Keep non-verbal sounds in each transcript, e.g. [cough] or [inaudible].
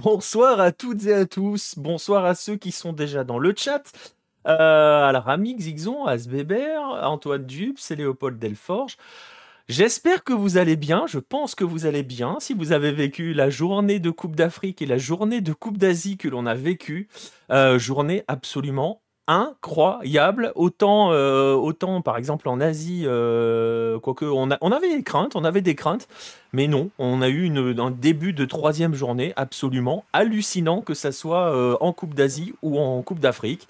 bonsoir à toutes et à tous. Bonsoir à ceux qui sont déjà dans le chat. Euh, alors, Amix, Xixon, Asbeber, Antoine Dupes et Léopold Delforge. J'espère que vous allez bien, je pense que vous allez bien. Si vous avez vécu la journée de Coupe d'Afrique et la journée de Coupe d'Asie que l'on a vécu, euh, journée absolument incroyable. Autant, euh, autant par exemple en Asie, euh, quoique on, avait des craintes, on avait des craintes, mais non, on a eu un début de troisième journée absolument hallucinant, que ça soit en Coupe d'Asie ou en Coupe d'Afrique.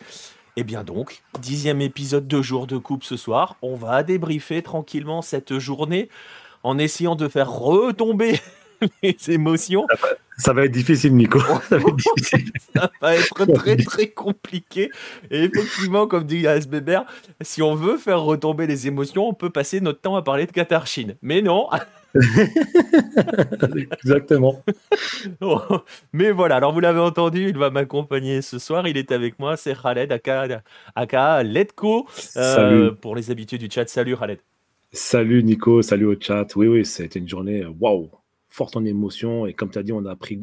Et eh bien donc, dixième épisode de jour de coupe ce soir. On va débriefer tranquillement cette journée en essayant de faire retomber [laughs] les émotions. Ça va, être difficile, Nico. [laughs] Ça va être, difficile. ça va être très très compliqué. Et effectivement, comme dit ASBBR, si on veut faire retomber les émotions, on peut passer notre temps à parler de Qatar-Chine. Mais non [laughs] Exactement. Mais voilà, alors vous l'avez entendu, il va m'accompagner ce soir. Il est avec moi, c'est Khaled Aka, Aka Letko. Euh, pour les habitués du chat, salut Khaled. Salut Nico, salut au chat. Oui, oui, c'était une journée waouh, forte en émotion. Et comme tu as dit, on a pris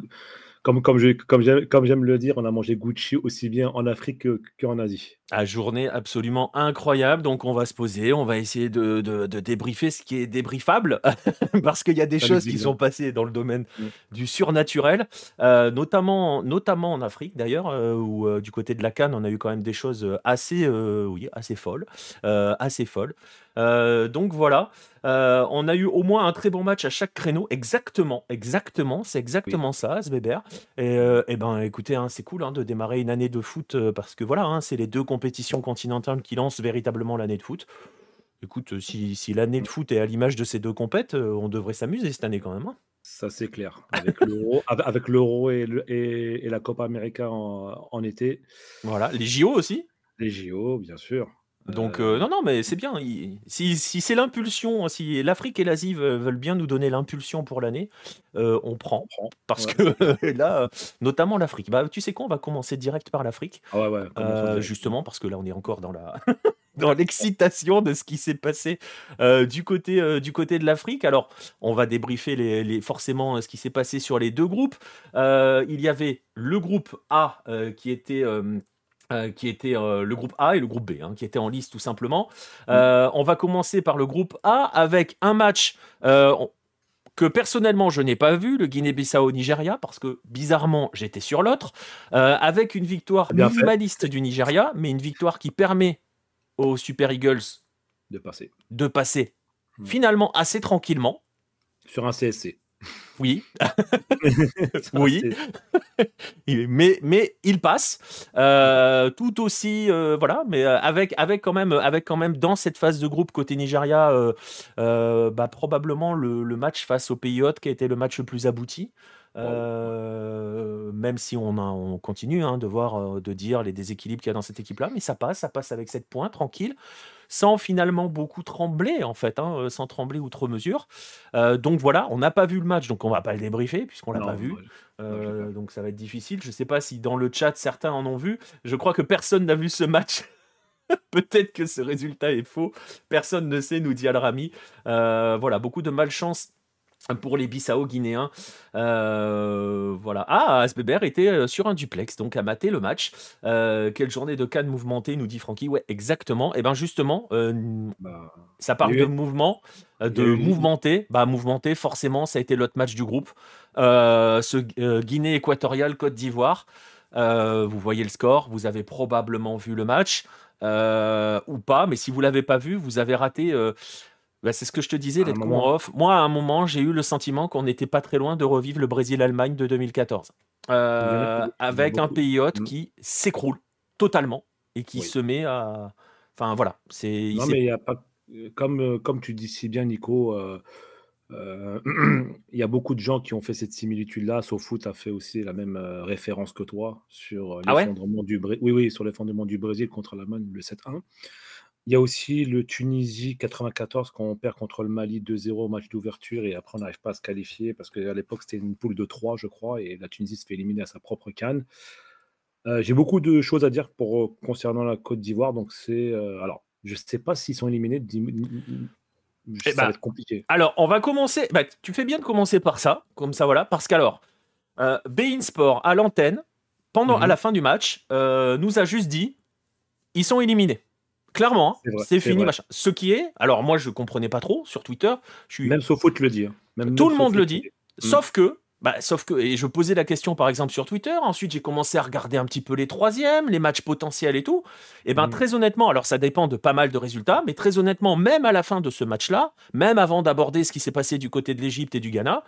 comme, comme, je, comme, j'aime, comme j'aime le dire, on a mangé Gucci aussi bien en Afrique qu'en Asie. À journée absolument incroyable. Donc, on va se poser, on va essayer de, de, débriefer ce qui est débriefable, [laughs] parce qu'il y a des choses qui sont passées dans le domaine mm. du surnaturel, euh, notamment, notamment en Afrique d'ailleurs, euh, où euh, du côté de la Cannes, on a eu quand même des choses assez, oui, assez folles. assez folles. donc voilà, on a eu au moins un très bon match à chaque créneau. Exactement, exactement, c'est exactement ça, Sbeber. Et, et ben, écoutez, hein, c'est cool hein, de démarrer une année de foot parce que voilà, hein, c'est les deux compétition continentale qui lance véritablement l'année de foot. Écoute, si, si l'année de foot est à l'image de ces deux compètes, euh, on devrait s'amuser cette année quand même. Ça, c'est clair. Avec [laughs] l'euro, avec l'euro et, et, et, la Copa América en, en, été. Voilà, les JO aussi. Les JO, bien sûr. Donc, euh, non, non, mais c'est bien. Si, si c'est l'impulsion, si l'Afrique et l'Asie veulent bien nous donner l'impulsion pour l'année, euh, on prend. Parce que [laughs] là, notamment l'Afrique. Bah, tu sais quoi, on va commencer direct par l'Afrique. Ah ouais, ouais, euh, justement, parce que là, on est encore dans la. [laughs] dans l'excitation de ce qui s'est passé du, côté, du côté de l'Afrique. Alors, on va débriefer les, les forcément ce qui s'est passé sur les deux groupes. il y avait le groupe A qui était euh, qui était euh, le groupe A et le groupe B, hein, qui étaient en liste tout simplement. Mm. Euh, on va commencer par le groupe A avec un match que personnellement je n'ai pas vu, le Guinée-Bissau-Nigeria, parce que bizarrement j'étais sur l'autre, avec une victoire minimaliste du Nigeria, mais une victoire qui permet aux Super Eagles de passer, de passer mm. finalement assez tranquillement. Sur un CSC. Oui. [laughs] oui. [laughs] mais, mais il passe. Euh, tout aussi, euh, voilà, mais euh, avec, avec, quand même, avec quand même dans cette phase de groupe côté Nigeria, bah, probablement le, le, match face au pays hôte qui a été le match le plus abouti. même si on, a, on continue hein, de voir, de dire les déséquilibres qu'il y a dans cette équipe-là, mais ça passe, ça passe avec 7 points, tranquille sans finalement beaucoup trembler, en fait, hein, euh, sans trembler outre mesure. Euh, donc voilà, on n'a pas vu le match, donc on va pas le débriefer, puisqu'on l'a pas vu. Euh, donc ça va être difficile. Je ne sais pas si dans le chat certains en ont vu. Je crois que personne n'a vu ce match. [laughs] Peut-être que ce résultat est faux. Personne ne sait, nous dit Al-Rami. voilà, beaucoup de malchance pour les Bissau guinéens. Euh, voilà. Ah, Asbeber était euh, sur un duplex, donc à mater le match. Euh, quelle journée de Cannes mouvementée, nous dit Francky. Ouais, exactement. Et eh bien justement, bah, ça parle de mouvement, de mouvementer. Bah, mouvementer, forcément, ça a été l'autre match du groupe. ce Guinée équatoriale, Côte d'Ivoire. vous voyez le score, vous avez probablement vu le match. ou pas, mais si vous l'avez pas vu, vous avez raté bah, c'est ce que je te disais, d'être off. Moi, à un moment, j'ai eu le sentiment qu'on n'était pas très loin de revivre le Brésil-Allemagne de 2014. Euh, avec un pays hôte mmh. qui s'écroule totalement et qui se met à. Enfin, voilà. C'est, non, mais il y a pas. Comme, euh, comme tu dis si bien, Nico, euh, [clears throat] il y a beaucoup de gens qui ont fait cette similitude-là. SoFoot a fait aussi la même référence que toi sur ah l'effondrement du Brésil. Oui, oui, sur l'effondrement du Brésil contre l'Allemagne, le 7-1. Il y a aussi le Tunisie 94 quand on perd contre le Mali 2-0 au match d'ouverture et après on n'arrive pas à se qualifier parce qu'à l'époque c'était une poule de 3 je crois et la Tunisie se fait éliminer à sa propre canne. Euh, j'ai beaucoup de choses à dire pour euh, concernant la Côte d'Ivoire donc c'est euh, alors je ne sais pas s'ils sont éliminés. ça va bah, être compliqué. Alors on va commencer. Bah, tu fais bien de commencer par ça comme ça voilà parce qu'alors euh, Bein Sport à l'antenne, pendant, à Mhm. la fin du match, nous a juste dit ils sont éliminés. Clairement, hein, C'est fini, vrai. machin. Ce qui est, alors moi je comprenais pas trop sur Twitter, je suis Même SoFoot le dit. hein. Même- Tout le monde le dit. Mm. Sauf que, bah, sauf que, et je posais la question par exemple sur Twitter, ensuite j'ai commencé à regarder un petit peu les troisièmes, les matchs potentiels et tout. Et ben Mm. très honnêtement, alors ça dépend de pas mal de résultats, mais très honnêtement, même à la fin de ce match-là, même avant d'aborder ce qui s'est passé du côté de l'Égypte et du Ghana,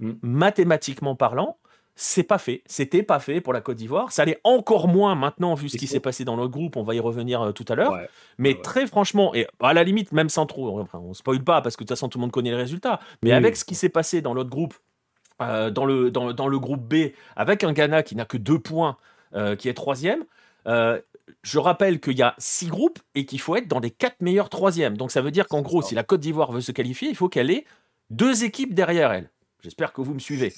Mm. mathématiquement parlant, c'est pas fait. C'était pas fait pour la Côte d'Ivoire. Ça l'est encore moins maintenant vu ce qui s'est passé dans notre groupe. On va y revenir euh, tout à l'heure. Ouais. Mais ouais. très franchement, et à la limite, même sans trop, enfin, on spoil pas parce que de toute façon tout le monde connaît les résultats. Mais Oui, avec ce qui s'est passé dans l'autre groupe, euh, dans, le, dans, dans le groupe B, avec un Ghana qui n'a que deux points, euh, qui est troisième, je rappelle qu'il y a six groupes et qu'il faut être dans les quatre meilleurs troisièmes. Donc ça veut dire qu'en gros, si la Côte d'Ivoire veut se qualifier, il faut qu'elle ait deux équipes derrière elle. J'espère que vous me suivez.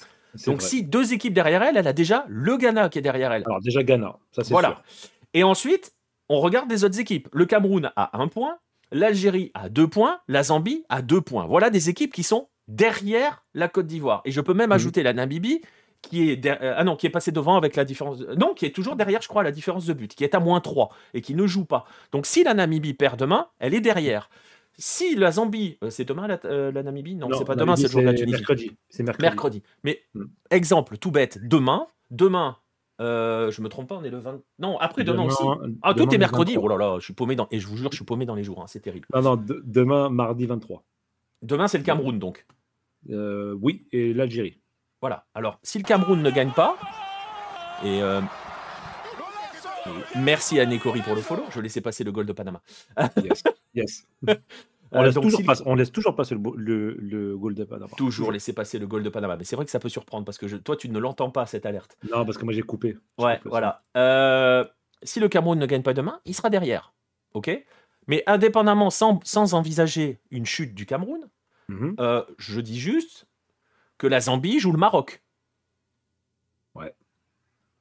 Donc vrai. si deux équipes derrière elle, elle a déjà le Ghana qui est derrière elle. Alors déjà Ghana, ça c'est Voilà. sûr. Et ensuite, on regarde les autres équipes. Le Cameroun a un point, l'Algérie a deux points, la Zambie a deux points. Voilà des équipes qui sont derrière la Côte d'Ivoire. Et je peux même Mhm. ajouter la Namibie, qui est, euh, ah non, qui est passée devant avec la différence. de- Non, qui est toujours derrière, je crois, la différence de but, qui est à moins 3 et qui ne joue pas. Donc si la Namibie perd demain, elle est derrière. Si la Zambie, euh, c'est demain la, euh, la Namibie? Non, c'est pas demain, c'est le jour de la Tunisie. mercredi. C'est mercredi. Mercredi. Mais Mm. exemple tout bête, demain, demain, euh, je me trompe pas, on est le 20. Non, après demain, aussi. Ah, tout est mercredi. 23. Oh là là, je suis paumé dans. Et je vous jure, je suis paumé dans les jours. hein, c'est terrible. Non, non, de- demain, mardi 23. Demain, c'est le Cameroun, donc. Euh, oui, et l'Algérie. Voilà. Alors, si le Cameroun ne gagne pas, et. euh, et merci à Nekori pour le follow. Je laissais passer le goal de Panama. Yes. yes. [laughs] On, laisse toujours passer, on laisse toujours passer le, bo- le, le goal de Panama. Toujours laisser passer le goal de Panama. Mais c'est vrai que ça peut surprendre parce que je- toi, tu ne l'entends pas, cette alerte. Non, parce que moi j'ai coupé. Ouais, voilà. Euh, si le Cameroun ne gagne pas demain, il sera derrière. OK? Mais indépendamment, sans, sans envisager une chute du Cameroun, Mhm. euh, je dis juste que la Zambie joue le Maroc.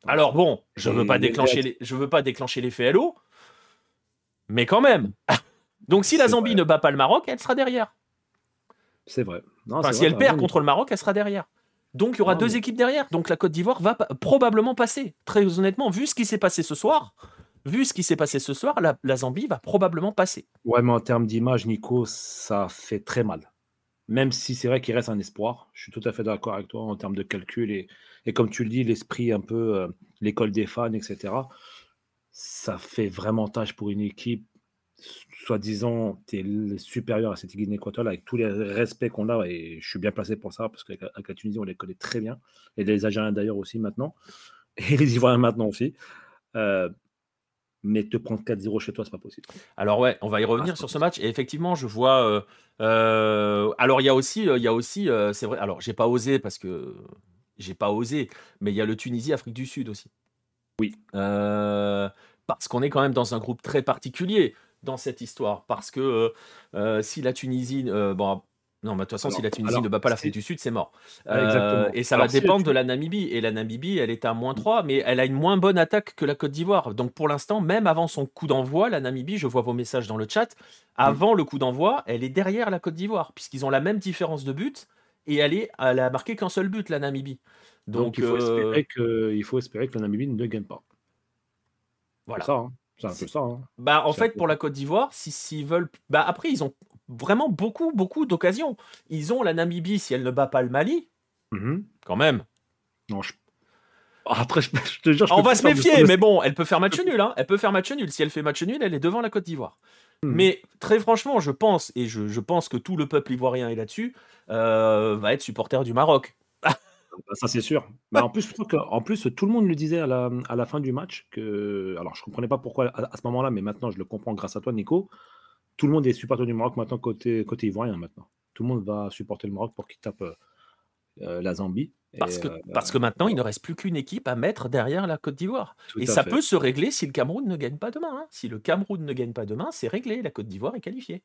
Alors bon, je veux pas déclencher les, je veux pas déclencher l'effet LO, mais quand même. [laughs] Donc si la Zambie vrai. ne bat pas le Maroc, elle sera derrière. C'est vrai. Non, Enfin, c'est si vrai, elle perd contre le Maroc, elle sera derrière. Donc il y aura Non, deux mais- équipes derrière. Donc la Côte d'Ivoire va probablement passer. Très honnêtement, vu ce qui s'est passé ce soir, vu ce qui s'est passé ce soir, la, la Zambie va probablement passer. Ouais, mais en termes d'image, Nico, ça fait très mal. Même si c'est vrai qu'il reste un espoir, je suis tout à fait d'accord avec toi en termes de calcul et, et comme tu le dis, l'esprit un peu, euh, l'école des fans, etc. Ça fait vraiment tâche pour une équipe, soi-disant, tu es supérieur à cette Guinée équatoriale avec tous les respects qu'on a et je suis bien placé pour ça parce qu'avec avec la Tunisie, on les connaît très bien et les Algériens d'ailleurs aussi maintenant [laughs] et les Ivoiriens maintenant aussi. Euh, mais te prendre 4-0 chez toi, c'est pas possible. Alors ouais, on va y revenir Ah, sur ce match. Et effectivement, je vois. euh, euh, alors il y a aussi, il y a aussi, euh, c'est vrai. Alors j'ai pas osé parce que j'ai pas osé, mais il y a le Tunisie, Afrique du Sud aussi. Oui. Euh, parce qu'on est quand même dans un groupe très particulier dans cette histoire. Parce que euh, euh, si la Tunisie, euh, bon. Non, mais de toute façon, Alors- si la Tunisie alors, ne bat pas l'Afrique du Sud, c'est mort. Euh, exactement. et ça Alors, va si dépendre Tu- de la Namibie. Et la Namibie, elle est à moins 3, mais elle a une moins bonne attaque que la Côte d'Ivoire. Donc pour l'instant, même avant son coup d'envoi, la Namibie, je vois vos messages dans le chat, avant le coup d'envoi, elle est derrière la Côte d'Ivoire, puisqu'ils ont la même différence de but, et elle, est, elle a marqué qu'un seul but, la Namibie. Donc, Donc, il, faut euh, espérer que, il faut espérer que la Namibie ne gagne pas. voilà. C'est ça, hein. C'est un peu ça. hein. Bah, en fait, peu pour la Côte d'Ivoire, si- s'ils veulent. Bah, après, ils ont vraiment beaucoup, beaucoup d'occasions. Ils ont la Namibie, si elle ne bat pas le Mali, Mhm. quand même. Non, je- Après, je, [laughs] je te jure, je On va se méfier, mais bon, elle peut faire match nul. Hein. Elle peut faire match nul. Si elle fait match nul, elle est devant la Côte d'Ivoire. Hmm. Mais très franchement, je pense, et je, je pense que tout le peuple ivoirien est là-dessus, euh, va être supporter du Maroc. Bah, Ça, c'est sûr. Mais en plus, en tout le monde le disait à la, à la fin du match que. Alors, je comprenais pas pourquoi à, à ce moment-là, mais maintenant, je le comprends grâce à toi, Nico. Tout le monde est supporter du Maroc maintenant côté, côté ivoirien maintenant. Tout le monde va supporter le Maroc pour qu'il tape euh, la Zambie. Parce que, euh, parce que maintenant, il ne reste plus qu'une équipe à mettre derrière la Côte d'Ivoire. Et ça fait. peut se régler si le Cameroun ne gagne pas demain. hein. Si le Cameroun ne gagne pas demain, c'est réglé. La Côte d'Ivoire est qualifiée.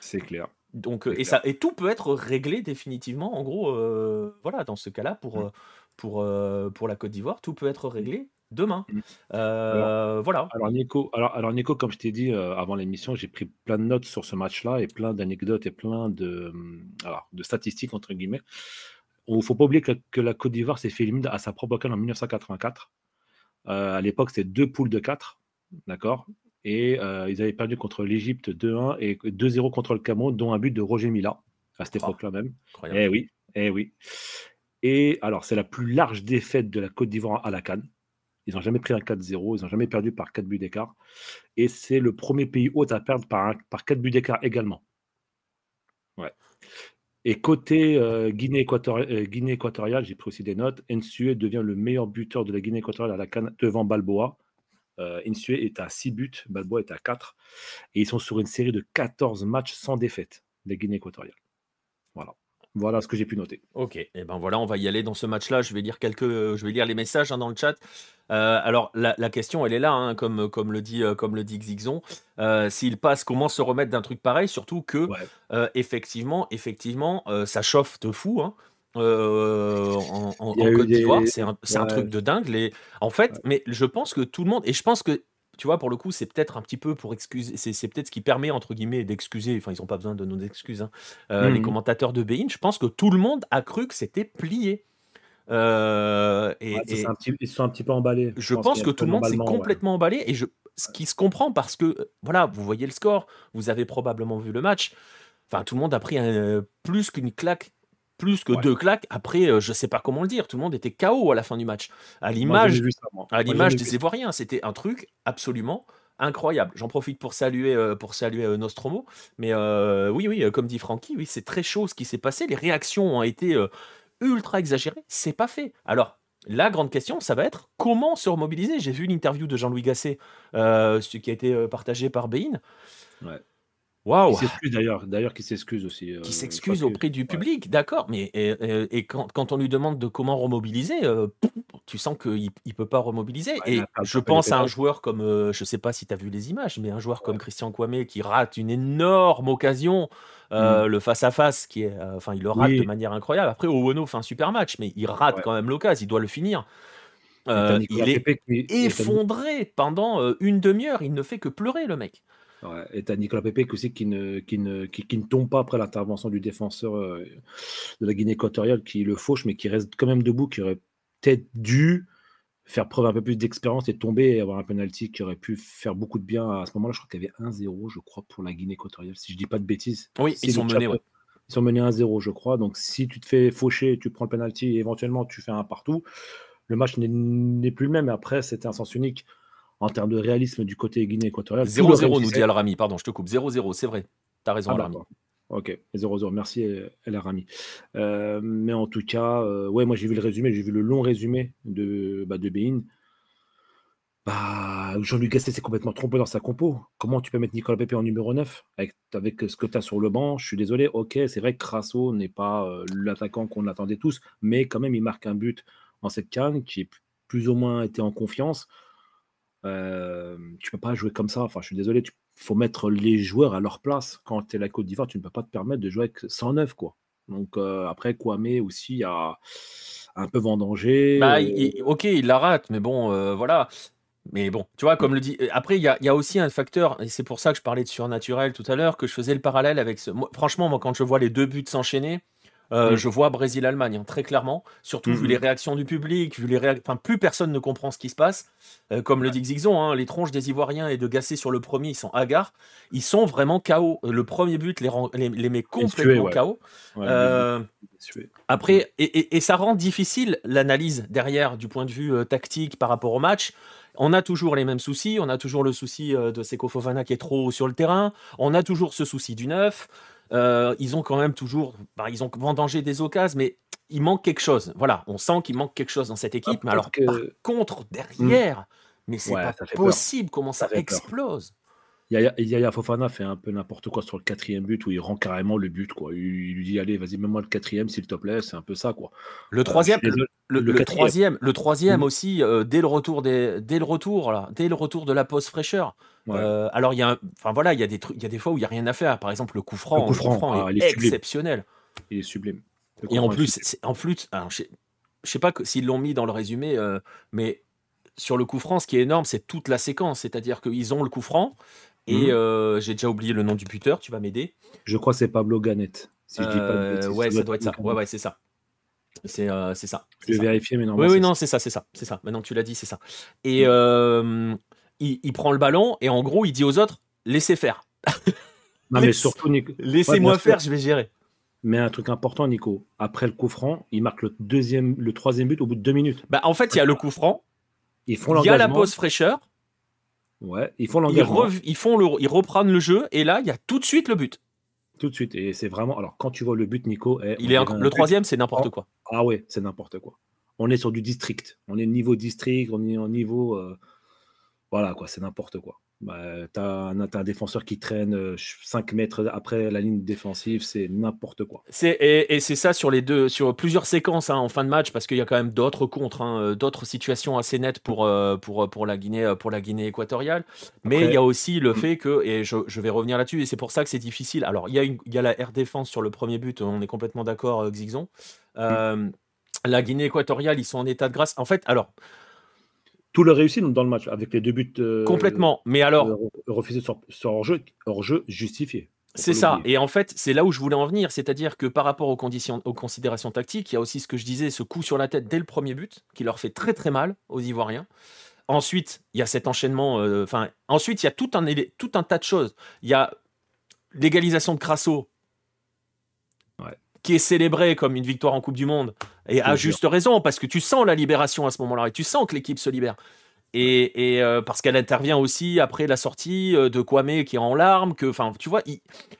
C'est clair. Donc, euh, et, ça, et tout peut être réglé définitivement. En gros, euh, voilà, dans ce cas-là, pour, Mm. euh, pour, euh, pour la Côte d'Ivoire, tout peut être réglé demain. Mm. Euh, voilà. Alors Nico, alors, alors Nico, comme je t'ai dit euh, avant l'émission, j'ai pris plein de notes sur ce match-là et plein d'anecdotes et plein de, hum, alors, de statistiques entre guillemets. Il ne faut pas oublier que, la Côte d'Ivoire s'est fait éliminer à sa propre canne en 1984. à l'époque, c'était deux poules de quatre, d'accord? Et ils avaient perdu contre l'Égypte 2-1 et 2-0 contre le Cameroun, dont un but de Roger Mila, à cette oh, époque-là même. Eh oui, eh oui. Et alors, c'est la plus large défaite de la Côte d'Ivoire à la Cannes. Ils n'ont jamais pris un 4-0, ils n'ont jamais perdu par 4 buts d'écart. Et c'est le premier pays hôte à perdre par, par 4 buts d'écart également. Ouais. Et côté euh, Guinée, euh, Guinée, équatoriale, j'ai pris aussi des notes. Nsue devient le meilleur buteur de la Guinée équatoriale la devant Balboa. Euh, est à 6 buts, Balboa est à 4. Et ils sont sur une série de 14 matchs sans défaite, les Guinée équatoriale. Voilà. Voilà ce que j'ai pu noter. Ok, et eh ben voilà, on va y aller dans ce match-là. Je vais lire quelques, je vais lire les messages hein, dans le chat. Euh, alors la, question, elle est là, hein, comme, comme le dit, euh, comme le dit Xixon. Euh, s'il passe, comment se remettre d'un truc pareil? Surtout que effectivement, effectivement, ça chauffe de fou. Hein, en, Côte d'Ivoire, c'est un, un, truc de dingue. Les... En fait, mais je pense que tout le monde, et je pense que tu vois, pour le coup, c'est peut-être un petit peu pour excuser, c'est peut-être ce qui permet, entre guillemets, d'excuser, enfin, ils n'ont pas besoin de nos excuses, hein, euh, les mmh commentateurs de Bein. Je pense que tout le monde a cru que c'était plié. Euh, et, ils sont un petit peu emballés. Je, pense, que tout le monde s'est complètement emballé et je, ce qui se comprend parce que, euh, voilà, vous voyez le score, vous avez probablement vu le match. Enfin, tout le monde a pris plus qu'une claque plus que deux claques. Après, euh, je sais pas comment le dire, tout le monde était KO à la fin du match. À l'image, à l'image des Ivoiriens, c'était un truc absolument incroyable. J'en profite pour saluer, euh, pour saluer euh, Nostromo. Mais oui, oui, comme dit Francky, oui, c'est très chaud ce qui s'est passé. Les réactions ont été ultra exagérées. C'est pas fait. Alors. La grande question, ça va être comment se remobiliser. J'ai vu l'interview de Jean-Louis Gasset, ce qui a été partagé par Bein. Ouais. Waouh! Qui s'excuse d'ailleurs, d'ailleurs qui s'excuse aussi. Euh, qui s'excuse auprès du public, d'accord, mais et, quand, quand, on lui demande de comment remobiliser, euh, tu sens qu'il ne peut pas remobiliser. et je pense à un joueur comme, euh, je ne sais pas si tu as vu les images, mais un joueur comme Christian Kwame qui rate une énorme occasion, mmh. le face-à-face, qui est, enfin, il le rate de manière incroyable. Après, Owono fait un super match, mais il rate quand même l'occasion, il doit le finir. il est effondré pendant une demi-heure, il ne fait que pleurer, le mec. Et tu as Nicolas Pepe aussi qui ne, qui ne, qui, ne tombe pas après l'intervention du défenseur euh, de la Guinée équatoriale qui le fauche, mais qui reste quand même debout, qui aurait peut-être dû faire preuve un peu plus d'expérience et tomber et avoir un penalty qui aurait pu faire beaucoup de bien. À ce moment-là, je crois qu'il y avait 1-0, je crois, pour la Guinée équatoriale, si je dis pas de bêtises. Oui, ils sont menés, Ils sont menés 1-0, je crois. Donc si tu te fais faucher, tu prends le penalty et éventuellement tu fais un partout, le match n'est plus le même. Après, c'était un sens unique en termes de réalisme du côté Guinée équatoriale. 0-0 nous dit Al-Rami, pardon, je te coupe. 0-0, c'est vrai. Tu as raison, ah, Al-Rami. Ok, 0-0, merci El Rami. Euh, mais en tout cas, euh, ouais, moi j'ai vu le résumé, j'ai vu le long résumé de, bah, de Bein. Bah, Jean-Luc Gasset s'est complètement trompé dans sa compo. Comment tu peux mettre Nicolas Pepe en numéro 9 avec, avec ce que tu as sur le banc? Je suis désolé, ok, c'est vrai que Crasso n'est pas euh, l'attaquant qu'on attendait tous, mais quand même, il marque un but en cette canne qui est plus ou moins été en confiance. Euh, tu peux pas jouer comme ça. Enfin, je suis désolé, il faut mettre les joueurs à leur place. Quand tu es la Côte d'Ivoire, tu ne peux pas te permettre de jouer avec 109, quoi. Donc euh, après, Kwame aussi a un peu vendangé. Bah, ok, il la rate, mais bon, euh, voilà. Mais bon, tu vois, comme le dit. Après, il y a, aussi un facteur, et c'est pour ça que je parlais de surnaturel tout à l'heure, que je faisais le parallèle avec ce. franchement, moi, quand je vois les deux buts s'enchaîner, euh, mm. Je vois Brésil-Allemagne, hein, très clairement. Surtout vu les réactions du public, vu les enfin, plus personne ne comprend ce qui se passe. Euh, comme le dit Xixon, hein, les tronches des Ivoiriens et de Gassé sur le premier, ils sont hagards. Ils sont vraiment KO. Le premier but les, les, met complètement KO. Euh, après, et, ça rend difficile l'analyse derrière du point de vue tactique par rapport au match. On a toujours les mêmes soucis. On a toujours le souci de Seko Fofana qui est trop sur le terrain. On a toujours ce souci du neuf. Euh, ils ont quand même toujours, bah, ils ont vendangé des occasions, mais il manque quelque chose. Voilà, on sent qu'il manque quelque chose dans cette équipe. mais alors, par contre, derrière, hmm. mais c'est pas possible comment ça, explose. Yaya, Fofana fait un peu n'importe quoi sur le quatrième but où il rend carrément le but. Quoi. Il, lui dit Allez, vas-y, mets-moi le quatrième, s'il te plaît. C'est un peu ça. Quoi. Le euh, troisième, le, troisième, le troisième hmm. aussi, euh, dès, le retour des, dès, le retour, là, dès le retour de la pause fraîcheur, euh, alors, il y a, enfin voilà, il y a des trucs, il y a des fois où il y a rien à faire. Par exemple, le coup franc, le coup franc, ah, est, exceptionnel. Il est sublime. Et en plus, en plus, je sais, sais pas s'ils l'ont mis dans le résumé, mais sur le coup franc, ce qui est énorme, c'est toute la séquence. C'est-à-dire qu'ils ont le coup franc et mhm. euh, j'ai déjà oublié le nom du buteur. Tu vas m'aider Je crois que c'est Pablo Ganet. Si je dis pas ouais, ça doit être ça. Ouais, ouais, c'est ça. C'est euh, ça. Je vais vérifier, mais non. Oui, oui, non, c'est ça, c'est ça, c'est ça. Maintenant que tu l'as dit, c'est ça. Et mmh. il, prend le ballon et en gros, il dit aux autres laissez faire. non, mais surtout, Laissez-moi faire, je vais gérer. Mais un truc important, Nico, après le coup franc, il marque le deuxième, le troisième but au bout de deux minutes. Bah, en fait, il y a le coup franc. Ils font il y a la pause fraîcheur. Ouais, ils font. Ils, font le, ils reprennent le jeu et là, il y a tout de suite le but. Tout de suite. Et c'est vraiment. Alors, quand tu vois le but, Nico. Eh, il est le troisième, c'est n'importe quoi. Ah ouais, c'est n'importe quoi. On est sur du district. On est niveau district, on est en niveau. Euh, voilà, quoi, c'est n'importe quoi. Bah, tu as, un défenseur qui traîne 5 euh, mètres après la ligne défensive, c'est n'importe quoi. Et, et c'est ça sur les deux, sur plusieurs séquences hein, en fin de match, parce qu'il y a quand même d'autres contres, hein, euh, d'autres situations assez nettes pour, euh, pour, pour, la, Guinée, pour la Guinée équatoriale. Mais il y a aussi le mmh. fait que, et je, je vais revenir là-dessus, et c'est pour ça que c'est difficile. Alors, il y, a il y a la air défense sur le premier but, on est complètement d'accord, Xixon. Mmh. La Guinée équatoriale, ils sont en état de grâce. En fait, alors tout le réussi dans le match avec les deux buts. Euh, Complètement. Mais alors. Euh, refusés sur, hors-jeu, hors-jeu justifié. C'est ça. Et en fait, c'est là où je voulais en venir. C'est-à-dire que par rapport aux, conditions, aux considérations tactiques, il y a aussi ce que je disais, ce coup sur la tête dès le premier but, qui leur fait très très mal aux Ivoiriens. Ensuite, il y a cet enchaînement. Euh, enfin, ensuite, il y a tout un, tout un tas de choses. Il y a l'égalisation de Crasso, qui est célébrée comme une victoire en Coupe du Monde. Et à juste raison, parce que tu sens la libération à ce moment-là, et tu sens que l'équipe se libère. Et, euh, parce qu'elle intervient aussi après la sortie euh, de Kwame qui est en larmes, que, enfin, tu vois,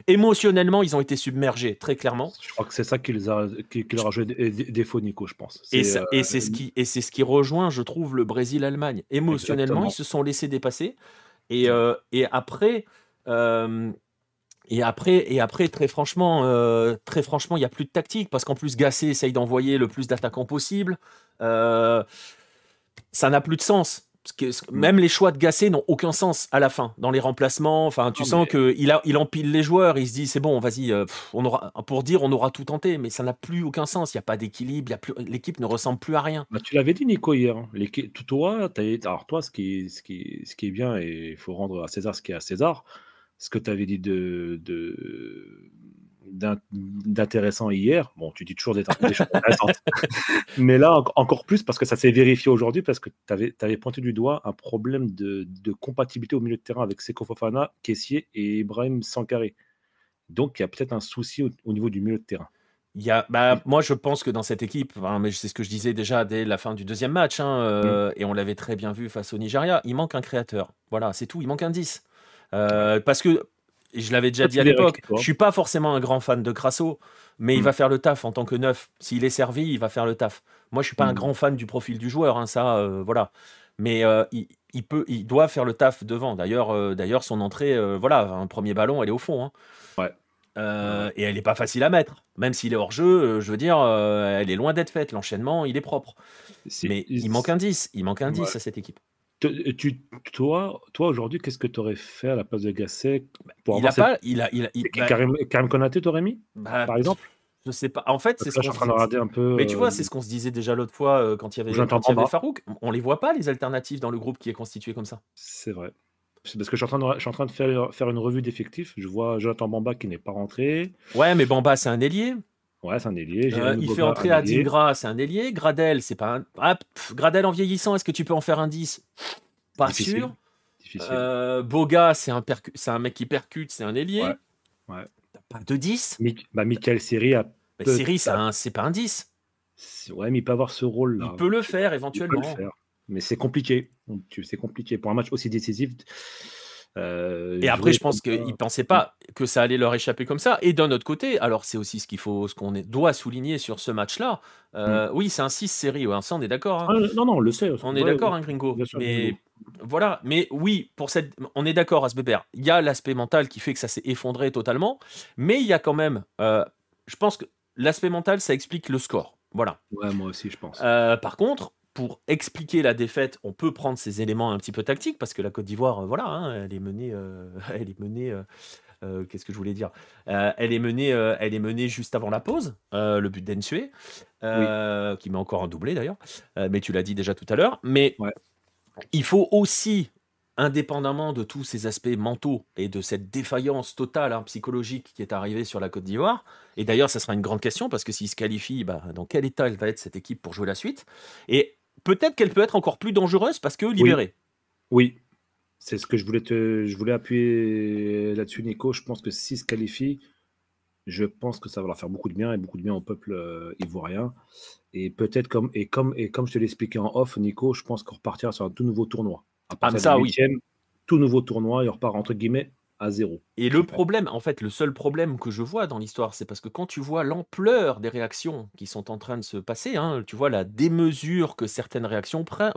émotionnellement, ils ont été submergés, très clairement. Je crois que c'est ça qui, les a, qui, leur a joué défaut, Nico, je pense. Et, euh, c'est ce qui, et c'est ce qui rejoint, je trouve, le Brésil-Allemagne. Émotionnellement, ils se sont laissés dépasser. Et, et après, et après, et après, très franchement, euh, très franchement, il n'y a plus de tactique parce qu'en plus, Gassé essaye d'envoyer le plus d'attaquants possible. Euh, ça n'a plus de sens. Parce que mm. même les choix de Gassé n'ont aucun sens à la fin dans les remplacements. Enfin, tu sens qu'il il empile les joueurs. Il se dit c'est bon, vas-y, euh, on aura pour dire on aura tout tenté, mais ça n'a plus aucun sens. Il n'y a pas d'équilibre. L'équipe ne ressemble plus à rien. Bah, tu l'avais dit Nico hier. Hein. Toi, alors toi, ce qui, ce qui, ce qui est bien et il faut rendre à César ce qui est à César ce que tu avais dit de, d'intéressant hier. Bon, tu dis toujours des, choses intéressantes. [laughs] Mais là, encore plus parce que ça s'est vérifié aujourd'hui, parce que tu avais, avais, pointé du doigt un problème de, compatibilité au milieu de terrain avec Seko Fofana, Kessier et Ibrahim Sankaré. Donc, il y a peut-être un souci au, niveau du milieu de terrain. Il y a, bah, moi, je pense que dans cette équipe, mais c'est ce que je disais déjà dès la fin du deuxième match, hein, euh, mm. et on l'avait très bien vu face au Nigeria, il manque un créateur. Voilà, c'est tout, il manque un 10. Euh, parce que, je l'avais déjà dit à l'époque, je suis pas forcément un grand fan de Crasso, mais il mm. va faire le taf en tant que neuf. S'il est servi, il va faire le taf. Moi, je suis pas un mm. grand fan du profil du joueur, hein, ça, euh, voilà. Mais euh, il, peut, il doit faire le taf devant. D'ailleurs, d'ailleurs, son entrée, voilà, un premier ballon, elle est au fond. Hein. Ouais. et elle n'est pas facile à mettre. Même s'il est hors jeu, je veux dire, elle est loin d'être faite. L'enchaînement, il est propre. Mais il manque un 10. Il manque un 10 à cette équipe. Tu, toi, toi aujourd'hui, qu'est-ce que tu aurais fait à la place de Gasset pour il a pas, il a, il a, bah Karim, Karim Konaté t'aurais mis, bah, par exemple? Je sais pas. En fait, c'est ce qu'on un peu. Mais tu vois, euh, c'est ce qu'on se disait déjà l'autre fois euh, quand il y avait, quand il y avait Farouk. On les voit pas les alternatives dans le groupe qui est constitué comme ça. C'est vrai. C'est parce que je suis en train de, je suis en train de faire, faire une revue d'effectifs. Je vois Jonathan Bamba qui n'est pas rentré. Ouais, mais Bamba, c'est un ailier. Ouais, c'est un ailier. Euh, il fait entrer Adingra, c'est un ailier. Gradel, c'est pas un. Ah, Gradel en vieillissant, est-ce que tu peux en faire un 10 Pas sûr. Euh, Boga, c'est un, c'est un mec qui percute, c'est un ailier. Ouais. Pas de 10 bah, Michael Seri a. Bah, Seri, c'est pas un 10. Ouais, mais il peut avoir ce rôle-là. Il peut le faire éventuellement. Le faire. Mais c'est compliqué. C'est compliqué. Pour un match aussi décisif, euh, et après, je pense qu'ils ne pensaient pas que ça allait leur échapper comme ça. Et d'un autre côté, alors c'est aussi ce qu'il faut, ce qu'on doit souligner sur ce match-là. Euh, mm. Oui, c'est un 6 série, ouais, ça on est d'accord. Hein. Ah, non, non, on le sait. On est d'accord, hein, Gringo. mais voilà, mais oui, pour cette, on est d'accord bébé. Il y a l'aspect mental qui fait que ça s'est effondré totalement, mais il y a quand même, euh, je pense que l'aspect mental, ça explique le score. Voilà. Ouais, moi aussi, je pense. par contre, pour expliquer la défaite, on peut prendre ces éléments un petit peu tactiques parce que la Côte d'Ivoire, euh, voilà, hein, elle est menée, euh, [laughs] elle est menée. Euh, qu'est-ce que je voulais dire Elle est menée, elle est menée juste avant la pause, le but d'Ensue, qui met encore un doublé d'ailleurs. mais tu l'as dit déjà tout à l'heure. Mais il faut aussi indépendamment de tous ces aspects mentaux et de cette défaillance totale hein, psychologique qui est arrivée sur la Côte d'Ivoire, et d'ailleurs, ça sera une grande question parce que s'il se qualifie, bah, dans quel état elle va être cette équipe pour jouer la suite Et peut-être qu'elle peut être encore plus dangereuse parce que libérée. Oui, c'est ce que je voulais, te, je voulais appuyer là-dessus, Nico. Je pense que s'il se qualifie, je pense que ça va leur faire beaucoup de bien et beaucoup de bien au peuple euh, ivoirien. Et peut-être comme et comme et comme je te l'ai expliqué en off, Nico, je pense qu'on repartira sur un tout nouveau tournoi. ah, mais ça, oui. Tout nouveau tournoi, il repart entre guillemets à zéro. Et le problème, en fait, le seul problème que je vois dans l'histoire, c'est parce que quand tu vois l'ampleur des réactions qui sont en train de se passer, hein, tu vois la démesure que certaines réactions prennent,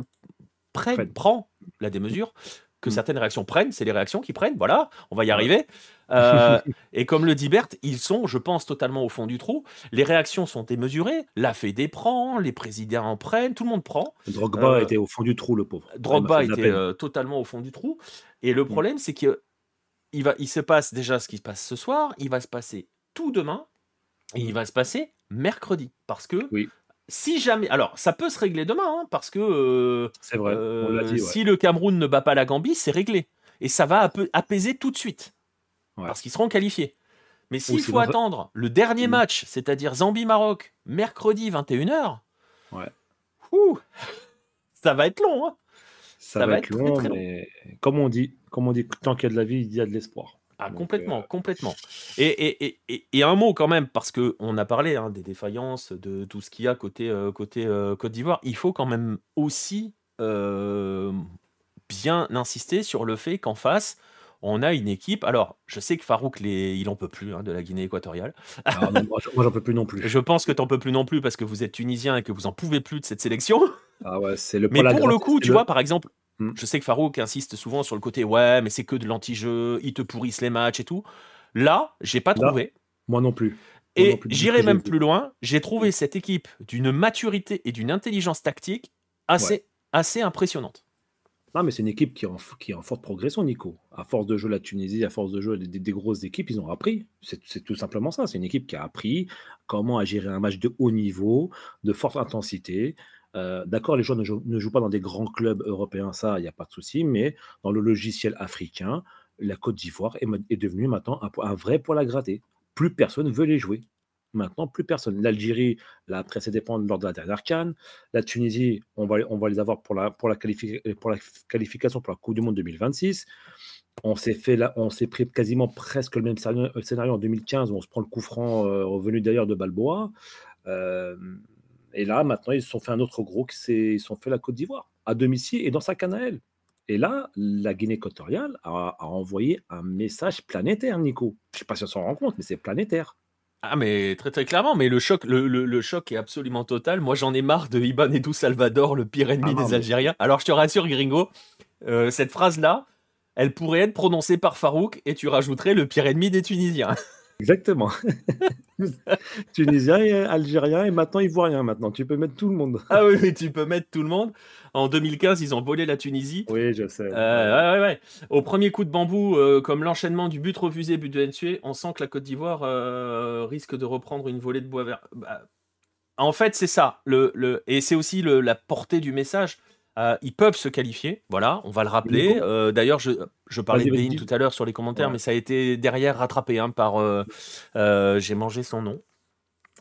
prennent, prend la démesure, que mm. certaines réactions prennent, c'est les réactions qui prennent, voilà, on va y arriver. Euh, [laughs] et comme le dit Berthe, ils sont, je pense, totalement au fond du trou. Les réactions sont démesurées, la Fédé prend, les présidents en prennent, tout le monde prend. Drogba euh, était au fond du trou, le pauvre. Drogba était euh, totalement au fond du trou. Et le mm. problème, c'est qu'il va, il se passe déjà ce qui se passe ce soir, il va se passer tout demain, et il va se passer mercredi. Parce que oui si jamais, alors ça peut se régler demain, hein, parce que euh, c'est vrai. Euh, si le Cameroun ne bat pas la Gambie, c'est réglé et ça va apaiser tout de suite, parce qu'ils seront qualifiés. Mais s'il faut attendre le dernier mm. match, c'est-à-dire Zambie-Maroc, mercredi 21h, ouais. [laughs] ça va être long. Hein. Ça, va, être, long, mais comme on dit, comme on dit, tant qu'il y a de la vie, il y a de l'espoir. Ah, complètement, euh, complètement. Et, et, un mot quand même, parce qu'on a parlé hein, des défaillances, de tout ce qu'il y a côté, euh, côté euh, Côte d'Ivoire, il faut quand même aussi bien insister sur le fait qu'en face, on a une équipe. Alors, je sais que Farouk, les... il en peut plus hein, de la Guinée équatoriale. Ah, moi, j'en peux plus non plus. je pense que tu n'en peux plus non plus parce que vous êtes tunisien et que vous en pouvez plus de cette sélection. [laughs] Ah ouais, c'est le. Mais pour le coup, tu vois, par exemple, Mm. Je sais que Farouk insiste souvent sur le côté ouais, mais c'est que de l'anti-jeu, ils te pourrissent les matchs et tout. Là, j'ai pas trouvé. Moi non plus. et j'irai même plus loin. J'ai trouvé cette équipe d'une maturité et d'une intelligence tactique assez, assez impressionnante. Non, mais c'est une équipe qui est, en, forte progression, Nico. À force de jouer la Tunisie, à force de jouer des, grosses équipes, ils ont appris. C'est tout simplement ça. C'est une équipe qui a appris comment gérer un match de haut niveau, de forte intensité, euh, d'accord, les joueurs ne jouent, pas dans des grands clubs européens, ça, il n'y a pas de souci, mais dans le logiciel africain, la Côte d'Ivoire est, devenue maintenant un, vrai poil à gratter. Plus personne veut les jouer. Maintenant, plus personne. L'Algérie l'a précédé lors de la dernière Cannes. La Tunisie, on va, les avoir pour la, qualification pour la Coupe du Monde 2026. On s'est fait on s'est pris quasiment presque le même scénario, en 2015 où on se prend le coup franc euh, revenu d'ailleurs de Balboa. Euh, et là, maintenant, ils se sont fait un autre gros, ils se sont fait la Côte d'Ivoire, à domicile et dans sa canal. Et là, la Guinée équatoriale a, envoyé un message planétaire, Nico. Je ne sais pas si on s'en rend compte, mais c'est planétaire. Ah mais très très clairement, mais le choc, le, choc est absolument total. Moi j'en ai marre de Iban et Salvador, le pire ennemi ah des Algériens. Alors je te rassure Gringo, euh, cette phrase-là, elle pourrait être prononcée par Farouk et tu rajouterais le pire ennemi des Tunisiens. [laughs] Exactement. [laughs] Tunisien, et Algérien et maintenant Ivoirien. Maintenant, tu peux mettre tout le monde. ah oui, tu peux mettre tout le monde. En 2015, ils ont volé la Tunisie. Oui, je sais. Euh, ouais, ouais, Au premier coup de bambou, euh, comme l'enchaînement du but refusé, but de tué, on sent que la Côte d'Ivoire euh, risque de reprendre une volée de bois vert. Bah, en fait, c'est ça. Le, le... Et c'est aussi le, la portée du message. Euh, ils peuvent se qualifier, voilà, on va le rappeler. Euh, d'ailleurs, je, je, parlais de Bein tout à l'heure sur les commentaires, mais ça a été derrière rattrapé hein, par. Euh, j'ai mangé son nom.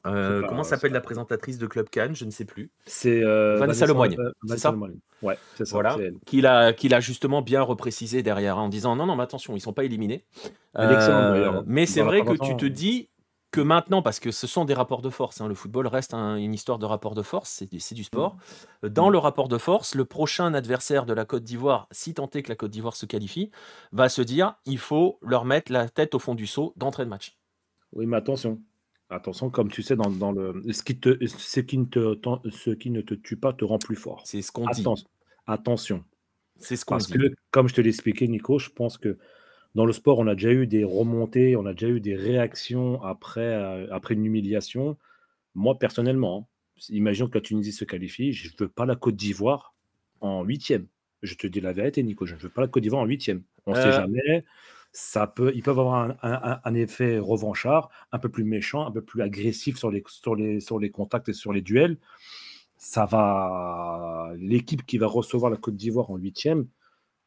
comment s'appelle la présentatrice de Club Cannes Je ne sais plus. C'est Vanessa, Lemoigne. c'est ça Ouais, c'est ça. Voilà. Qu'il a, justement bien reprécisé derrière hein, en disant non, non, mais attention, ils ne sont pas éliminés. Mais c'est vrai que tu te dis que maintenant, parce que ce sont des rapports de force, hein, le football reste une histoire de rapport de force, c'est du sport. Mmh. Dans mmh. le rapport de force, le prochain adversaire de la Côte d'Ivoire, si tant est que la Côte d'Ivoire se qualifie, va se dire il faut leur mettre la tête au fond du seau d'entrée de match. Oui, mais attention. Attention, comme tu sais, dans, dans le ce qui, te, ce, qui ne te, ce qui ne te tue pas te rend plus fort. C'est ce qu'on dit. Attention. C'est ce qu'on dit. Parce que, comme je te l'ai expliqué, Nico, je pense que dans le sport, on a déjà eu des remontées, on a déjà eu des réactions après, euh, après une humiliation. Moi, personnellement, hein, imaginons que la Tunisie se qualifie, je ne veux pas la Côte d'Ivoire en huitième. Je te dis la vérité, Nico, je ne veux pas la Côte d'Ivoire en huitième. On ne sait euh. jamais. Ça peut, ils peuvent avoir un, effet revanchard, un peu plus méchant, un peu plus agressif sur les, sur les, sur les contacts et sur les duels. Ça va. L'équipe qui va recevoir la Côte d'Ivoire en huitième,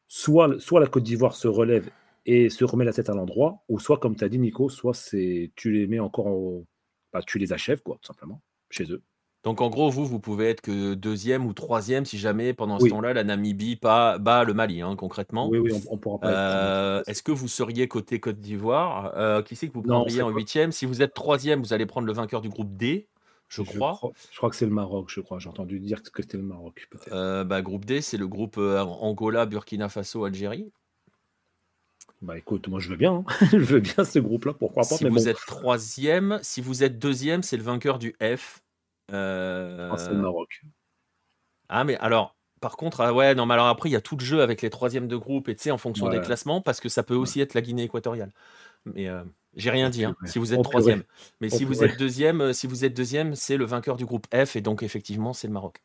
soit, soit la Côte d'Ivoire se relève et se remet la tête à l'endroit, ou soit, comme tu as dit, Nico, soit c'est tu les mets encore en... bah, tu les achèves, quoi, tout simplement, chez eux. Donc en gros, vous, vous pouvez être que deuxième ou troisième si jamais pendant ce temps-là la Namibie bat, bat le Mali, hein, concrètement. Oui, oui, on, pourra pas. Euh, est-ce que vous seriez côté Côte d'Ivoire? Euh, Qui c'est que vous prendriez en huitième? Si vous êtes troisième, vous allez prendre le vainqueur du groupe D, je, crois. Je crois que c'est le Maroc, je crois. J'ai entendu dire que c'était le Maroc, euh, bah, groupe D, c'est le groupe Angola, Burkina Faso, Algérie. Bah écoute, moi je veux bien, hein. [laughs] je veux bien ce groupe-là, pourquoi pas. Si vous êtes troisième, si vous êtes deuxième, c'est le vainqueur du F. Euh... c'est le Maroc. Ah mais alors, par contre, ah ouais, non, mais alors après il y a tout le jeu avec les troisièmes de groupe et tu sais en fonction des classements parce que ça peut aussi être la Guinée équatoriale. Mais euh, j'ai rien dit. Hein, si vous êtes troisième, mais si vous êtes deuxième, euh, si vous êtes deuxième, c'est le vainqueur du groupe F et donc effectivement c'est le Maroc.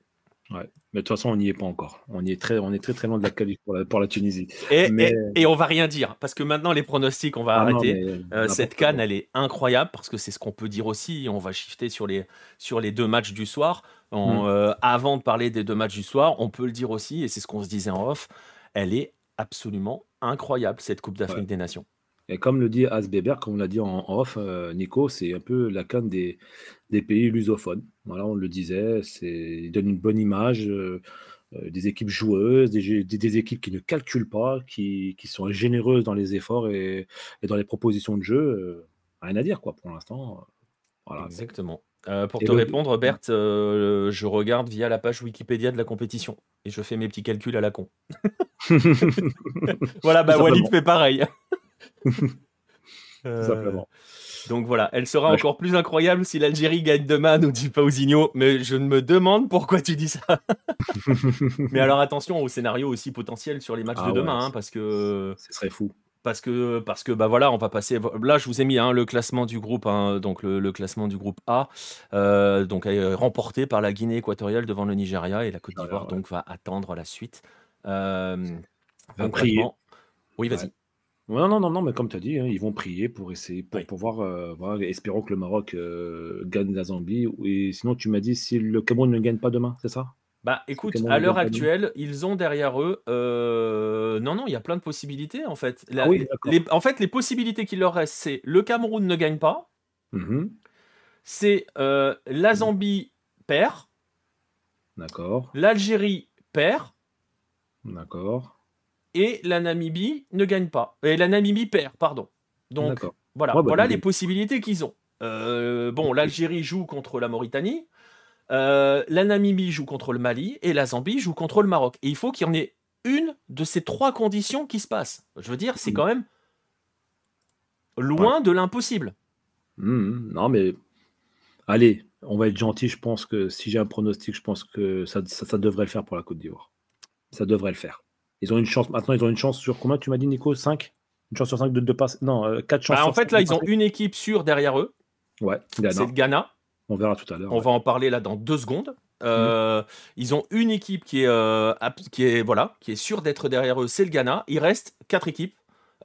Ouais. Mais de toute façon, on n'y est pas encore. On y est très, on est très très loin de la qualif pour la, pour la Tunisie. Et, mais... et, on va rien dire parce que maintenant les pronostics, on va ah arrêter. Euh, cette canne, elle est incroyable parce que c'est ce qu'on peut dire aussi. On va shifter sur les sur les deux matchs du soir. Hmm. Euh, avant de parler des deux matchs du soir, on peut le dire aussi et c'est ce qu'on se disait en off. Elle est absolument incroyable cette Coupe d'Afrique des Nations. Et comme le dit Asbeber, comme on l'a dit en off, euh, Nico, c'est un peu la canne des, des pays lusophones. Voilà, on le disait, il donne une bonne image, euh, euh, des équipes joueuses, des, des, équipes qui ne calculent pas, qui, qui, sont généreuses dans les efforts et, et dans les propositions de jeu. rien à dire, quoi, pour l'instant. Voilà, Exactement. pour te répondre, Berthe, je regarde via la page Wikipédia de la compétition et je fais mes petits calculs à la con. [laughs] voilà, bah Walid fait pareil. Euh, donc voilà, elle sera encore plus incroyable si l'Algérie gagne demain, nous dit Pausinho. Mais je me demande pourquoi tu dis ça. [laughs] mais alors attention au scénario aussi potentiel sur les matchs ah de demain, hein, parce que ce serait fou. Parce que, parce que bah voilà, on va passer. Là, je vous ai mis hein, le classement du groupe, hein, donc le, classement du groupe A, euh, donc remporté par la Guinée équatoriale devant le Nigeria et la Côte d'Ivoire, donc va attendre la suite. Euh, oui, vas-y. Non, non, non, non, mais comme tu as dit, hein, ils vont prier pour essayer, pour pouvoir, euh, voilà, espérons que le Maroc euh, gagne la Zambie. Et sinon, tu m'as dit si le Cameroun ne gagne pas demain, c'est ça? Bah écoute, à l'heure actuelle, ils ont derrière eux. Euh, non, non, il y a plein de possibilités en fait. Ah les, en fait, les possibilités qu'il leur reste, c'est le Cameroun ne gagne pas, mmh c'est la Zambie perd, D'accord, l'Algérie perd, d'accord et la Namibie ne gagne pas. Et la Namibie perd, pardon. Donc voilà, bah, voilà les possibilités qu'ils ont. Euh, bon, l'Algérie joue contre la Mauritanie, euh, la Namibie joue contre le Mali et la Zambie joue contre le Maroc. Et il faut qu'il y en ait une de ces trois conditions qui se passe. Je veux dire, c'est quand même loin de l'impossible. Mmh, non, mais allez, on va être gentil. Je pense que si j'ai un pronostic, je pense que ça, ça devrait le faire pour la Côte d'Ivoire. Ça devrait le faire. Ils ont une chance. Maintenant, ils ont une chance sur combien tu m'as dit, Nico? 5 Une chance sur 5 de, de passer Non, 4 euh, chances. Bah, en fait, là, ils ont une équipe sûre derrière eux. Ouais, C'est le Ghana. On verra tout à l'heure. On va en parler là dans deux secondes. Euh, ils ont une équipe qui est, euh, qui est, voilà, qui est sûre d'être derrière eux, c'est le Ghana. Il reste quatre équipes.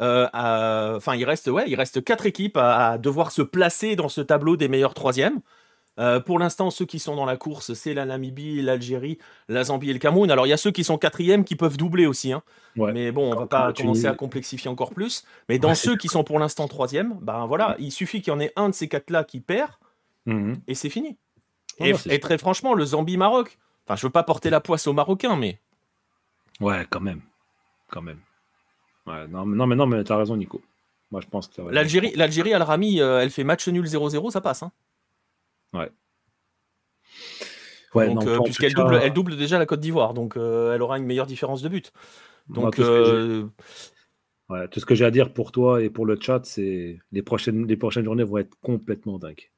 Enfin, il reste, ouais, il reste quatre équipes à, devoir se placer dans ce tableau des meilleurs troisièmes. Euh, pour l'instant, ceux qui sont dans la course, c'est la Namibie, l'Algérie, la Zambie et le Cameroun. Alors, il y a ceux qui sont quatrièmes qui peuvent doubler aussi. Hein. Mais bon, on va pas commencer à complexifier encore plus. Mais dans ceux qui sont pour l'instant troisième, ben voilà, il suffit qu'il y en ait un de ces quatre-là qui perd mhm. et c'est fini. et, très franchement, le Zambie-Maroc, enfin, je veux pas porter la poisse aux Marocains, mais. Ouais, quand même. Quand même. Non, mais non, mais, non, mais t'as raison, Nico. Moi, je pense que L'Algérie, l'Algérie, Al-Rami, euh, elle fait match nul 0-0, ça passe. Hein. Ouais. Ouais, donc, euh, puisqu'elle double, elle double déjà la Côte d'Ivoire, donc euh, elle aura une meilleure différence de but. Donc, tout, ce ouais, tout ce que j'ai à dire pour toi et pour le chat, c'est les prochaines, les prochaines journées vont être complètement dingues.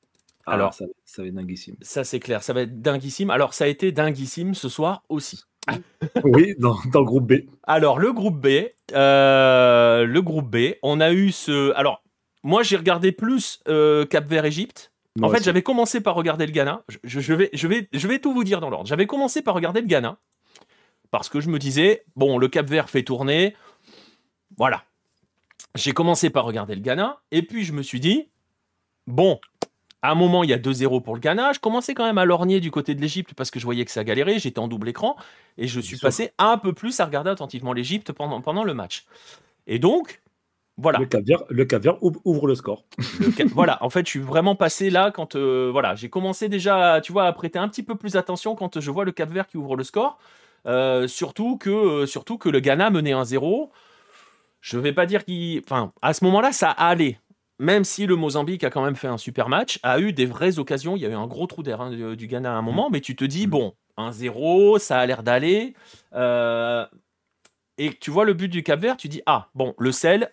Ah, Alors, ça, ça, va être dinguissime. Ça, c'est clair, ça va être dinguissime. Alors, ça a été dinguissime ce soir aussi. [laughs] oui, dans, dans, le groupe B. Alors, le groupe B, euh, le groupe B, on a eu ce. Alors, moi, j'ai regardé plus Cap En fait, j'avais commencé par regarder le Ghana. Je, vais, je, vais, je vais tout vous dire dans l'ordre. J'avais commencé par regarder le Ghana parce que je me disais, bon, le Cap Vert fait tourner. Voilà. J'ai commencé par regarder le Ghana et puis je me suis dit, bon, À un moment, il y a 2-0 pour le Ghana. Je commençais quand même à lorgner du côté de l'Égypte parce que je voyais que ça galérait. J'étais en double écran et je suis passé un peu plus à regarder attentivement l'Égypte pendant, pendant le match. Et donc, voilà. Le caviar, le caviar ouvre le score. voilà, en fait, je suis vraiment passé là quand euh, voilà, j'ai commencé déjà, tu vois, à prêter un petit peu plus attention quand je vois le Cap Vert qui ouvre le score. Euh, surtout, que, euh, surtout que le Ghana menait 1-0. Je vais pas dire qu'il. Enfin, à ce moment-là, ça allait même si le Mozambique a quand même fait un super match, a eu des vraies occasions. Il y a eu un gros trou d'air hein, du Ghana à un mm. moment, mais tu te dis, mm. bon, 1-0, ça a l'air d'aller. Et tu vois le but du Cap Vert, tu dis, ah, bon, le sel,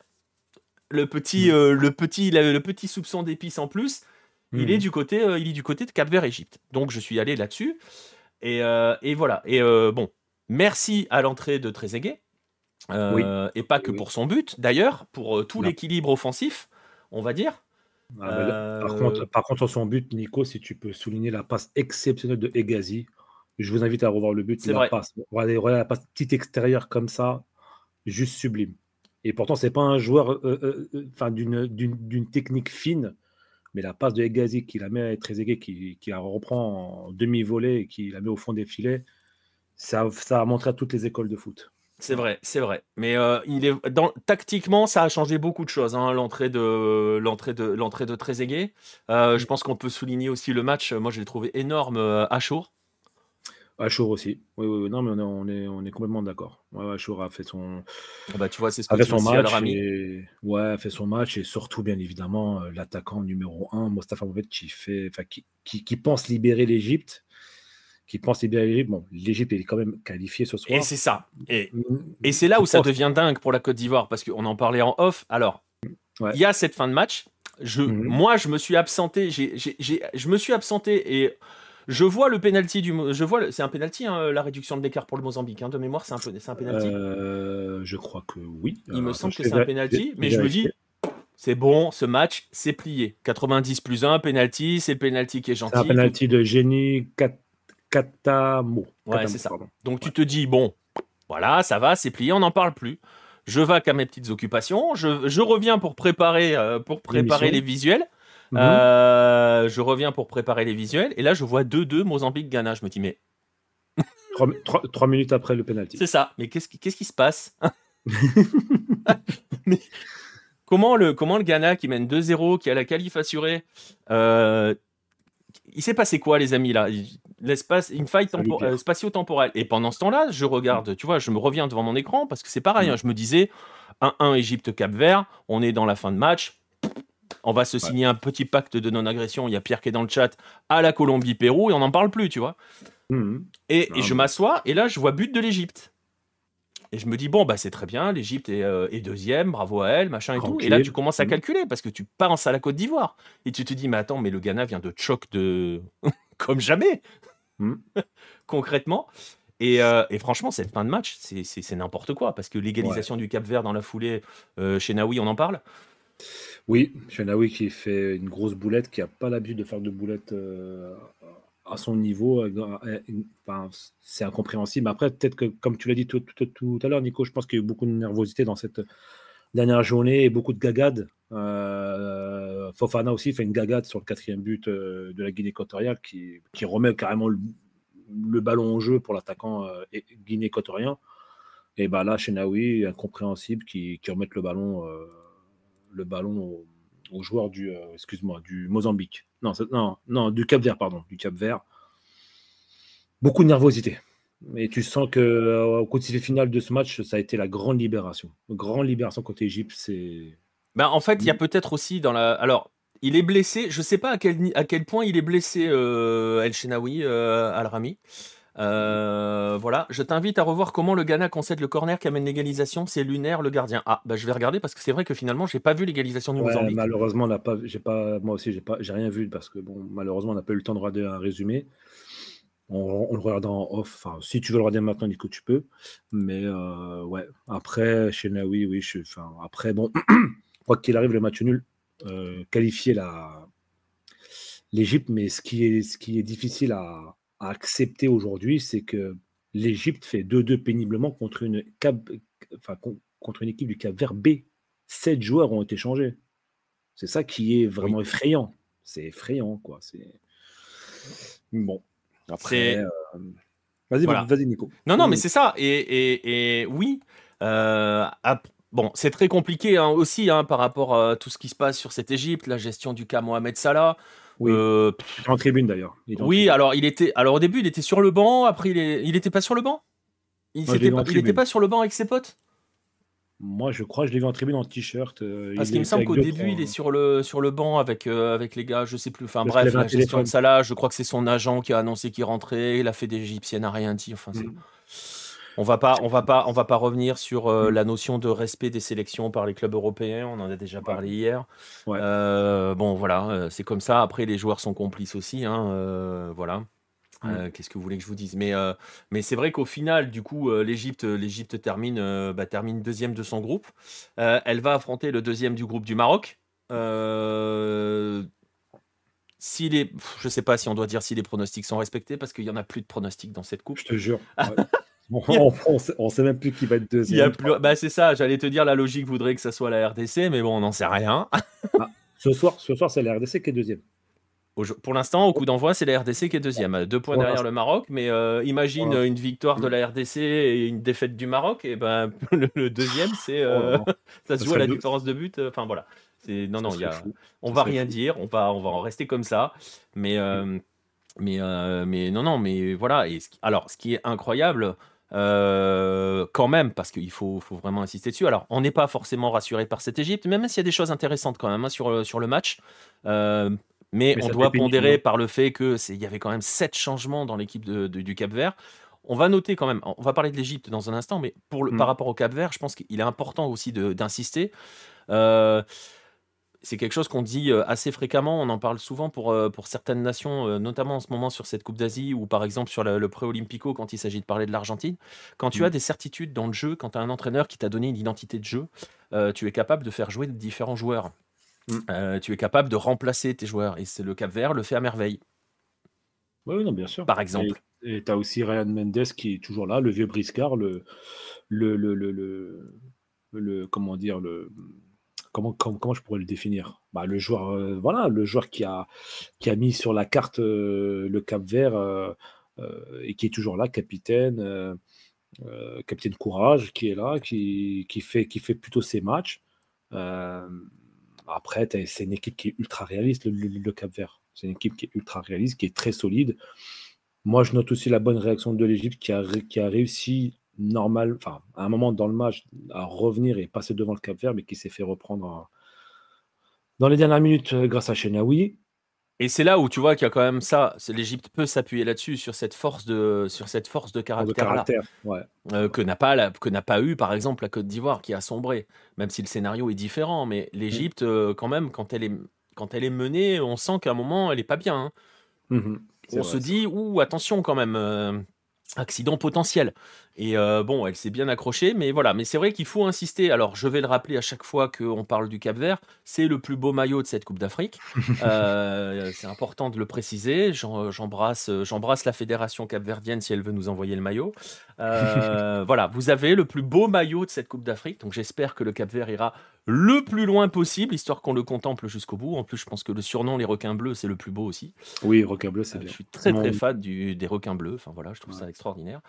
le petit, mm. euh, le petit, le, petit soupçon d'épices en plus, il, est du côté, euh, il est du côté de Cap Vert-Égypte. Donc je suis allé là-dessus. Et, voilà. Et bon, merci à l'entrée de Trezeguet. Et pas que pour son but, d'ailleurs, pour tout l'équilibre offensif on va dire. Ah, par, contre, par contre, sur son but, Nico, si tu peux souligner la passe exceptionnelle de Egazi, je vous invite à revoir le but. C'est vrai. Passe. Regardez, la passe petite extérieure comme ça, juste sublime. Et pourtant, c'est pas un joueur euh, euh, enfin, d'une technique fine, mais la passe de Egazi qui la met très aiguë, qui, qui la reprend en demi-volée et qui la met au fond des filets, ça, ça a montré à toutes les écoles de foot. C'est vrai, c'est vrai. Mais euh, il est dans, tactiquement, ça a changé beaucoup de choses. Hein, l'entrée de l'entrée de l'entrée de Trezeguet. Euh, je pense qu'on peut souligner aussi le match. Moi, je l'ai trouvé énorme euh, à Chour. À Chour aussi. Oui, oui, non, mais on est, on est, complètement d'accord. Ouais, Chour a fait son. Ah bah, tu vois, c'est ce que a fait son match. Et... Ouais, a fait son match et surtout, bien évidemment, l'attaquant numéro 1, Mostafa Mohamed, qui fait, qui, qui, qui pense libérer l'Égypte qui pense bien l'Égypte. Bon, l'Égypte est quand même qualifiée ce soir. Et c'est ça. Et, mm. et c'est là où ça devient dingue pour la Côte d'Ivoire, parce qu'on en parlait en off. Alors, il y a cette fin de match. Je, mm-hmm. Moi, je me suis absenté. je me suis absenté et je vois le penalty du. Je vois. C'est un penalty, hein, la réduction de l'écart pour le Mozambique. Hein, de mémoire, c'est un, un penalty. Euh, je crois que oui. Il me semble que c'est un penalty, mais je me dis. C'est bon, ce match, c'est plié. 90 plus 1, penalty, c'est le penalty qui est gentil. C'est un penalty de génie 4 Katamo. Ouais, c'est ça. Donc tu te dis, bon, voilà, ça va, c'est plié, on n'en parle plus. Je vais à mes petites occupations. Je, reviens pour préparer, euh, pour préparer les visuels. Mhm. Euh, je reviens pour préparer les visuels. Et là, je vois 2-2 Mozambique-Ghana. Je me dis, mais. [laughs] trois, minutes après le penalty. C'est ça. Mais qu'est-ce qui, qu'est-ce qui se passe [laughs] mais comment, le, comment le Ghana qui mène 2-0, qui a la qualif assurée, euh, il s'est passé quoi, les amis, là? L'espace, une faille euh, spatio-temporelle. Et pendant ce temps-là, je regarde, tu vois, je me reviens devant mon écran parce que c'est pareil. Mm. Hein, je me disais, 1-1 Égypte-Cap-Vert, on est dans la fin de match. On va se signer un petit pacte de non-agression. Il y a Pierre qui est dans le chat à la Colombie-Pérou et on n'en parle plus, tu vois. Mm. Et, et, je m'assois et là, je vois but de l'Égypte. Et je me dis, bon, bah, c'est très bien, l'Égypte est, euh, deuxième, bravo à elle, machin et tout. Et là, tu commences à mmh. calculer parce que tu penses à la Côte d'Ivoire. Et tu te dis, mais attends, mais le Ghana vient de choc de. [laughs] comme jamais mmh. [laughs] Concrètement. Euh, et, franchement, cette fin de match, c'est n'importe quoi parce que l'égalisation du Cap Vert dans la foulée, euh, chez Naoui, on en parle Oui, chez Naoui qui fait une grosse boulette, qui n'a pas l'habitude de faire de boulettes à son niveau, euh, enfin, c'est incompréhensible. Après, peut-être que, comme tu l'as dit tout, à l'heure, Nico, je pense qu'il y a eu beaucoup de nervosité dans cette dernière journée et beaucoup de gagades. Euh, Fofana aussi fait une gagade sur le quatrième but euh, de la Guinée équatoriale qui, remet carrément le, ballon en jeu pour l'attaquant guinée équatorien. Et bah là, chez Naoui, incompréhensible qui, qui remette le ballon, le ballon aux joueurs du, excuse-moi, du Mozambique. Non, non, non, du Cap Vert, pardon, du Cap Vert. Beaucoup de nervosité. Et tu sens que euh, au côté final de ce match, ça a été la grande libération. grande libération côté Égypte, c'est. Ben, en fait, il y a peut-être aussi dans la. Alors, il est blessé. Je ne sais pas à quel, à quel point il est blessé, euh, El Shenawi, euh, Al-Rami. Euh, voilà, je t'invite à revoir comment le Ghana concède le corner qui amène l'égalisation. C'est lunaire, le gardien. Ah, bah je vais regarder parce que c'est vrai que finalement, j'ai pas vu l'égalisation du Mozambique. Malheureusement, on pas, j'ai pas, moi aussi, j'ai pas, j'ai rien vu parce que bon, malheureusement, on n'a pas eu le temps de regarder un résumé. On, le regarde en off. Enfin, si tu veux le regarder maintenant, Nico, tu peux. Mais euh, ouais, après, chez Naoui, oui, je, enfin, après, bon, [clears throat] quoi qu'il arrive, le match nul, euh, qualifier la l'Égypte, mais ce qui est, ce qui est difficile à à accepter aujourd'hui, c'est que l'Égypte fait 2-2 péniblement contre une, enfin, contre une équipe du Cap Vert B. Sept joueurs ont été changés. C'est ça qui est vraiment effrayant. c'est effrayant, quoi. C'est bon. Après, euh, vas-y, vas-y, Nico. Non, non, mais c'est ça. Et, oui. Euh, bon, c'est très compliqué hein, aussi hein, par rapport à tout ce qui se passe sur cette Égypte, la gestion du cas Mohamed Salah. Oui. Euh, en tribune d'ailleurs. Oui, alors il était. Alors au début, il était sur le banc. Après, il est... il était pas sur le banc? Il n'était pas, sur le banc avec ses potes? Moi, je crois, je l'ai vu en tribune en t-shirt. Euh, Parce qu'il me semble qu'au début, il est sur le, sur le banc avec, euh, avec les gars, je sais plus. Enfin bref, la gestion de Salah, je crois que c'est son agent qui a annoncé qu'il rentrait. Il a fait des égyptiennes, n'a rien dit. Enfin, mm. On va pas, on va pas, on va pas revenir sur euh, mm. la notion de respect des sélections par les clubs européens. On en a déjà parlé hier. bon, voilà, c'est comme ça. Après, les joueurs sont complices aussi. Hein, voilà. Euh, qu'est-ce que vous voulez que je vous dise? Mais, euh, mais c'est vrai qu'au final, du coup, euh, l'Égypte, l'Égypte termine, bah, termine deuxième de son groupe. elle va affronter le deuxième du groupe du Maroc. si les, je ne sais pas si on doit dire si les pronostics sont respectés parce qu'il y en a plus de pronostics dans cette coupe. Je te jure. [laughs] [laughs] on, ne sait, même plus qui va être deuxième. Bah, c'est ça. J'allais te dire la logique voudrait que ça soit la RDC, mais bon, on n'en sait rien. [laughs] Ah, ce soir, ce soir, c'est la RDC qui est deuxième. Pour l'instant, au coup d'envoie, c'est la RDC qui est deuxième, deux points derrière le Maroc. Mais euh, imagine une victoire de la RDC et une défaite du Maroc, et ben [laughs] le, deuxième, c'est euh, ça se joue à la différence de but. Enfin voilà, c'est non non, y a, on va rien dire, on va on va en rester comme ça. Mais euh, mais mais non non, mais voilà. Et alors, ce qui est incroyable. Quand même, parce qu'il faut, faut, vraiment insister dessus. Alors, on n'est pas forcément rassuré par cette Égypte, même s'il y a des choses intéressantes quand même hein, sur, sur le match. Mais, on doit pondérer par le fait qu'il y avait quand même sept changements dans l'équipe du Cap Vert. On va noter quand même, on va parler de l'Égypte dans un instant, mais pour le, par rapport au Cap Vert, je pense qu'il est important aussi d'insister. Euh, c'est quelque chose qu'on dit euh, assez fréquemment, on en parle souvent pour, euh, pour certaines nations, notamment en ce moment sur cette Coupe d'Asie ou par exemple sur le, pré-olympico quand il s'agit de parler de l'Argentine. Quand tu mmh. as des certitudes dans le jeu, quand tu as un entraîneur qui t'a donné une identité de jeu, tu es capable de faire jouer différents joueurs. Mmh. Euh, tu es capable de remplacer tes joueurs. Et c'est le Cap Vert le fait à merveille. Oui, non, bien sûr. Par exemple. Et tu as aussi Ryan Mendes qui est toujours là, le vieux briscard, le, le, le, le, comment dire, le, comment, je pourrais le définir? Bah, Le joueur, euh, voilà, le joueur qui a, mis sur la carte euh, le Cap Vert et qui est toujours là, capitaine, capitaine courage, qui est là, qui, fait, qui fait plutôt ses matchs. Après, c'est une équipe qui est ultra réaliste, le, Cap Vert. C'est une équipe qui est ultra réaliste, qui est très solide. Moi, je note aussi la bonne réaction de l'Égypte qui a réussi normal, enfin, à un moment dans le match, à revenir et passer devant le Cap Vert, mais qui s'est fait reprendre dans les dernières minutes euh, grâce à Chenaoui. Et c'est là où tu vois qu'il y a quand même ça, l'Égypte peut s'appuyer là-dessus, sur cette force de, sur cette force de caractère, euh, que n'a pas, que n'a pas eu par exemple la Côte d'Ivoire qui a sombré, même si le scénario est différent. Mais l'Égypte, euh, quand même, quand elle est, quand elle est menée, on sent qu'à un moment, elle est pas bien. Hein. Mmh on se dit, ou attention quand même. Euh, accident potentiel. Et euh, bon, elle s'est bien accrochée, mais voilà. Mais c'est vrai qu'il faut insister. Alors, je vais le rappeler à chaque fois qu'on parle du Cap Vert, c'est le plus beau maillot de cette Coupe d'Afrique. [laughs] Euh, c'est important de le préciser. J'embrasse, j'embrasse la fédération capverdienne si elle veut nous envoyer le maillot. Euh, [laughs] voilà, vous avez le plus beau maillot de cette Coupe d'Afrique. Donc, j'espère que le Cap Vert ira le plus loin possible, histoire qu'on le contemple jusqu'au bout. En plus, je pense que le surnom les requins bleus, c'est le plus beau aussi. Oui, requins bleus, c'est bien. Je suis très très fan du, des requins bleus. Enfin voilà, je trouve ça extraordinaire.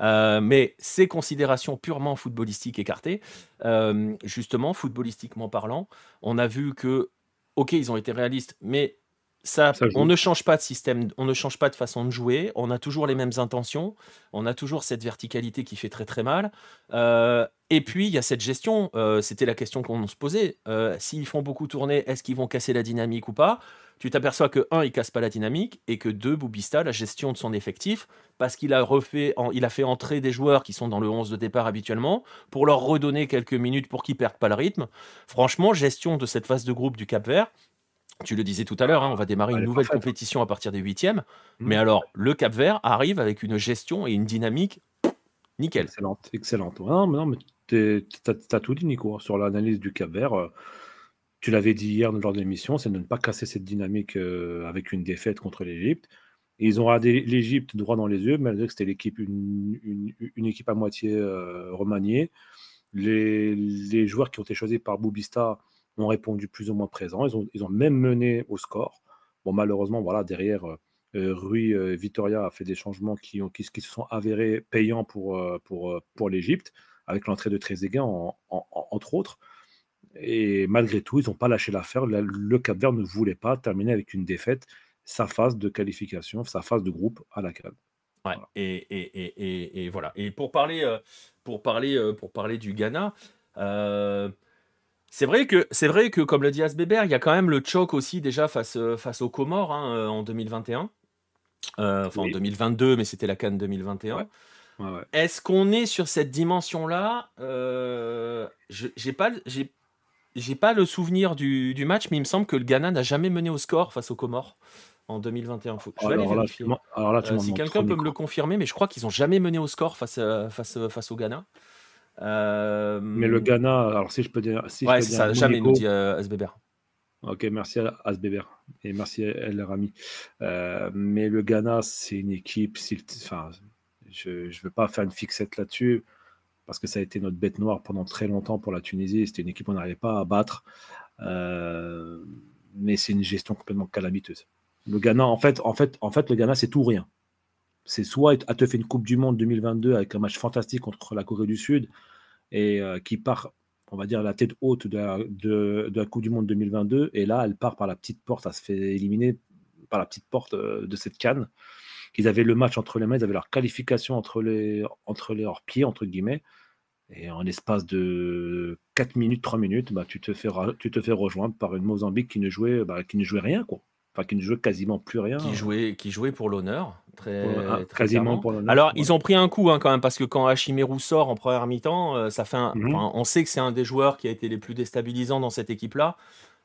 Euh, mais ces considérations purement footballistiques écartées, euh, justement, footballistiquement parlant, on a vu que, ok, ils ont été réalistes, mais ça, on ne change pas de système, on ne change pas de façon de jouer, on a toujours les mêmes intentions, on a toujours cette verticalité qui fait très très mal. Euh, et puis, il y a cette gestion, c'était la question qu'on se posait, s'ils font beaucoup tourner, est-ce qu'ils vont casser la dynamique ou pas? Tu t'aperçois que, un, il casse pas la dynamique, et que, deux, Boubista, la gestion de son effectif, parce qu'il a, refait, il a fait entrer des joueurs qui sont dans le 11 de départ habituellement, pour leur redonner quelques minutes pour qu'ils perdent pas le rythme. Franchement, gestion de cette phase de groupe du Cap Vert, tu le disais tout à l'heure, hein, on va démarrer une nouvelle compétition à partir des huitièmes. Mmh. Mais alors, le Cap Vert arrive avec une gestion et une dynamique nickel. Excellente, excellente. non, mais, non, mais tu as, tout dit, Nico, hein, sur l'analyse du Cap Vert. Euh, tu l'avais dit hier lors de l'émission, c'est de ne pas casser cette dynamique euh, avec une défaite contre l'Égypte. ils ont regardé l'Égypte droit dans les yeux, malgré que c'était l'équipe, une, équipe à moitié euh, remaniée. Les, joueurs qui ont été choisis par Boubista ont répondu plus ou moins présent. Ils ont, ils ont même mené au score. Bon, malheureusement, voilà, derrière, Rui Vitoria a fait des changements qui, ont, qui, se sont avérés payants pour, pour, pour l'Égypte, avec l'entrée de Trezeguet, entre autres. Et malgré tout, ils n'ont pas lâché l'affaire. Le Cap Vert ne voulait pas terminer avec une défaite sa phase de qualification, sa phase de groupe à la CAN. Ouais, Et, et, et, voilà. Et pour parler, pour parler, pour parler du Ghana, c'est vrai que c'est vrai que comme le dit Asbeber, il y a quand même le choc aussi déjà face face aux Comores hein, en 2021. enfin en 2022, mais c'était la Cannes 2021. Est-ce qu'on est sur cette dimension-là? Euh, J'ai pas, j'ai pas le souvenir du, du, match, mais il me semble que le Ghana n'a jamais mené au score face aux Comores en 2021. Faut je vais alors, vérifier. alors là, euh, si quelqu'un peut me le confirmer, mais je crois qu'ils n'ont jamais mené au score face, face, face au Ghana. Euh... Mais le Ghana, alors si je peux dire. Si ouais, c'est ça, jamais, nous dit euh, Asbeber. Ok, merci à Asbeber et merci El Rami. Euh, mais le Ghana, c'est une équipe. Enfin, je ne veux pas faire une fixette là-dessus parce que ça a été notre bête noire pendant très longtemps pour la Tunisie. C'était une équipe qu'on n'arrivait pas à battre. Euh, mais c'est une gestion complètement calamiteuse. Le Ghana, en fait, en fait, en fait le Ghana, c'est tout ou rien. C'est soit à te fait une Coupe du Monde 2022 avec un match fantastique contre la Corée du Sud et euh, qui part, on va dire, la tête haute de la, de, la, Coupe du Monde 2022. Et là, elle part par la petite porte, elle se fait éliminer par la petite porte euh, de cette canne. Ils avaient le match entre les mains, ils avaient leur qualification entre, les, entre leurs pieds, entre guillemets. Et en l'espace de 4 minutes, 3 minutes, bah, tu, te fais, tu te fais rejoindre par une Mozambique qui ne jouait, bah, qui ne jouait rien. Quoi. Enfin, qui ne jouait quasiment plus rien. Qui jouait, qui jouait pour l'honneur. Très, ah, quasiment pour l'honneur. Alors, ils ont pris un coup hein, quand même, parce que quand Hachimeru sort en première mi-temps, euh, ça fait mhm. on sait que c'est un des joueurs qui a été les plus déstabilisants dans cette équipe-là.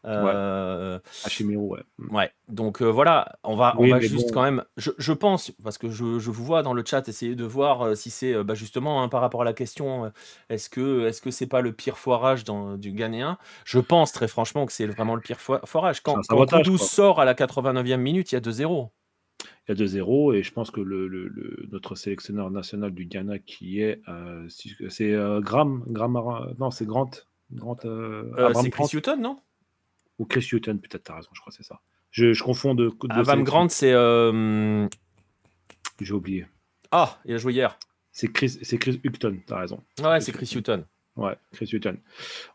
Euh, ouais. Mm. ouais. Donc euh, voilà, on va, on va juste quand même. Je, pense, parce que je, je, vous vois dans le chat essayer de voir euh, si c'est bah, justement hein, par rapport à la question est-ce que est-ce que c'est pas le pire foirage dans, du Ghanéen? Je pense très franchement que c'est vraiment le pire foirage. Quand, quand Koudou sort à la 89e minute, il y a 2-0. Il y a 2-0 et je pense que le, le, notre sélectionneur national du Ghana qui est. c'est Graham, Graham. Non, c'est Grant. Grant c'est Chris Hutton, non? Ou Chris Hutton, peut-être, t'as raison, je crois que c'est ça. Je, je, confonds de. de Avam Grant, c'est. Euh... J'ai oublié. Ah, il a joué hier. C'est Chris, c'est Chris Hutton, t'as raison. Ouais, c'est Chris Hutton. Ouais, Chris Hutton.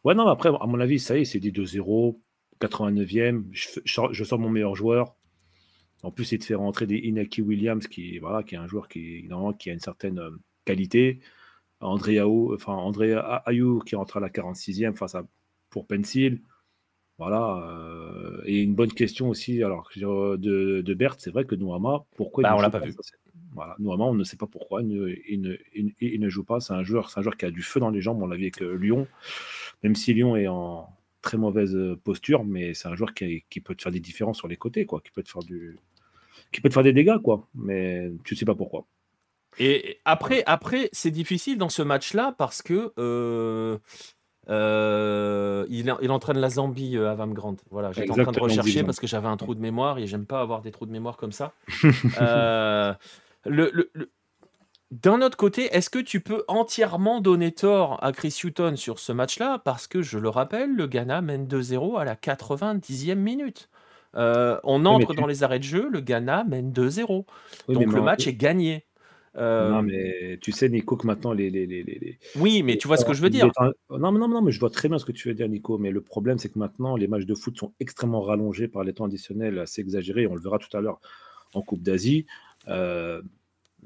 Ouais, non, après, à mon avis, ça y est, c'est dit 2-0, 89e. Je, je, sors mon meilleur joueur. En plus, c'est de faire rentrer des Inaki Williams, qui, voilà, qui est un joueur qui, qui a une certaine euh, qualité. André Ayou, enfin, André Ayou qui rentre à la 46e face à, pour Pencil. Voilà. Euh, et une bonne question aussi, alors de, de Berthe, c'est vrai que Nouama, pourquoi bah, on l'a pas, vu. Voilà, Nouama, on ne sait pas pourquoi il ne, il, ne, joue pas. C'est un joueur, c'est un joueur qui a du feu dans les jambes. On l'a vu avec euh, Lyon, même si Lyon est en très mauvaise euh, posture, mais c'est un joueur qui, qui, peut te faire des différences sur les côtés, quoi, qui peut te faire du, qui peut te faire des dégâts, quoi. Mais tu ne sais pas pourquoi. Et après, après c'est difficile dans ce match-là parce que euh, il, il, entraîne la Zambie euh, à Vam Grant. Voilà, j'étais en train de rechercher parce que j'avais un trou de mémoire et j'aime pas avoir des trous de mémoire comme ça. [laughs] euh, le, le, D'un autre côté, est-ce que tu peux entièrement donner tort à Chris Hutton sur ce match-là? Parce que je le rappelle, le Ghana mène 2-0 à la 90e minute. Euh, on entre dans les arrêts de jeu, le Ghana mène 2-0. Donc le match est gagné. Euh, non, mais tu sais, Nico, que maintenant, les. les, les, oui, mais tu vois ce que je veux dire. Non, non, non, mais je vois très bien ce que tu veux dire, Nico. Mais le problème, c'est que maintenant, les matchs de foot sont extrêmement rallongés par les temps additionnels, assez exagérés. On le verra tout à l'heure en Coupe d'Asie. Euh,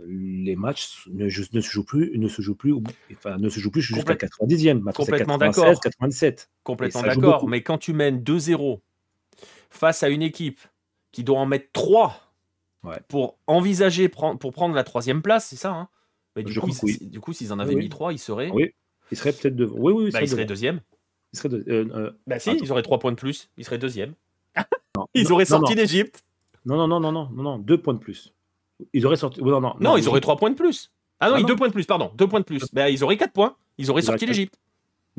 les matchs ne, ne, se jouent plus, ne se jouent plus, enfin, ne se jouent plus jusqu'à 90e. Complètement d'accord. 97. Complètement d'accord. Mais quand tu mènes 2-0 face à une équipe qui doit en mettre 3 pour envisager pour prendre la troisième place, c'est ça. Hein Mais du, coup, du coup, s'ils en avaient mis trois, ils seraient. Oui, ils seraient peut-être de... Oui, oui, bah, ils seraient deuxième. Ils seraient de... Euh, euh, bah si, ils auraient trois points de plus. Ils seraient deuxième. [laughs] ils auraient sorti l'Égypte. Non, non, non, non, non, non, non, deux points de plus. Ils auraient sorti. non, non, non, ils auraient trois points de plus. Ah non, ah, deux points de plus, pardon, deux points de plus. Bah, ils auraient quatre points. Ils auraient sorti l'Égypte.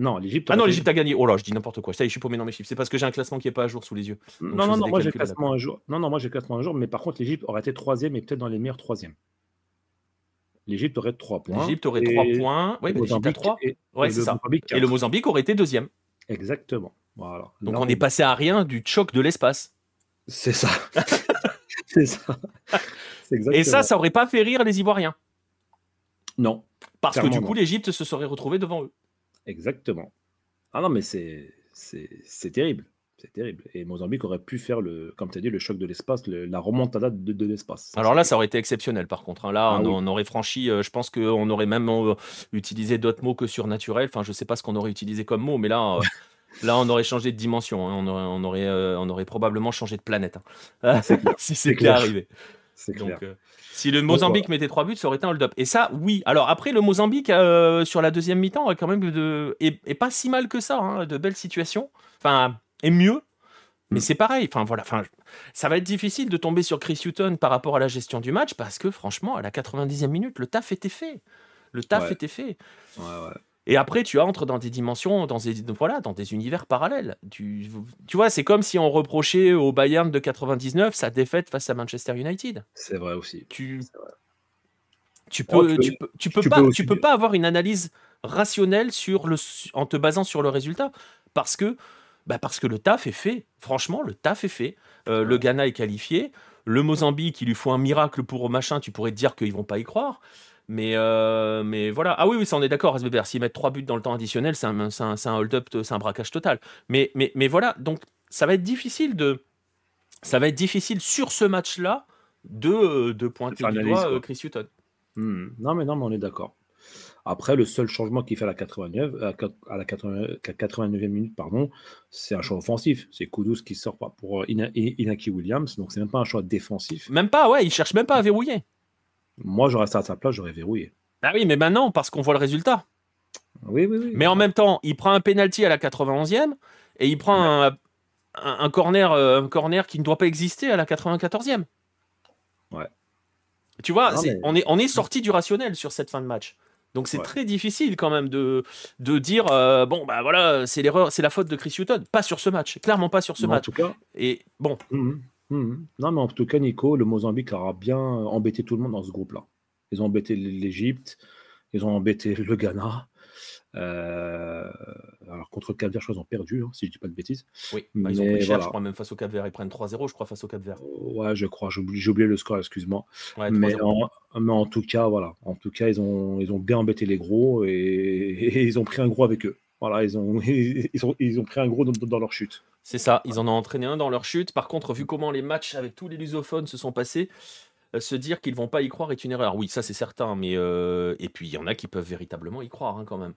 Non, l'Égypte. Ah non, l'Égypte a gagné. Oh là, je dis n'importe quoi. Ça y est, je suis paumé dans mes chiffres. C'est parce que j'ai un classement qui n'est pas à jour sous les yeux. non, non, non, moi j'ai classement un jour. Non, non, moi j'ai classement un jour, mais par contre, l'Égypte aurait été troisième et peut-être dans les meilleurs troisièmes. L'Égypte aurait trois points. L'Égypte aurait trois points. Oui, mais l'Égypte a trois. Ouais, c'est ça. Et le Mozambique aurait été deuxième. Exactement. Voilà. Donc on est passé à rien du choc de l'espace. C'est ça. [laughs] c'est ça. Et ça, ça aurait pas fait rire les Ivoiriens. Non. Parce que du coup, l'Égypte se serait retrouvée devant eux. Exactement. Ah non, mais c'est terrible. C'est terrible. Et Mozambique aurait pu faire, le, comme tu as dit, le choc de l'espace, la remontada de, de l'espace. Alors là, ça aurait été exceptionnel par contre. Hein. Là, ah on, aurait franchi, euh, je pense qu'on aurait même euh, utilisé d'autres mots que surnaturel. Enfin, je sais pas ce qu'on aurait utilisé comme mot, mais là, euh, [laughs] là on aurait changé de dimension. Hein. On, aurait, on, aurait, on aurait probablement changé de planète. Hein. [laughs] si c'est arrivé. Clair. si le Mozambique mettait trois buts, ça aurait été un hold-up. Et ça, oui. Alors après, le Mozambique, sur la deuxième mi-temps, quand même de... est, pas si mal que ça, de belles situations. Enfin, et mieux. Mais mm. c'est pareil, enfin voilà, enfin, ça va être difficile de tomber sur Chris Hutton par rapport à la gestion du match parce que franchement, à la 90e minute, le taf était fait. Le taf était fait. Et après, tu entres dans des dimensions, dans des, voilà, dans des univers parallèles. Tu, tu vois, c'est comme si on reprochait au Bayern de 99 sa défaite face à Manchester United. C'est vrai aussi. Tu, tu peux, tu, peux, tu peux, pas, tu peux pas avoir une analyse rationnelle sur le, en te basant sur le résultat parce que bah Parce que le taf est fait. Franchement, le taf est fait. Euh, le Ghana est qualifié. Le Mozambique, il lui faut un miracle pour machin. Tu pourrais te dire qu'ils vont pas y croire. Mais, euh, mais voilà. Ah oui, oui, ça on est d'accord, SBBR. S'ils mettent trois buts dans le temps additionnel, c'est un, un hold-up, c'est un braquage total. Mais, mais, mais voilà, donc ça va être difficile de. Ça va être difficile sur ce match-là de, de pointer du doigt euh, Chris Hutton. Hmm. Non, mais non, mais on est d'accord. Après, le seul changement qu'il fait à la 89, à la 89e minute, pardon, c'est un choix offensif. C'est Kudus qui sort pour Inaki Williams, donc c'est même pas un choix défensif. Même pas, ouais, il cherche même pas à verrouiller. Moi, j'aurais resté à sa place, j'aurais verrouillé. Ah oui, mais maintenant, parce qu'on voit le résultat. Oui, oui, oui. Mais en même temps, il prend un penalty à la 91e et il prend un, corner, euh, un corner qui ne doit pas exister à la 94e. Ouais. Tu vois, on est, on est sorti du rationnel sur cette fin de match. Donc c'est très difficile quand même de, de dire euh, bon bah voilà c'est l'erreur c'est la faute de Chris Hutton pas sur ce match clairement pas sur ce match en tout cas, et bon mmh mmh non mais en tout cas Nico le Mozambique aura bien embêté tout le monde dans ce groupe là ils ont embêté l'Égypte ils ont embêté [laughs] le Ghana euh, alors contre le Cap Vert, je crois qu'ils ont perdu, hein, si je dis pas de bêtises. Oui, bah, ils ont pris cher, je crois, même face au Cap Vert. Ils prennent 3-0, je crois, face au Cap Vert. Ouais, je crois, j'ai oublié, le score, excuse-moi. mais, en, mais, en, tout cas, voilà. En tout cas, ils ont, ils ont bien embêté les gros et, [laughs] ils ont pris un gros avec eux. Voilà, ils ont, [laughs] ils ont, ils ont pris un gros dans, dans leur chute. C'est ça, ils en ont entraîné un dans leur chute. Par contre, vu comment les matchs avec tous les lusophones se sont passés, euh, se dire qu'ils vont pas y croire est une erreur. Oui, ça c'est certain, mais euh, et puis il y en a qui peuvent véritablement y croire hein, quand même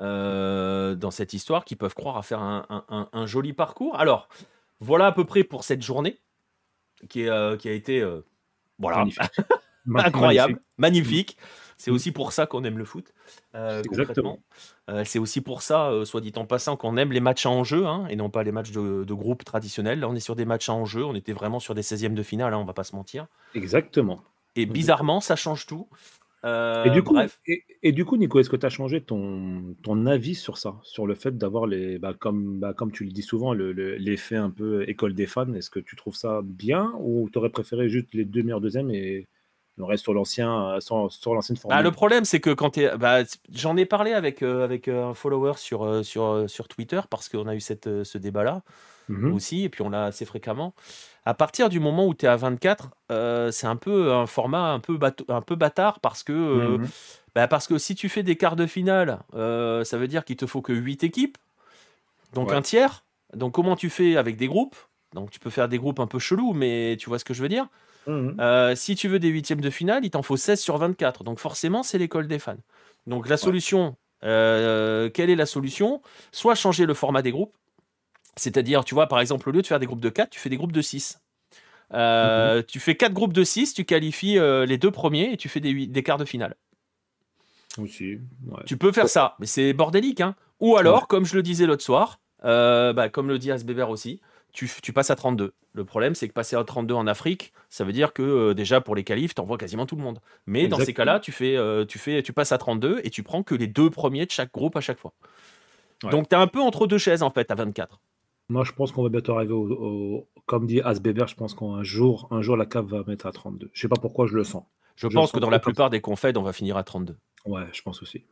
euh, dans cette histoire, qui peuvent croire à faire un, joli parcours. Alors voilà à peu près pour cette journée qui, est, qui a été voilà [laughs] incroyable, magnifique. C'est aussi pour ça qu'on aime le foot. Euh, Exactement. Euh, c'est aussi pour ça, euh, soit dit en passant, qu'on aime les matchs en jeu hein, et non pas les matchs de, groupe traditionnels. Là, on est sur des matchs en jeu. On était vraiment sur des 16e de finale, hein, on va pas se mentir. Exactement. Et bizarrement, ça change tout. et, du coup, Et, du coup, Nico, est-ce que tu as changé ton, ton avis sur ça Sur le fait d'avoir, les, bah, comme, bah, comme tu le dis souvent, l'effet un peu école des fans? Est-ce que tu trouves ça bien ou tu aurais préféré juste les deux meilleurs deuxièmes et on reste sur l'ancien, euh, sur, l'ancienne formule. Bah, le problème, c'est que quand bah, j'en ai parlé avec, euh, avec euh, un follower sur, sur, sur Twitter parce qu'on a eu cette, ce débat-là mmh aussi, et puis on l'a assez fréquemment. À partir du moment où tu es à 24, c'est un peu un format un peu, un peu bâtard parce que, mmh bah, parce que si tu fais des quarts de finale, ça veut dire qu'il te faut que 8 équipes, donc un tiers. Donc comment tu fais avec des groupes? Donc tu peux faire des groupes un peu chelous, mais tu vois ce que je veux dire? Mhm. Euh, si tu veux des huitièmes de finale, il t'en faut 16 sur 24. Donc forcément, c'est l'école des fans. Donc la solution, euh, quelle est la solution? Soit changer le format des groupes. C'est-à-dire, tu vois, par exemple, au lieu de faire des groupes de 4, tu fais des groupes de 6. Euh, mhm. Tu fais 4 groupes de 6, tu qualifies les deux premiers et tu fais des, des quarts de finale. Aussi. Tu peux faire ça, mais c'est bordélique. Hein. Ou alors, comme je le disais l'autre soir, bah, comme le dit Asbeber aussi, tu, passes à 32. Le problème, c'est que passer à 32 en Afrique, ça veut dire que euh, déjà pour les qualifs, tu envoies quasiment tout le monde. Mais dans ces cas-là, tu, fais, euh, tu, fais, tu passes à 32 et tu prends que les deux premiers de chaque groupe à chaque fois. Donc tu es un peu entre deux chaises en fait à 24. Moi, je pense qu'on va bientôt arriver au, comme dit Asbeber, je pense qu'un jour, un jour la CAF va mettre à 32. Je sais pas pourquoi je le sens. Je, pense que dans la plupart des confèdes, on va finir à 32. Ouais, je pense aussi.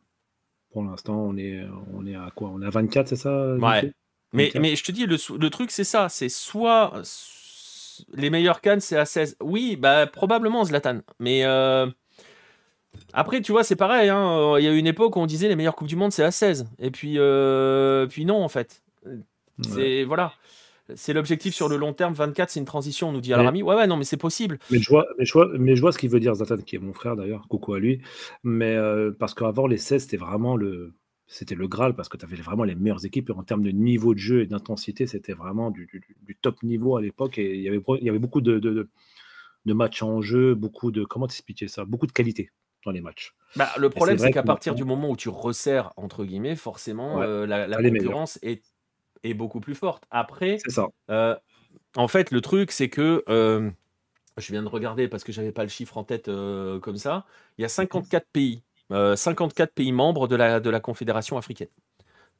Pour l'instant, on est, on est à quoi? On est à 24, c'est ça Ouais. Mais, mais je te dis, le, le truc, c'est ça. C'est soit, les meilleures cannes, c'est à 16. Oui, bah probablement Zlatan. Mais euh, après, tu vois, c'est pareil. Hein, il y a eu une époque où on disait les meilleures coupes du monde, c'est à 16. Et puis, euh, puis non, en fait. C'est voilà. C'est l'objectif sur le long terme. 24, c'est une transition, on nous dit à Ouais, ouais, non, mais c'est possible. Mais je, vois, mais, je vois, mais je vois ce qu'il veut dire, Zlatan, qui est mon frère d'ailleurs. Coucou à lui. Mais parce qu'avant, les 16, c'était vraiment le c'était le Graal parce que tu avais vraiment les meilleures équipes. Et en termes de niveau de jeu et d'intensité, c'était vraiment du, top niveau à l'époque. Et il y avait, il y avait beaucoup de, de, matchs en jeu, beaucoup de. Comment t'expliquer ça? Beaucoup de qualité dans les matchs. Bah, le problème, c'est qu'à partir du moment où tu resserres, entre guillemets, forcément, euh, la, concurrence est, est, beaucoup plus forte. Après, ça. Euh, en fait, le truc, c'est que. Euh, je viens de regarder parce que j'avais pas le chiffre en tête comme ça. Il y a 54 pays 54 euh, pays membres de la, de la Confédération africaine.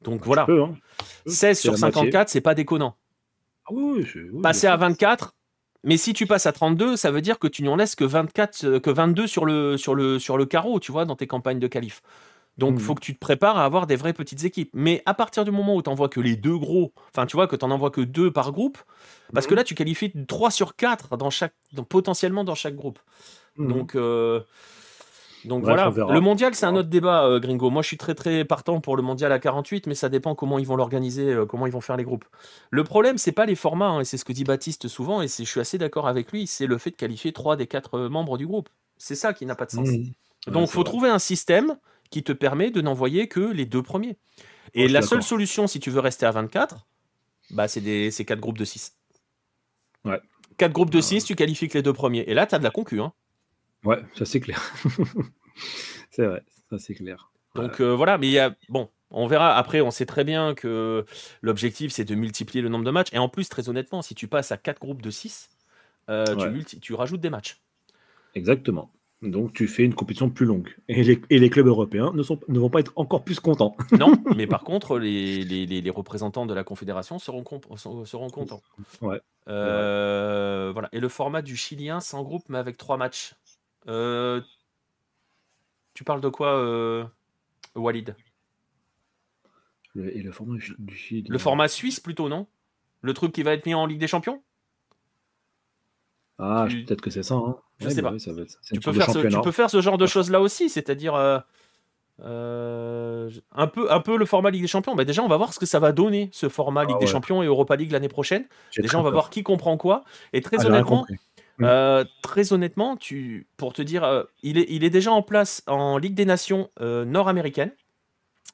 Donc voilà. 16 hein. sur 54, c'est pas déconnant. Ah oui, Passer à 24, mais si tu passes à 32, ça veut dire que tu n'en laisses que 24, euh, que 22 sur le, sur le, sur le carreau, tu vois, dans tes campagnes de qualif. Donc, il mmh. faut que tu te prépares à avoir des vraies petites équipes. Mais à partir du moment où tu n'envoies que les deux gros, enfin, tu vois, que tu n'en envoies que deux par groupe, parce que mmh. là, tu qualifies 3 sur 4 dans chaque, potentiellement dans chaque groupe. Mmh. Donc, euh, donc voilà, le mondial, c'est un autre débat, euh, Gringo. Moi, je suis très très partant pour le mondial à 48, mais ça dépend comment ils vont l'organiser, euh, comment ils vont faire les groupes. Le problème, c'est pas les formats, hein, et c'est ce que dit Baptiste souvent, et je suis assez d'accord avec lui, c'est le fait de qualifier trois des quatre euh, membres du groupe. C'est ça qui n'a pas de sens. Mmh. Donc, il faut trouver un système qui te permet de n'envoyer que les deux premiers. Et la seule solution, si tu veux rester à 24, bah, c'est quatre groupes de 6. Ouais. Quatre groupes de 6, tu qualifies que les deux premiers. Et là, tu as de la concu. Hein. Ouais, ça c'est clair. [laughs] c'est vrai, ça c'est clair. Donc euh, voilà, mais il y a bon, on verra. Après, on sait très bien que l'objectif c'est de multiplier le nombre de matchs. Et en plus, très honnêtement, si tu passes à 4 groupes de 6, euh, tu, tu rajoutes des matchs. Exactement. Donc tu fais une compétition plus longue. Et les, et les clubs européens ne, sont, ne, vont pas être encore plus contents. [laughs] non, mais par contre, les, les, les, représentants de la Confédération seront, seront contents. Ouais. Euh, voilà. Et le format du Chilien, sans groupe, mais avec 3 matchs. Euh, tu parles de quoi, euh, Walid? Le, Et le format du Le format suisse plutôt, non? Le truc qui va être mis en Ligue des Champions? Ah, peut-être que c'est ça. Hein. Je sais bah pas. tu, peux faire ce, tu, peux faire ce, genre de choses là aussi, c'est-à-dire euh, un, peu, un peu le format Ligue des Champions. Bah déjà, on va voir ce que ça va donner, ce format Ligue ah des Champions et Europa League l'année prochaine. Déjà, on va voir qui comprend quoi. Et très ah, honnêtement, Mm. Euh, très honnêtement, tu, pour te dire, euh, il, est, il est déjà en place en Ligue des Nations euh, nord-américaine,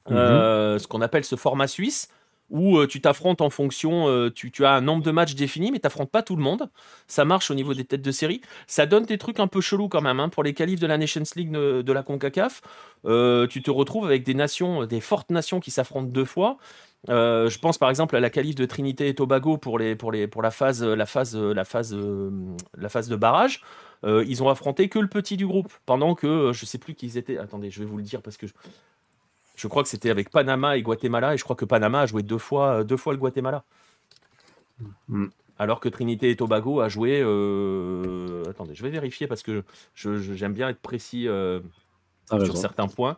mm-hmm. ce qu'on appelle ce format suisse, où tu t'affrontes en fonction, tu, tu, as un nombre de matchs défini, mais tu n'affrontes pas tout le monde. Ça marche au niveau des têtes de série. Ça donne des trucs un peu chelous quand même. Hein. Pour les qualifs de la Nations League de, de la CONCACAF, tu te retrouves avec des nations, des fortes nations qui s'affrontent deux fois. Euh, je pense par exemple à la qualif de Trinité et Tobago pour, les, pour, les, pour la, phase, la, phase, la, phase, la phase de barrage. Euh, ils ont affronté que le petit du groupe, pendant que je sais plus qui ils étaient. Attendez, je vais vous le dire parce que je, crois que c'était avec Panama et Guatemala, et je crois que Panama a joué deux fois, deux fois le Guatemala. Mm. Alors que Trinité et Tobago a joué. Euh, attendez, je vais vérifier parce que j'aime bien être précis sur certains points.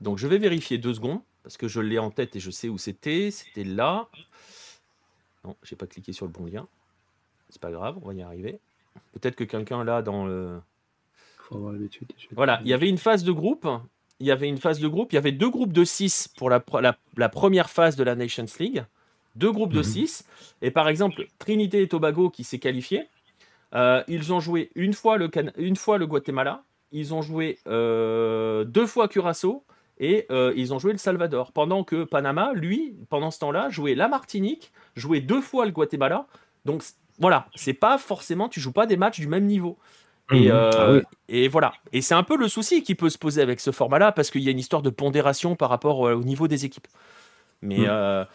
Donc je vais vérifier deux secondes parce que je l'ai en tête et je sais où c'était. C'était là. Non, j'ai pas cliqué sur le bon lien. C'est pas grave, on va y arriver. Peut-être que quelqu'un là dans le. Voilà, il y avait une phase de groupe. Il y avait une phase de groupe. Il y avait deux groupes de 6 pour la, la, première phase de la Nations League. Deux groupes de 6. Mhm. Et par exemple, Trinité et Tobago qui s'est qualifié. Euh, ils ont joué une fois le, une fois le Guatemala. Ils ont joué euh, deux fois Curaçao et euh, ils ont joué le Salvador. Pendant que Panama, lui, pendant ce temps-là, jouait la Martinique, jouait deux fois le Guatemala. Donc voilà, c'est pas forcément, tu joues pas des matchs du même niveau. Et, mmh. euh, ah et voilà. Et c'est un peu le souci qui peut se poser avec ce format-là, parce qu'il y a une histoire de pondération par rapport euh, au niveau des équipes. Mais mmh.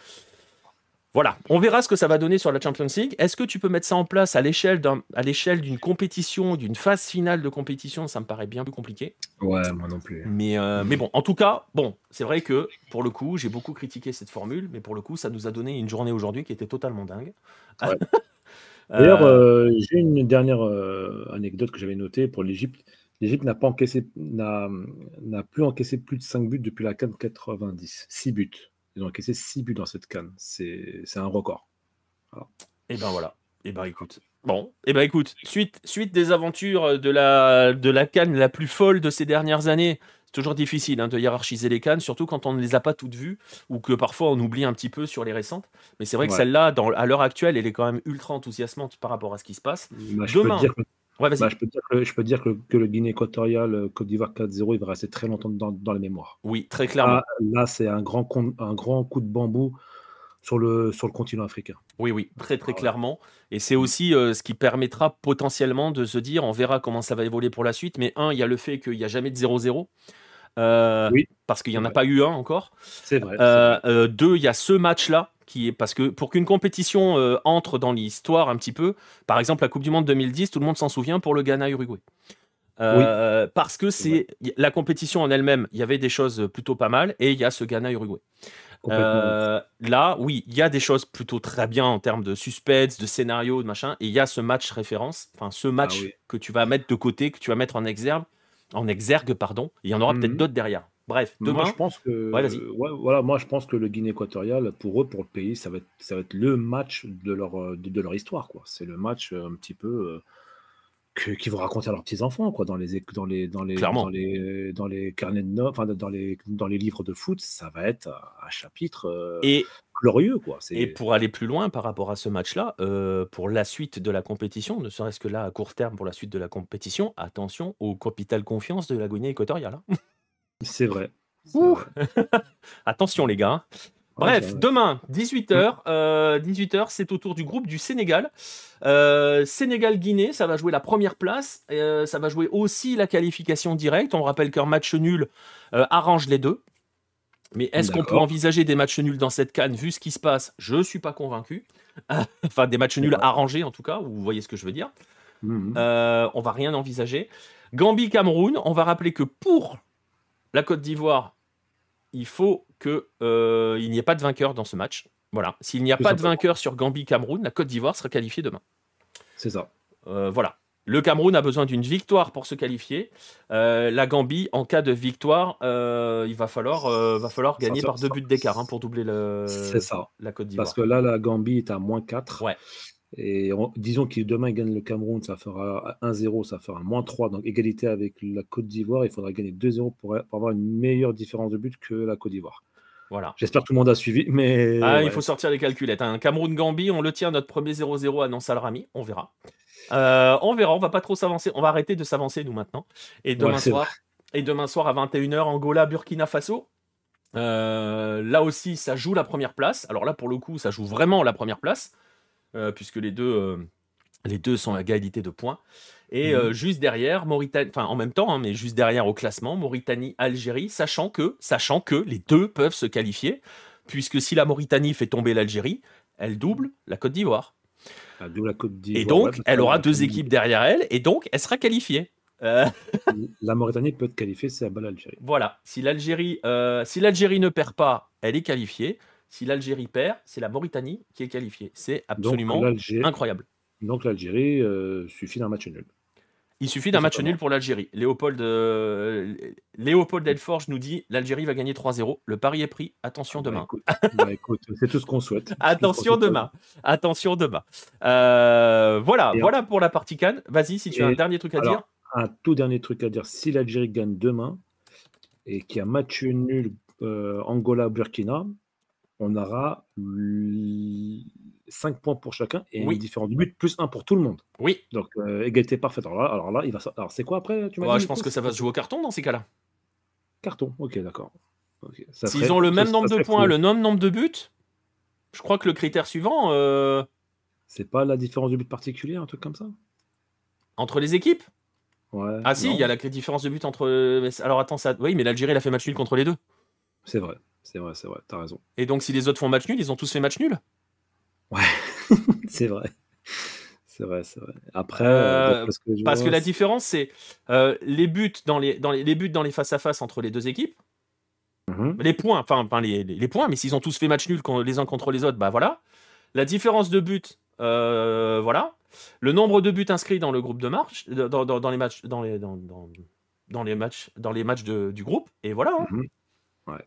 Voilà, on verra ce que ça va donner sur la Champions League. Est-ce que tu peux mettre ça en place à l'échelle d'une compétition, d'une phase finale de compétition? Ça me paraît bien plus compliqué. Ouais, moi non plus. Mais, euh, mais bon, en tout cas, bon, c'est vrai que pour le coup, j'ai beaucoup critiqué cette formule, mais pour le coup, ça nous a donné une journée aujourd'hui qui était totalement dingue. [laughs] D'ailleurs, euh, euh, j'ai une dernière anecdote que j'avais notée pour l'Égypte. L'Égypte n'a pas encaissé, n'a plus encaissé plus de 5 buts depuis la CAN 90. 6 buts. Ils ont encaissé 6 buts dans cette canne. C'est un record. Et ben voilà. Et ben écoute. Bon, et eh ben écoute, suite, suite des aventures de la, de la canne la plus folle de ces dernières années, c'est toujours difficile hein, de hiérarchiser les cannes, surtout quand on ne les a pas toutes vues ou que parfois on oublie un petit peu sur les récentes. Mais c'est vrai que celle-là, à l'heure actuelle, elle est quand même ultra enthousiasmante par rapport à ce qui se passe. Bah, Demain, Ouais, bah, je, peux dire que, je peux dire que, le Guinée équatoriale, euh, Côte d'Ivoire 4-0, il va rester très longtemps dans, dans les mémoires. Oui, très clairement. Là, c'est un grand, un grand coup de bambou sur le, sur le continent africain. Oui, oui, très très ah clairement. Et c'est aussi euh, ce qui permettra potentiellement de se dire, on verra comment ça va évoluer pour la suite. Mais un, il y a le fait qu'il n'y a jamais de 0-0. Euh, oui. Parce qu'il n'y en a pas eu un encore. C'est vrai. deux, il y a ce match-là parce que pour qu'une compétition euh, entre dans l'histoire un petit peu, par exemple la Coupe du Monde 2010, tout le monde s'en souvient pour le Ghana-Uruguay. Euh, parce que c'est la compétition en elle-même, il y avait des choses plutôt pas mal, et il y a ce Ghana-Uruguay. Euh, là, oui, il y a des choses plutôt très bien en termes de suspense, de scénario, de machin, et il y a ce match référence, enfin ce ah match que tu vas mettre de côté, que tu vas mettre en exergue, en exergue, pardon. Il y en aura peut-être mmh d'autres derrière. Bref, demain. Moi, je pense que, voilà, moi, je pense que le Guinée équatoriale, pour eux, pour le pays, ça va être, ça va être le match de leur, de, leur histoire. quoi. C'est le match euh, un petit peu euh, que, qu'ils vont raconter à leurs petits-enfants quoi, dans, les, dans, les, dans, les, dans, les, dans les carnets de notes, dans les, dans les livres de foot. Ça va être un chapitre euh, et, glorieux. Quoi. Et pour aller plus loin par rapport à ce match-là, pour la suite de la compétition, ne serait-ce que là, à court terme, pour la suite de la compétition, attention au capital confiance de la Guinée équatoriale. Hein. C'est vrai. [laughs] Attention les gars. Bref, demain, 18h, euh, 18h, c'est au tour du groupe du Sénégal. Euh, Sénégal-Guinée, ça va jouer la première place. Euh, ça va jouer aussi la qualification directe. On rappelle qu'un match nul arrange les deux. Mais est-ce qu'on peut envisager des matchs nuls dans cette canne vu ce qui se passe? Je ne suis pas convaincu. [laughs] enfin, des matchs nuls arrangés en tout cas, vous voyez ce que je veux dire. Mmh on va rien envisager. Gambie-Cameroun, on va rappeler que pour la Côte d'Ivoire, il faut qu'il euh, n'y ait pas de vainqueur dans ce match. Voilà. S'il n'y a pas de vainqueur sur Gambie-Cameroun, la Côte d'Ivoire sera qualifiée demain. C'est ça. Euh, voilà. Le Cameroun a besoin d'une victoire pour se qualifier. Euh, la Gambie, en cas de victoire, il va falloir, va falloir gagner par deux buts d'écart hein, pour doubler le, ça. la Côte d'Ivoire. Parce que là, la Gambie est à moins 4. Ouais. Et disons que demain il gagne le Cameroun, ça fera 1-0, ça fera moins 3, donc égalité avec la Côte d'Ivoire. Il faudra gagner 2-0 pour, avoir une meilleure différence de but que la Côte d'Ivoire. Voilà. J'espère que tout le monde a suivi, mais. Ah, il faut sortir les calculettes. Un hein. Cameroun-Gambie, on le tient notre premier 0-0 à Nansal Rami, on verra. Euh, on verra, on va pas trop s'avancer, on va arrêter de s'avancer nous maintenant. Et demain soir, et demain soir à 21h, Angola, Burkina Faso. Euh, là aussi, ça joue la première place. Alors là, pour le coup, ça joue vraiment la première place. Euh, puisque les deux, euh, les deux sont à égalité de points. Et euh, mhm. juste derrière, Mauritanie, enfin en même temps, hein, mais juste derrière au classement, Mauritanie-Algérie, sachant que, sachant que les deux peuvent se qualifier, puisque si la Mauritanie fait tomber l'Algérie, elle double la Côte d'Ivoire. Et donc, elle aura deux équipes derrière elle, et donc elle sera qualifiée. [laughs] La Mauritanie peut être qualifiée, c'est à bas l'Algérie. Voilà, si l'Algérie, si l'Algérie ne perd pas, elle est qualifiée. Si l'Algérie perd, c'est la Mauritanie qui est qualifiée. C'est absolument incroyable. Donc l'Algérie euh, suffit d'un match nul. Il suffit d'un match nul pour l'Algérie. Léopold, euh, Léopold Delforge nous dit l'Algérie va gagner 3-0. Le pari est pris. Attention ah bah demain. Bah c'est tout ce qu'on souhaite. [laughs] Attention demain. Attention demain. Euh, voilà, voilà pour la partie Cannes. Vas-y, si tu as un dernier truc à dire. Un tout dernier truc à dire. Si l'Algérie gagne demain et qu'il y a match nul Angola-Burkina, on aura 5 points pour chacun et une différence du but, plus 1 pour tout le monde. Oui. Donc, euh, égalité parfaite. Alors là, alors là il va... alors c'est quoi après tu Je pense que ça va se jouer au carton dans ces cas-là. Carton, ok, d'accord. S'ils ont le même nombre de points, le même nombre de buts, je crois que le critère suivant. Euh, c'est pas la différence de but particulier, un truc comme ça? Entre les équipes? Ouais. Ah si, il y a la différence de but entre. Alors attends, ça. Oui, mais l'Algérie, elle a fait match nul contre les deux. C'est vrai. C'est vrai, c'est vrai, t'as raison. Et donc, si les autres font match nul, ils ont tous fait match nul? Ouais, [laughs] c'est vrai. C'est vrai, c'est vrai. Après, euh, parce que la différence, c'est euh, les buts dans les, dans les, buts dans les face à face entre les deux équipes. Mhm. Les points, enfin, les, les, points, mais s'ils ont tous fait match nul les uns contre les autres, bah voilà. La différence de buts, euh, voilà. Le nombre de buts inscrits dans le groupe de marche, dans, dans, les matchs, dans les, dans, dans les matchs, dans les matchs de, du groupe, et voilà. Hein. Mhm. Ouais.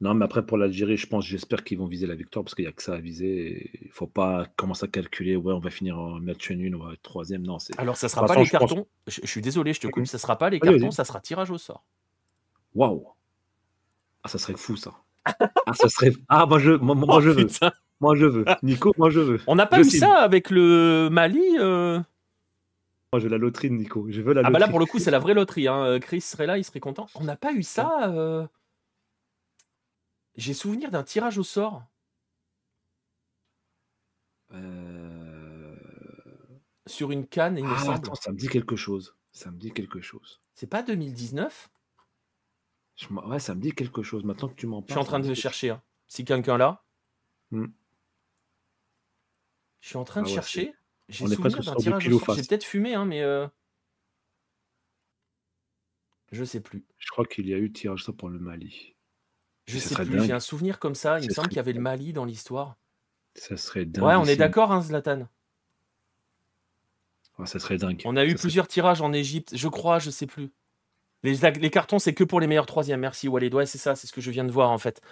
Non, mais après, pour l'Algérie, je pense, j'espère qu'ils vont viser la victoire parce qu'il n'y a que ça à viser. Il ne faut pas commencer à calculer, ouais, on va finir en match nul, on va être troisième. Non, c'est. Alors, ça ne sera pas les cartons. Je, suis désolé, je te coupe. Ça ne sera pas les cartons, ça sera tirage au sort. Waouh! Ah, ça serait fou, ça. ah, ça serait. Ah, moi, je, moi, oh, je veux. Moi, je veux. Nico, moi, je veux. On n'a pas vu ça avec le Mali euh... Moi, je veux la loterie, Nico. Je veux la loterie. Ah, bah là, pour le coup, c'est la vraie loterie. Hein. Chris serait là, il serait content. On n'a pas eu ça. Euh... J'ai souvenir d'un tirage au sort. Euh... Sur une canne, il me ah, semble. ça me dit quelque chose. Ça me dit quelque chose. C'est pas 2019 Ouais, ça me dit quelque chose. Maintenant que tu m'en parles. Je suis en train de chercher. Hein. Si quelqu'un là. Hmm. Je suis en train de ah chercher. J'ai souvenir d'un tirage au sort. J'ai peut-être fumé, hein, mais. Euh... Je sais plus. Je crois qu'il y a eu tirage ça pour le Mali. Je sais plus, j'ai un souvenir comme ça. Il me semble qu'il y avait le Mali dans l'histoire. Ça serait dingue. Ouais, on est d'accord, hein, Zlatan. ça serait dingue. On a eu plusieurs tirages en Égypte, je crois, je sais plus. Les, les cartons, c'est que pour les meilleurs troisièmes. Merci, Walid. Ouais, c'est ça, c'est ce que je viens de voir, en fait.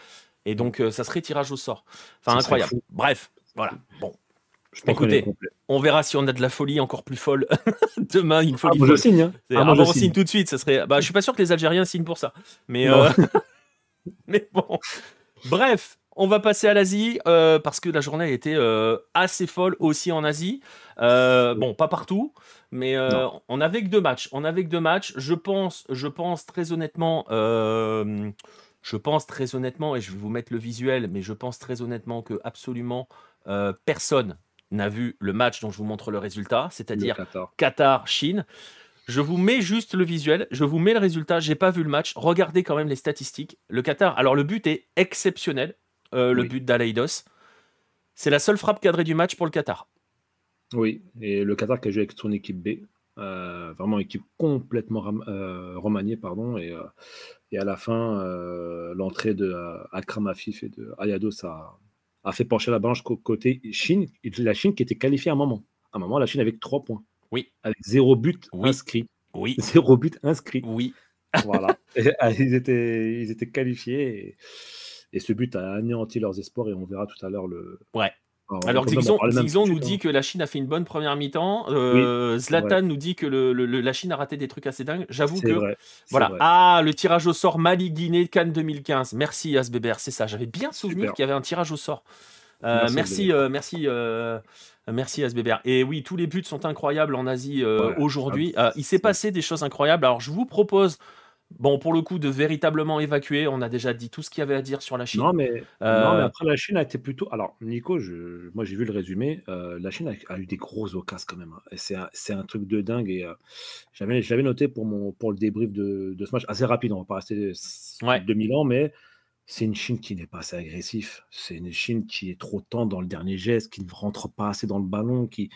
Et donc, euh, ça serait tirage au sort. Enfin, incroyable. Bref, voilà. Bon. Écoutez, on verra si on a de la folie encore plus folle [laughs] demain. Une folie ah, moi je signe. Hein. Ah, moi, je signe tout de suite. Ça serait. Bah, je suis pas sûr que les Algériens signent pour ça. Mais. Euh, [laughs] [laughs] Mais bon. Bref, on va passer à l'Asie euh, parce que la journée a été euh, assez folle aussi en Asie. Euh, bon, pas partout, mais on avait que deux matchs. On avait que deux matchs. Je pense, je pense très honnêtement, je pense très honnêtement, et je vais vous mettre le visuel, mais je pense très honnêtement que absolument personne n'a vu le match dont je vous montre le résultat, c'est-à-dire Qatar-Chine. Je vous mets juste le visuel, je vous mets le résultat. J'ai pas vu le match. Regardez quand même les statistiques. Le Qatar. Alors le but est exceptionnel. Euh, le but d'Alaïdos. C'est la seule frappe cadrée du match pour le Qatar. Oui, et le Qatar qui a joué avec son équipe B, euh, vraiment équipe complètement euh, remaniée, pardon, et, et, à la fin, l'entrée de Akram Afif et de Ayados a, a fait pencher la balance côté Chine, la Chine qui était qualifiée à un moment. À un moment, la Chine avec trois points. Oui. Avec zéro but inscrit. Oui. [laughs] Zéro but inscrit. Oui. Voilà. [laughs] Ah, ils, étaient, ils étaient qualifiés et, ce but a anéanti leurs espoirs et on verra tout à l'heure le. Ouais. Alors, Xixon, nous dit que la Chine a fait une bonne première mi-temps. Euh, Zlatan nous dit que le, la Chine a raté des trucs assez dingues. J'avoue que. voilà. Ah, le tirage au sort Mali-Guinée, Cannes 2015. Merci Asbeber, c'est ça. J'avais bien souvenir qu'il y avait un tirage au sort. Euh, merci, merci, euh, merci, SBBR. Et oui, tous les buts sont incroyables en Asie euh, aujourd'hui. il s'est passé des choses incroyables. Alors, je vous propose, bon, pour le coup, de véritablement évacuer. On a déjà dit tout ce qu'il y avait à dire sur la Chine. Non, mais, après, la Chine a été plutôt. Alors, Nico, je... moi, j'ai vu le résumé. la Chine a, eu des grosses occasions quand même. Hein. C'est un, truc de dingue. Et j'avais noté pour, mon, pour le débrief de, ce match assez rapide. On va pas rester 2000 ans, mais c'est une Chine qui n'est pas assez agressif. C'est une Chine qui est trop tendre dans le dernier geste, qui ne rentre pas assez dans le ballon, qui,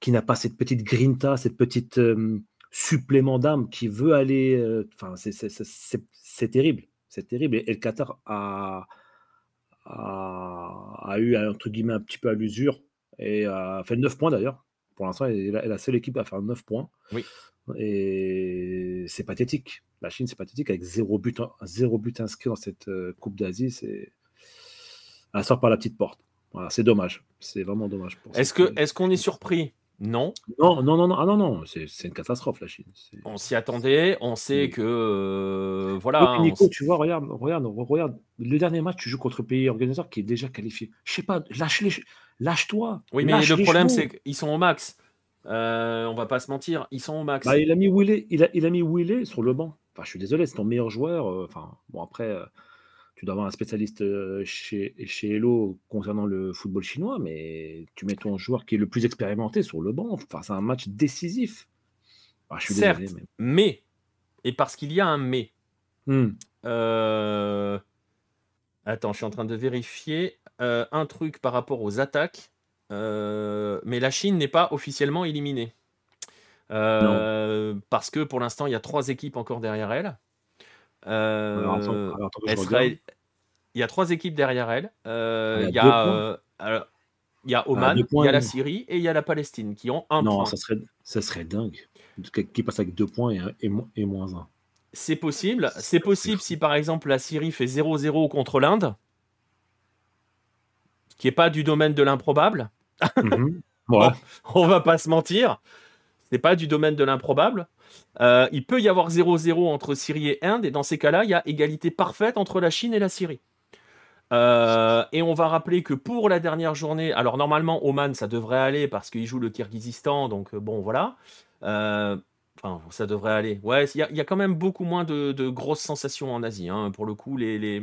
qui n'a pas cette petite grinta, cette petite supplément d'âme, qui veut aller. Enfin, c'est terrible. C'est terrible. Et, le Qatar a, a, eu, entre guillemets, un petit peu à l'usure et a fait 9 points d'ailleurs. Pour l'instant, elle est la seule équipe à faire 9 points. Oui. Et c'est pathétique. La Chine, c'est pathétique avec zéro but, zéro but inscrit dans cette euh, Coupe d'Asie. C'est... Elle sort par la petite porte. Voilà, c'est dommage. C'est vraiment dommage. Est-ce, que, est-ce qu'on est surpris? Non. Non, non, non, non, ah non, non, c'est, une catastrophe la Chine. On s'y attendait, on sait que euh, voilà. Nico, tu vois, regarde, regarde, regarde, le dernier match, tu joues contre le pays organisateur qui est déjà qualifié. Je sais pas, lâche les, lâche-toi. Oui, mais le problème c'est qu'ils sont au max. Euh, on va pas se mentir, ils sont au max. Bah, il a mis Willy, il a, il a mis Willy sur le banc. Enfin, je suis désolé, c'est ton meilleur joueur. Euh, enfin, bon après, euh, tu dois avoir un spécialiste chez chez Hello concernant le football chinois, mais tu mets ton joueur qui est le plus expérimenté sur le banc. Enfin, c'est un match décisif. Ah, je suis Certes, mais. et parce qu'il y a un mais. Hmm. Attends, je suis en train de vérifier un truc par rapport aux attaques. Euh, mais la Chine n'est pas officiellement éliminée. Euh, parce que pour l'instant, il y a trois équipes encore derrière elle. Euh, il y a trois équipes derrière elle. il, y a, il y a Oman, il y a la Syrie et il y a la Palestine qui ont un non, point. ça serait, ça serait dingue. Qui passe avec deux points et, et, moins un. C'est possible. C'est possible si par exemple la Syrie fait 0-0 contre l'Inde, qui n'est pas du domaine de l'improbable. Mhm. [laughs] on va pas se mentir. Pas du domaine de l'improbable. Euh, il peut y avoir 0-0 entre Syrie et Inde, et dans ces cas-là, il y a égalité parfaite entre la Chine et la Syrie. Euh, et on va rappeler que pour la dernière journée, alors normalement Oman ça devrait aller parce qu'il joue le Kyrgyzstan, donc euh, bon voilà. ça devrait aller. Ouais, il y, a quand même beaucoup moins de, grosses sensations en Asie. Hein. Pour le coup, les, les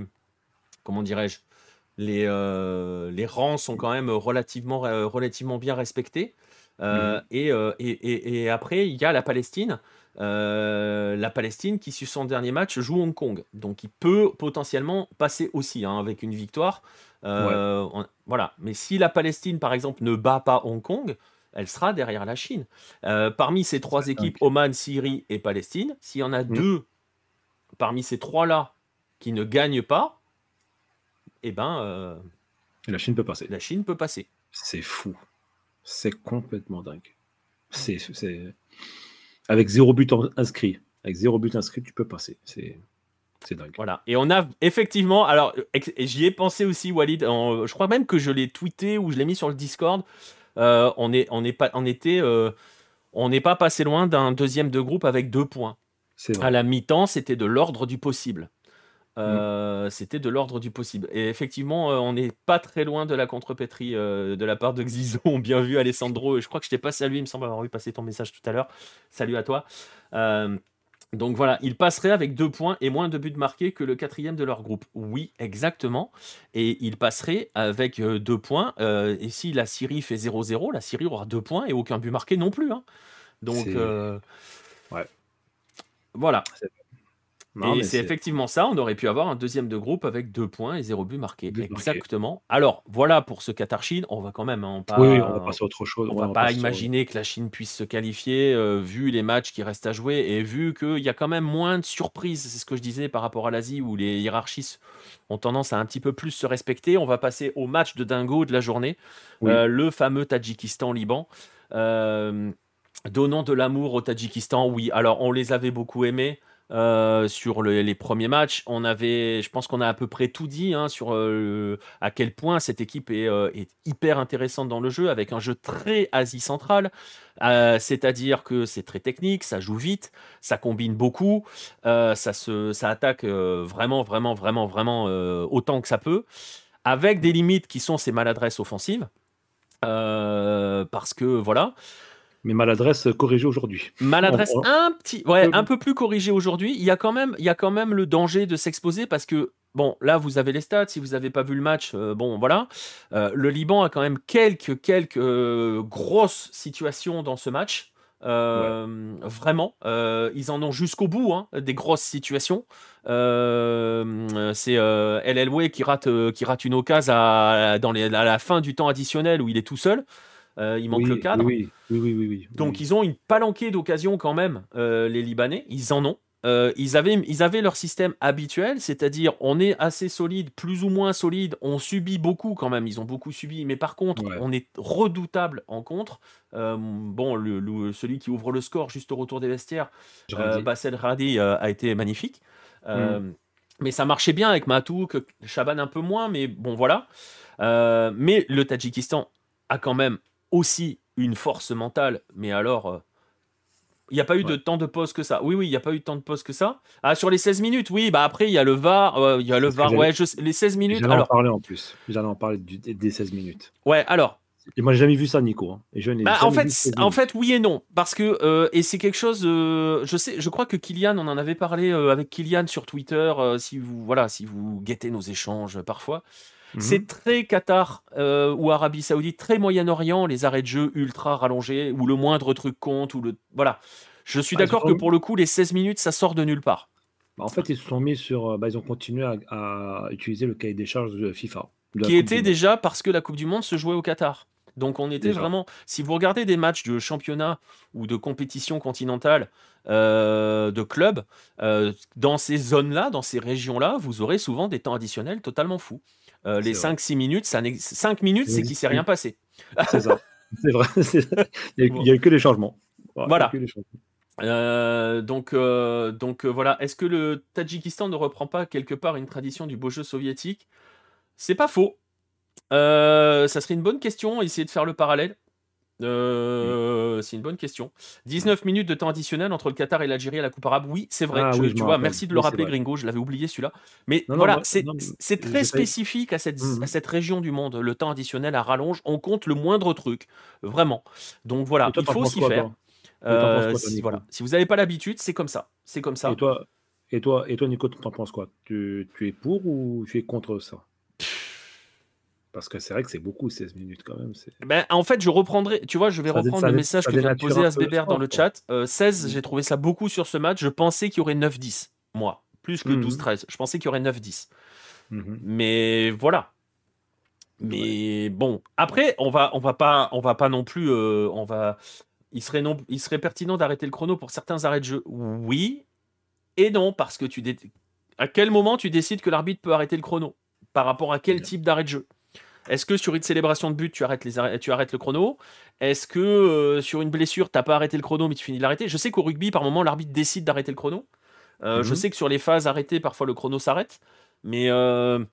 comment dirais-je, les, les rangs sont quand même relativement, relativement bien respectés. Mmh. et, et, et, après, il y a la Palestine. Euh, la Palestine qui, sur son dernier match, joue Hong Kong. Donc il peut potentiellement passer aussi hein, avec une victoire. Euh, voilà. Mais si la Palestine, par exemple, ne bat pas Hong Kong, elle sera derrière la Chine. Euh, parmi ces trois équipes, Oman, Syrie et Palestine, s'il y en a mm. deux parmi ces trois-là qui ne gagnent pas, eh ben. la Chine peut passer. La Chine peut passer. C'est fou. C'est complètement dingue. C'est avec zéro but inscrit. Avec zéro but inscrit, tu peux passer. C'est. C'est dingue. Voilà. Et on a effectivement, alors j'y ai pensé aussi, Walid. je crois même que je l'ai tweeté ou je l'ai mis sur le Discord. Euh, on est, on est pas, on était, euh, on n'est pas passé loin d'un deuxième de groupe avec deux points. À la mi-temps, c'était de l'ordre du possible. Euh, c'était de l'ordre du possible. Et effectivement, euh, on n'est pas très loin de la contrepétrie euh, de la part de Xizon. [laughs] Bien vu, Alessandro. Je crois que je t'ai pas salué, il me semble avoir vu passer ton message tout à l'heure. Salut à toi. donc voilà, il passerait avec deux points et moins de buts marqués que le quatrième de leur groupe. Oui, exactement. Et il passerait avec deux points. et si la Syrie fait 0-0, la Syrie aura deux points et aucun but marqué non plus. Hein. Donc, ouais. voilà et c'est effectivement ça, on aurait pu avoir un deuxième de groupe avec deux points et zéro but marqué. Exactement. Alors, voilà pour ce Qatar-Chine, on va quand même hein, pas, oui, on va passer à autre chose. On, va, pas imaginer que la Chine puisse se qualifier, euh, vu les matchs qui restent à jouer et vu qu'il y a quand même moins de surprises, c'est ce que je disais par rapport à l'Asie, où les hiérarchies ont tendance à un petit peu plus se respecter. On va passer au match de dingo de la journée, euh, le fameux Tadjikistan-Liban. Euh, donnant de l'amour au Tadjikistan, oui. Alors, on les avait beaucoup aimés. Euh, sur les premiers matchs. On avait, je pense qu'on a à peu près tout dit hein, sur euh, à quel point cette équipe euh, est, hyper intéressante dans le jeu, avec un jeu très Asie centrale. C'est-à-dire que c'est très technique, ça joue vite, ça combine beaucoup, ça, se, ça attaque vraiment, vraiment, vraiment, vraiment autant que ça peut, avec des limites qui sont ses maladresses offensives. parce que voilà, mais maladresse corrigée aujourd'hui. Maladresse un petit, ouais, un peu plus corrigée aujourd'hui. Il y a quand même, il y a quand même le danger de s'exposer parce que bon, là vous avez les stats. Si vous n'avez pas vu le match, euh, bon voilà, euh, le Liban a quand même quelques quelques euh, grosses situations dans ce match. Vraiment, ils en ont jusqu'au bout, hein, des grosses situations. c'est El Elway qui rate, qui rate une occasion à, dans les, à la fin du temps additionnel où il est tout seul. Euh, il manque le cadre. Oui, oui, oui. oui, Donc ils ont une palanquée d'occasions quand même, euh, les Libanais. Ils en ont. Euh, ils, avaient, ils avaient leur système habituel, c'est-à-dire on est assez solide, plus ou moins solide, on subit beaucoup quand même, ils ont beaucoup subi, mais par contre on est redoutable en contre. bon, le, celui qui ouvre le score juste au retour des vestiaires, Bassel Radi a été magnifique. Mm. Mais ça marchait bien avec Matouk, Chaban un peu moins, mais bon voilà. mais le Tadjikistan a quand même aussi une force mentale, mais alors. Euh, il n'y a pas eu de temps de pause que ça. Oui, oui, il n'y a pas eu de temps de pause que ça. Ah, sur les 16 minutes, oui, bah après, il y a le VAR. Euh, il y a le VAR, ouais, les 16 minutes. J'allais en parler en plus. J'allais en parler des 16 minutes. Ouais, alors. Et moi, j'ai jamais vu ça, Nico. Hein. Et je bah, en, fait, en fait, oui et non. Parce que, euh, et c'est quelque chose, je sais, je crois que Kylian, on en avait parlé avec Kylian sur Twitter, si vous, voilà, si vous guettez nos échanges parfois. Mhm. C'est très Qatar euh, ou Arabie Saoudite, très Moyen-Orient, les arrêts de jeu ultra rallongés, où le moindre truc compte, ou le. Voilà. Je suis bah, d'accord que pour le coup, les 16 minutes, ça sort de nulle part. Bah, en fait, ils se sont mis sur. Euh, bah, ils ont continué à, utiliser le cahier des charges de FIFA. qui était déjà parce que la Coupe du Monde se jouait au Qatar. Donc on était vraiment. Si vous regardez des matchs de championnat ou de compétition continentale euh, de clubs, dans ces zones-là, dans ces régions-là, vous aurez souvent des temps additionnels totalement fous. Euh, les 5-6 minutes, ça 5 minutes, c'est qu'il ne s'est rien passé. [laughs] C'est ça. C'est vrai. Il n'y a, eu que les changements. Voilà. donc, donc voilà. Est-ce que le Tadjikistan ne reprend pas quelque part une tradition du beau jeu soviétique? C'est pas faux. ça serait une bonne question, essayer de faire le parallèle. Euh, c'est une bonne question. 19 minutes de temps additionnel entre le Qatar et l'Algérie à la Coupe arabe. Oui, c'est vrai. Ah tu vois, merci de le rappeler, Gringo. Je l'avais oublié celui-là. Mais voilà, c'est très spécifique à cette, mmh à cette région du monde. Le temps additionnel à rallonge, on compte le moindre truc. Vraiment. Donc voilà, il faut s'y faire. Euh, si, voilà. si vous n'avez pas l'habitude, c'est comme ça. C'est comme ça. Et toi, et toi, et toi Nico, tu en penses quoi? Tu, tu es pour ou tu es contre ça? Parce que c'est vrai que c'est beaucoup 16 minutes quand même. Ben, en fait, je reprendrai, tu vois, je vais reprendre le message que j'ai posé à Sbébert dans le chat. 16, euh, j'ai trouvé ça beaucoup sur ce match. Je pensais qu'il y aurait 9-10, moi. Plus que 12-13. Mmh je pensais qu'il y aurait 9-10. Mmh Mais voilà. Mais bon, après, on va, on va pas, on va pas non plus, euh, on va, il serait non, il serait pertinent d'arrêter le chrono pour certains arrêts de jeu. Oui et non, parce que tu, à quel moment tu décides que l'arbitre peut arrêter le chrono? Par rapport à quel type d'arrêt de jeu? Est-ce que sur une célébration de but, tu arrêtes, les tu arrêtes le chrono? Est-ce que euh, sur une blessure, tu n'as pas arrêté le chrono, mais tu finis de l'arrêter? Je sais qu'au rugby, par moment, l'arbitre décide d'arrêter le chrono. Euh, je mhm. sais que sur les phases arrêtées, parfois le chrono s'arrête. Mais euh,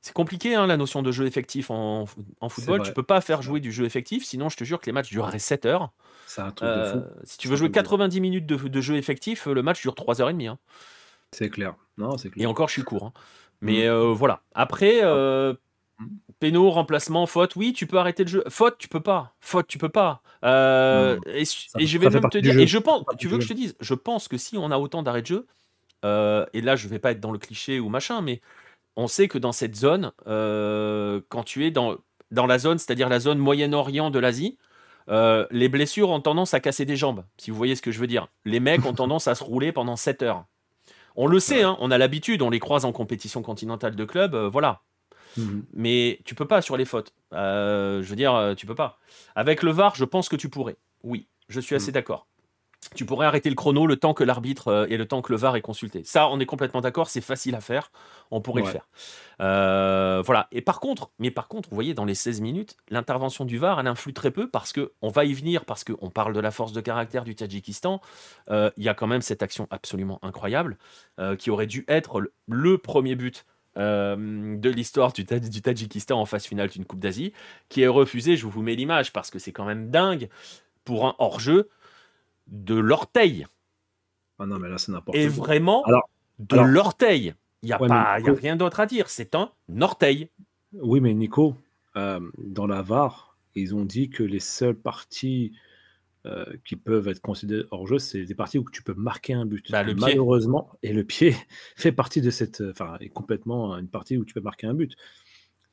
c'est compliqué, hein, la notion de jeu effectif en, football. Tu peux pas faire jouer du jeu effectif, sinon je te jure que les matchs dureraient 7 heures. C'est un truc de fou. Si tu veux jouer 90 minutes de, jeu effectif, le match dure 3h30. Hein. C'est clair. Non, clair. Et encore, je suis court. Hein. Mais mhm. voilà. Après, Péno, remplacement, faute, oui, tu peux arrêter le jeu. Faute, tu peux pas. Faute, tu peux pas. Euh, et, je vais même te dire, et je pense, tu veux que je te dise, je pense que si on a autant d'arrêts de jeu, euh, et là je vais pas être dans le cliché ou machin, mais on sait que dans cette zone, euh, quand tu es dans, dans la zone, c'est-à-dire la zone Moyen-Orient de l'Asie, les blessures ont tendance à casser des jambes, si vous voyez ce que je veux dire. Les mecs ont [laughs] tendance à se rouler pendant 7 heures. On le sait, hein, on a l'habitude, on les croise en compétition continentale de club, voilà. Mhm. Mais tu peux pas sur les fautes. Euh, je veux dire, euh, tu peux pas. Avec le VAR, je pense que tu pourrais. Oui, je suis assez mhm. d'accord. Tu pourrais arrêter le chrono le temps que l'arbitre euh, et le temps que le VAR est consulté. Ça, on est complètement d'accord, c'est facile à faire. On pourrait le faire. voilà. Et par contre, mais par contre, vous voyez, dans les 16 minutes, l'intervention du VAR, elle influe très peu parce que on va y venir, parce qu'on parle de la force de caractère du Tadjikistan. Il y a quand même cette action absolument incroyable qui aurait dû être le premier but euh, de l'histoire du, du, Tadjikistan en phase finale d'une Coupe d'Asie, qui est refusé, je vous mets l'image, parce que c'est quand même dingue, pour un hors-jeu de l'orteil. Ah non, mais là, c'est n'importe quoi. Et vraiment, de l'orteil. Il n'y a, pas, a rien d'autre à dire, c'est un orteil. Oui, mais Nico, euh, dans la VAR, ils ont dit que les seules parties euh, qui peuvent être considérés hors jeu, c'est des parties où tu peux marquer un but. Bah, malheureusement, et le pied [laughs] fait partie de cette, enfin, est complètement une partie où tu peux marquer un but.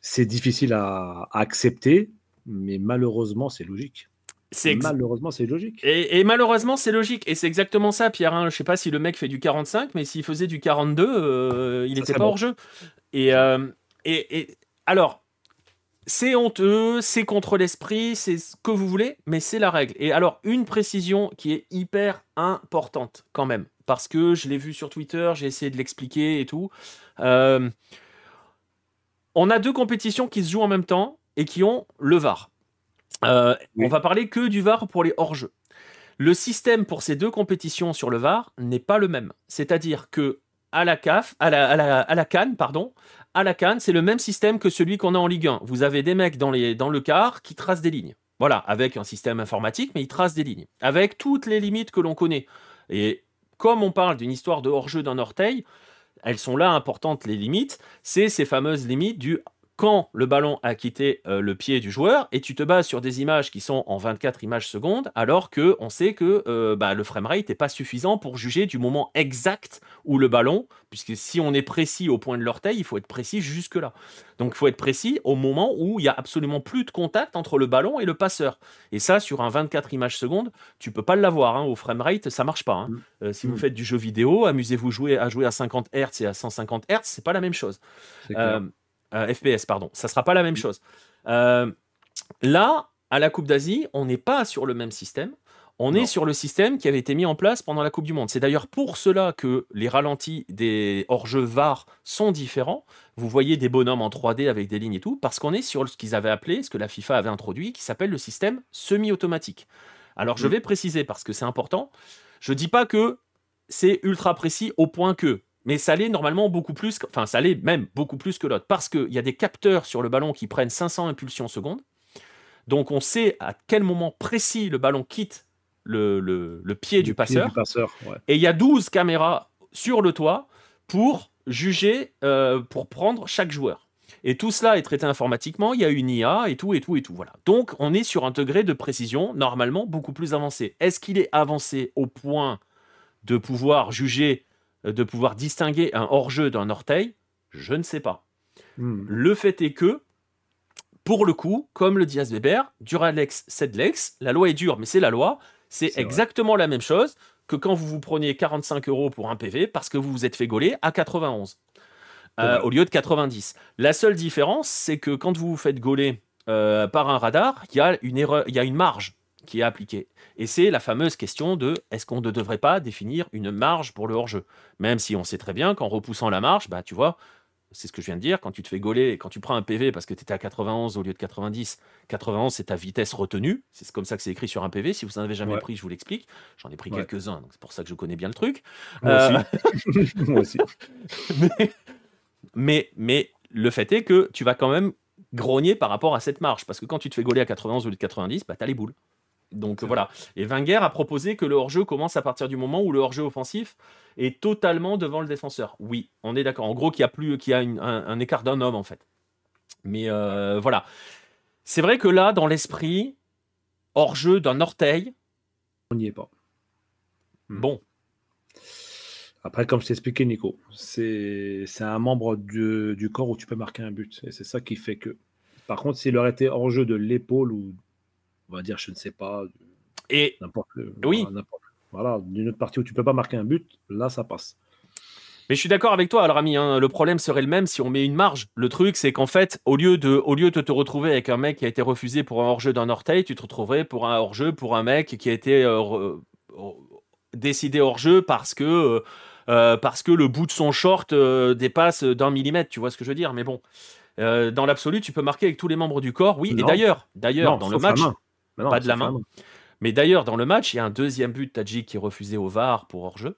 C'est difficile à, accepter, mais malheureusement, c'est logique. C'est malheureusement c'est logique. Et, malheureusement c'est logique. Et c'est exactement ça, Pierre. Hein. Je sais pas si le mec fait du 45, mais s'il faisait du 42, euh, il n'était pas hors jeu. Euh, et, et alors, c'est honteux, c'est contre l'esprit, c'est ce que vous voulez, mais c'est la règle. Et alors, une précision qui est hyper importante quand même, parce que je l'ai vu sur Twitter, j'ai essayé de l'expliquer et tout. Euh, on a deux compétitions qui se jouent en même temps et qui ont le VAR. Euh, on va parler que du VAR pour les hors-jeux. Le système pour ces deux compétitions sur le VAR n'est pas le même. C'est-à-dire que à la CAF, à la, à la Cannes, pardon, à la Cannes, c'est le même système que celui qu'on a en Ligue 1. Vous avez des mecs dans le quart qui tracent des lignes. Voilà, avec un système informatique, mais ils tracent des lignes. Avec toutes les limites que l'on connaît. Et comme on parle d'une histoire de hors-jeu d'un orteil, elles sont là importantes, les limites. C'est ces fameuses limites du quand le ballon a quitté euh, le pied du joueur et tu te bases sur des images qui sont en 24 images secondes alors que on sait que euh, bah, le framerate n'est pas suffisant pour juger du moment exact où le ballon, puisque si on est précis au point de l'orteil, il faut être précis jusque là. Donc il faut être précis au moment où il y a absolument plus de contact entre le ballon et le passeur. Et ça sur un 24 images secondes, tu peux pas l'avoir hein. au framerate, ça marche pas. Hein. Mm. Euh, si vous mm. faites du jeu vidéo, amusez-vous jouer à jouer à 50 Hz et à 150 Hz, c'est pas la même chose. Euh, FPS, pardon. Ça sera pas la même chose. Euh, là, à la Coupe d'Asie, on n'est pas sur le même système. On est sur le système qui avait été mis en place pendant la Coupe du Monde. C'est d'ailleurs pour cela que les ralentis des hors-jeux VAR sont différents. Vous voyez des bonhommes en 3D avec des lignes et tout, parce qu'on est sur ce qu'ils avaient appelé, ce que la FIFA avait introduit, qui s'appelle le système semi-automatique. Alors je vais préciser parce que c'est important. Je dis pas que c'est ultra précis au point que, mais ça l'est normalement beaucoup plus, enfin ça l'est même beaucoup plus que l'autre, parce qu'il y a des capteurs sur le ballon qui prennent 500 impulsions secondes. Donc on sait à quel moment précis le ballon quitte le, le, pied, du passeur. Et il y a 12 caméras sur le toit pour juger, euh, pour prendre chaque joueur. Et tout cela est traité informatiquement, il y a une IA et tout, et tout, et tout. Voilà. Donc on est sur un degré de précision normalement beaucoup plus avancé. Est-ce qu'il est avancé au point de pouvoir juger, de pouvoir distinguer un hors-jeu d'un orteil Je ne sais pas. Hmm. Le fait est que, pour le coup, comme le dit Asweber, Duralex, Sedlex, la loi est dure, mais c'est la loi. C'est exactement la même chose que quand vous vous preniez 45 euros pour un PV parce que vous vous êtes fait gauler à 91 euh, au lieu de 90. La seule différence, c'est que quand vous vous faites gauler euh, par un radar, il y, a une erreur, il y a une marge qui est appliquée. Et c'est la fameuse question de est-ce qu'on ne devrait pas définir une marge pour le hors-jeu? Même si on sait très bien qu'en repoussant la marge, bah, tu vois, c'est ce que je viens de dire, quand tu te fais gauler, quand tu prends un PV parce que tu étais à 91 au lieu de 90, 91 c'est ta vitesse retenue, c'est comme ça que c'est écrit sur un PV, si vous n'en avez jamais pris, je vous l'explique, j'en ai pris quelques-uns, donc c'est pour ça que je connais bien le truc. Moi aussi. [laughs] Euh, mais, mais, le fait est que tu vas quand même grogner par rapport à cette marge, parce que quand tu te fais gauler à 91 au lieu de 90, bah, tu as les boules. Donc voilà. Et Wenger a proposé que le hors-jeu commence à partir du moment où le hors-jeu offensif est totalement devant le défenseur. Oui, on est d'accord. En gros, qu'il y a, plus, qu'il y a un, écart d'un homme, en fait. Mais euh, voilà. C'est vrai que là, dans l'esprit, hors-jeu d'un orteil. On n'y est pas. Hmm. Bon. Après, comme je t'ai expliqué, Nico, c'est, un membre du, du, corps où tu peux marquer un but. Et c'est ça qui fait que. Par contre, s'il aurait été hors-jeu de l'épaule ou on va dire, je ne sais pas. Et n'importe oui. Voilà, d'une autre partie où tu peux pas marquer un but, là, ça passe. Mais je suis d'accord avec toi, alors ami, hein, le problème serait le même si on met une marge. Le truc, c'est qu'en fait, au lieu, de, au lieu de te retrouver avec un mec qui a été refusé pour un hors-jeu d'un orteil, tu te retrouverais pour un hors-jeu pour un mec qui a été euh, décidé hors-jeu parce que, euh, euh, parce que le bout de son short dépasse d'un millimètre, tu vois ce que je veux dire? Mais bon, dans l'absolu, tu peux marquer avec tous les membres du corps, oui. Et d'ailleurs, d'ailleurs, dans le match, pas de la main. Mais d'ailleurs, dans le match, il y a un deuxième but de Tadjik qui est refusé au VAR pour hors-jeu.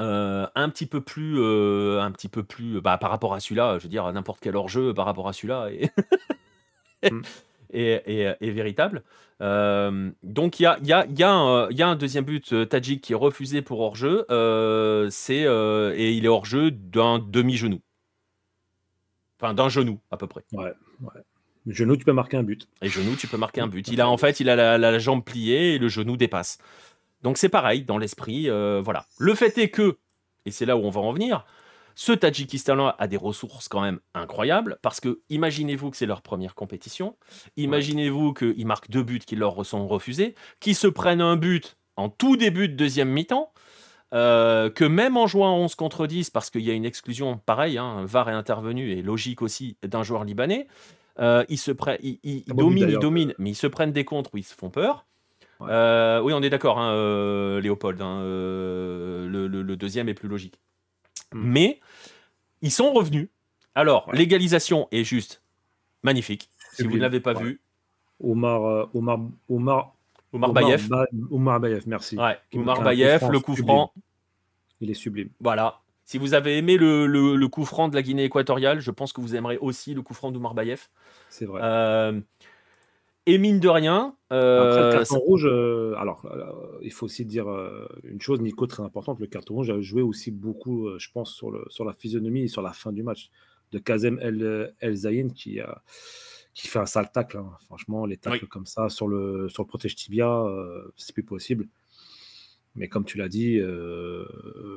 Euh, un petit peu plus, euh, un petit peu plus, bah, par rapport à celui-là, je veux dire n'importe quel hors-jeu par rapport à celui-là est, [laughs] mm. est, véritable. Euh, donc il y a, y, a, y, a un, y a un deuxième but Tadjik qui est refusé pour hors-jeu, et il est hors-jeu d'un demi-genou, enfin d'un genou à peu près. Ouais, ouais. Genou, tu peux marquer un but. Et genou, tu peux marquer un but. Il a en fait, il a la, jambe pliée et le genou dépasse. Donc c'est pareil dans l'esprit. Euh, voilà. Le fait est que, et c'est là où on va en venir, ce Tadjikistan-là a des ressources quand même incroyables parce que imaginez-vous que c'est leur première compétition. Imaginez-vous qu'ils marquent deux buts qui leur sont refusés, qu'ils se prennent un but en tout début de deuxième mi-temps. Euh, que même en jouant 11 contre 10, parce qu'il y a une exclusion, pareil, hein, VAR est intervenu, et logique aussi, d'un joueur libanais, euh, ils se prennent, ils, dominent, ils dominent, mais ils se prennent des contres où ils se font peur. Euh, oui, on est d'accord, hein, euh, Léopold. Hein, le, deuxième est plus logique. Hmm. Mais ils sont revenus. Alors, l'égalisation est juste magnifique. Si vous ne l'avez pas vu. Omar, Omar, Omar, Omar Bayev. Omar Bayev, merci. Omar Bayev, le coup franc. Il est sublime. Voilà. Si vous avez aimé le, coup franc de la Guinée équatoriale, je pense que vous aimerez aussi le coup franc d'Oumar Bayev. C'est vrai. Euh, et mine de rien. Euh, Après, le carton rouge, euh, alors il faut aussi dire une chose, Nico, très importante le carton rouge a joué aussi beaucoup, je pense, sur, le, sur la physionomie et sur la fin du match de Kazem El, El Zayin qui, qui fait un sale tacle. Hein. Franchement, les tacles comme ça sur le, sur le protège tibia, c'est plus possible. Mais comme tu l'as dit, euh,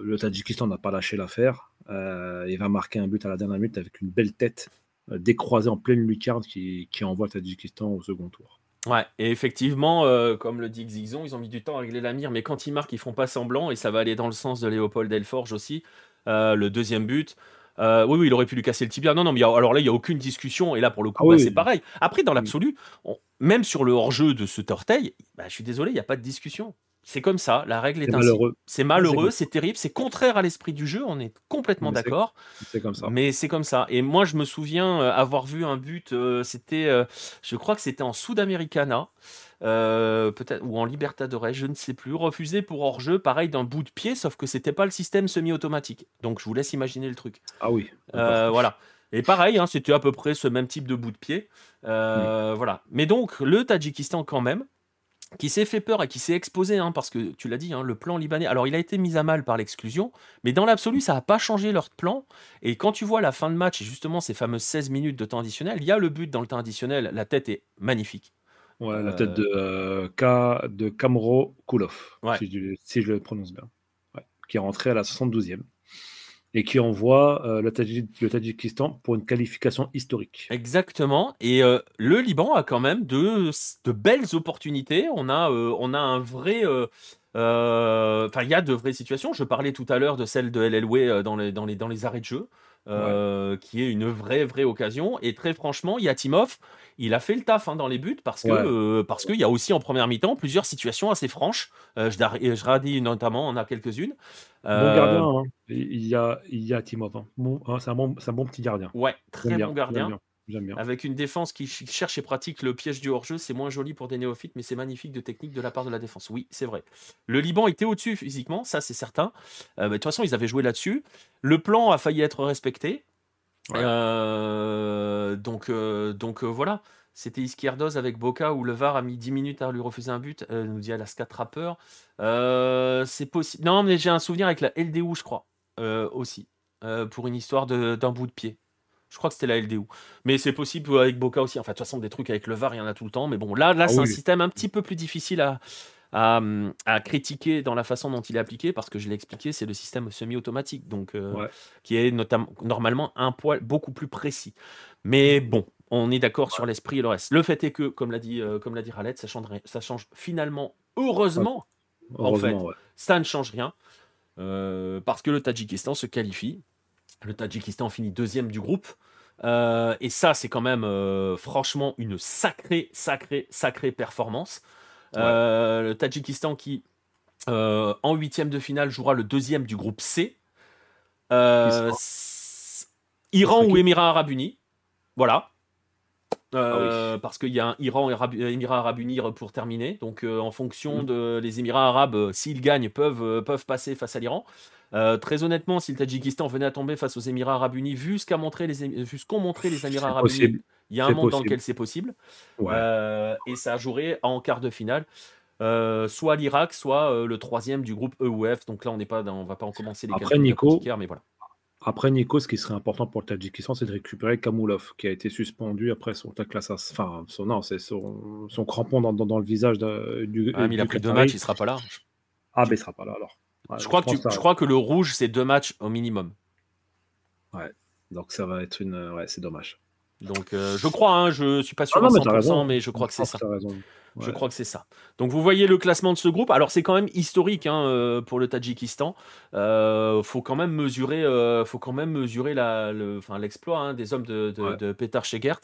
le Tadjikistan n'a pas lâché l'affaire. Euh, il va marquer un but à la dernière minute avec une belle tête euh, décroisée en pleine lucarne qui, envoie le Tadjikistan au second tour. Ouais, et effectivement, comme le dit Xixon, ils ont mis du temps à régler la mire, mais quand ils marquent, ils font pas semblant, et ça va aller dans le sens de Léopold Delforge aussi. le deuxième but, oui, oui, il aurait pu lui casser le tibia. Non, non, mais alors là, il n'y a aucune discussion. Et là, pour le coup, ah bah, c'est pareil. Après, dans l'absolu, même sur le hors-jeu de ce torteil, bah, je suis désolé, il n'y a pas de discussion C'est comme ça, la règle est, ainsi. C'est malheureux, c'est terrible, c'est contraire à l'esprit du jeu, on est complètement d'accord. C'est comme ça. Mais c'est comme ça. Et moi, je me souviens euh, avoir vu un but, euh, c'était, euh, je crois que c'était en Sudamericana, peut-être, ou en Libertadores, je ne sais plus, refusé pour hors-jeu, pareil d'un bout de pied, sauf que c'était pas le système semi-automatique. Donc je vous laisse imaginer le truc. Ah oui. voilà. Et pareil, hein, c'était à peu près ce même type de bout de pied. Voilà. Mais donc, le Tadjikistan, quand même, qui s'est fait peur et qui s'est exposé, hein, parce que tu l'as dit, hein, le plan libanais, alors il a été mis à mal par l'exclusion, mais dans l'absolu, ça n'a pas changé leur plan. Et quand tu vois la fin de match et justement ces fameuses 16 minutes de temps additionnel, il y a le but dans le temps additionnel, la tête est magnifique. Ouais, la tête de, euh, K, de Kamro Koulov, si, je, le prononce bien, qui est rentré à la 72e et qui envoie euh, le, Tadjikistan pour une qualification historique. Exactement. Et euh, le Liban a quand même de, de belles opportunités. On a, euh, on a un vrai. Enfin, il y a de vraies situations. Je parlais tout à l'heure de celle de LLW dans les, dans, les, dans les arrêts de jeu. qui est une vraie, vraie occasion. Et très franchement, Yatimov, il a fait le taf hein, dans les buts parce que parce qu'il y a aussi en première mi-temps plusieurs situations assez franches. Je, je radis notamment, on a quelques-unes. Bon gardien, euh, hein. il y a il y a Timov. Hein. Bon, c'est un, bon, un bon petit gardien. Ouais, très bon gardien. Avec une défense qui cherche et pratique le piège du hors-jeu, c'est moins joli pour des néophytes, mais c'est magnifique de technique de la part de la défense. Oui, c'est vrai. Le Liban était au-dessus physiquement, ça c'est certain. de toute façon, ils avaient joué là-dessus. Le plan a failli être respecté. Euh, donc, euh, donc euh, voilà. C'était Izquierdos avec Boca où le VAR a mis 10 minutes à lui refuser un but, nous dit Alaska Trapper. c'est possible. Non, mais j'ai un souvenir avec la LDU, je crois, aussi, pour une histoire d'un bout de pied. Je crois que c'était la LDU. Mais c'est possible avec Boca aussi. Enfin, de toute façon, des trucs avec le VAR, il y en a tout le temps. Mais bon, là, là ah c'est un système un petit peu plus difficile à, à, critiquer dans la façon dont il est appliqué, parce que je l'ai expliqué, c'est le système semi-automatique, donc euh, qui est notamment normalement un poil beaucoup plus précis. Mais bon, on est d'accord sur l'esprit et le reste. Le fait est que, comme l'a dit, euh, comme l'a dit Raled, ça change, ça change finalement, heureusement, en fait, ça ne change rien, euh, parce que le Tadjikistan se qualifie. Le Tadjikistan finit deuxième du groupe. et ça, c'est quand même franchement une sacrée, sacrée, sacrée performance. Euh, le Tadjikistan qui, euh, en huitième de finale, jouera le deuxième du groupe C. Euh, Iran ou Émirats Arabes Unis. Voilà. Ah parce qu'il y a un Iran et Émirats Arabes Unis pour terminer. Donc, en fonction mm. de les Émirats Arabes, s'ils gagnent, peuvent, peuvent passer face à l'Iran. très honnêtement, si le Tadjikistan venait à tomber face aux Émirats Arabes Unis, vu ce qu'ont montré les, montré les Émirats Arabes Unis, il y a un monde dans lequel c'est possible. Euh, et ça jouerait en quart de finale. Euh, soit l'Irak, soit euh, le troisième du groupe EUF. Donc là, on n'est pas, dans, on va pas en commencer les Après Nico, mais voilà. Après Nico, ce qui serait important pour le Tadjikistan, c'est de récupérer Kamoulov, qui a été suspendu après son tacle enfin, son, non, c'est son, son, crampon dans, dans, le visage du. Ah, mais il a pris deux matchs, il sera pas là. Ah, mais il sera pas là alors. je, crois que je crois que le rouge, c'est deux matchs au minimum. Ouais, donc ça va être une. Ouais, c'est dommage. Donc euh, je crois, hein, je suis pas sûr ah à 100%, mais, je crois que c'est ça. Je crois que c'est ça. Donc vous voyez le classement de ce groupe. Alors c'est quand même historique hein, euh, pour le Tadjikistan. Euh, faut quand même mesurer, euh, faut quand même mesurer la, le, l'exploit hein, des hommes de, de, de Petar Shegert,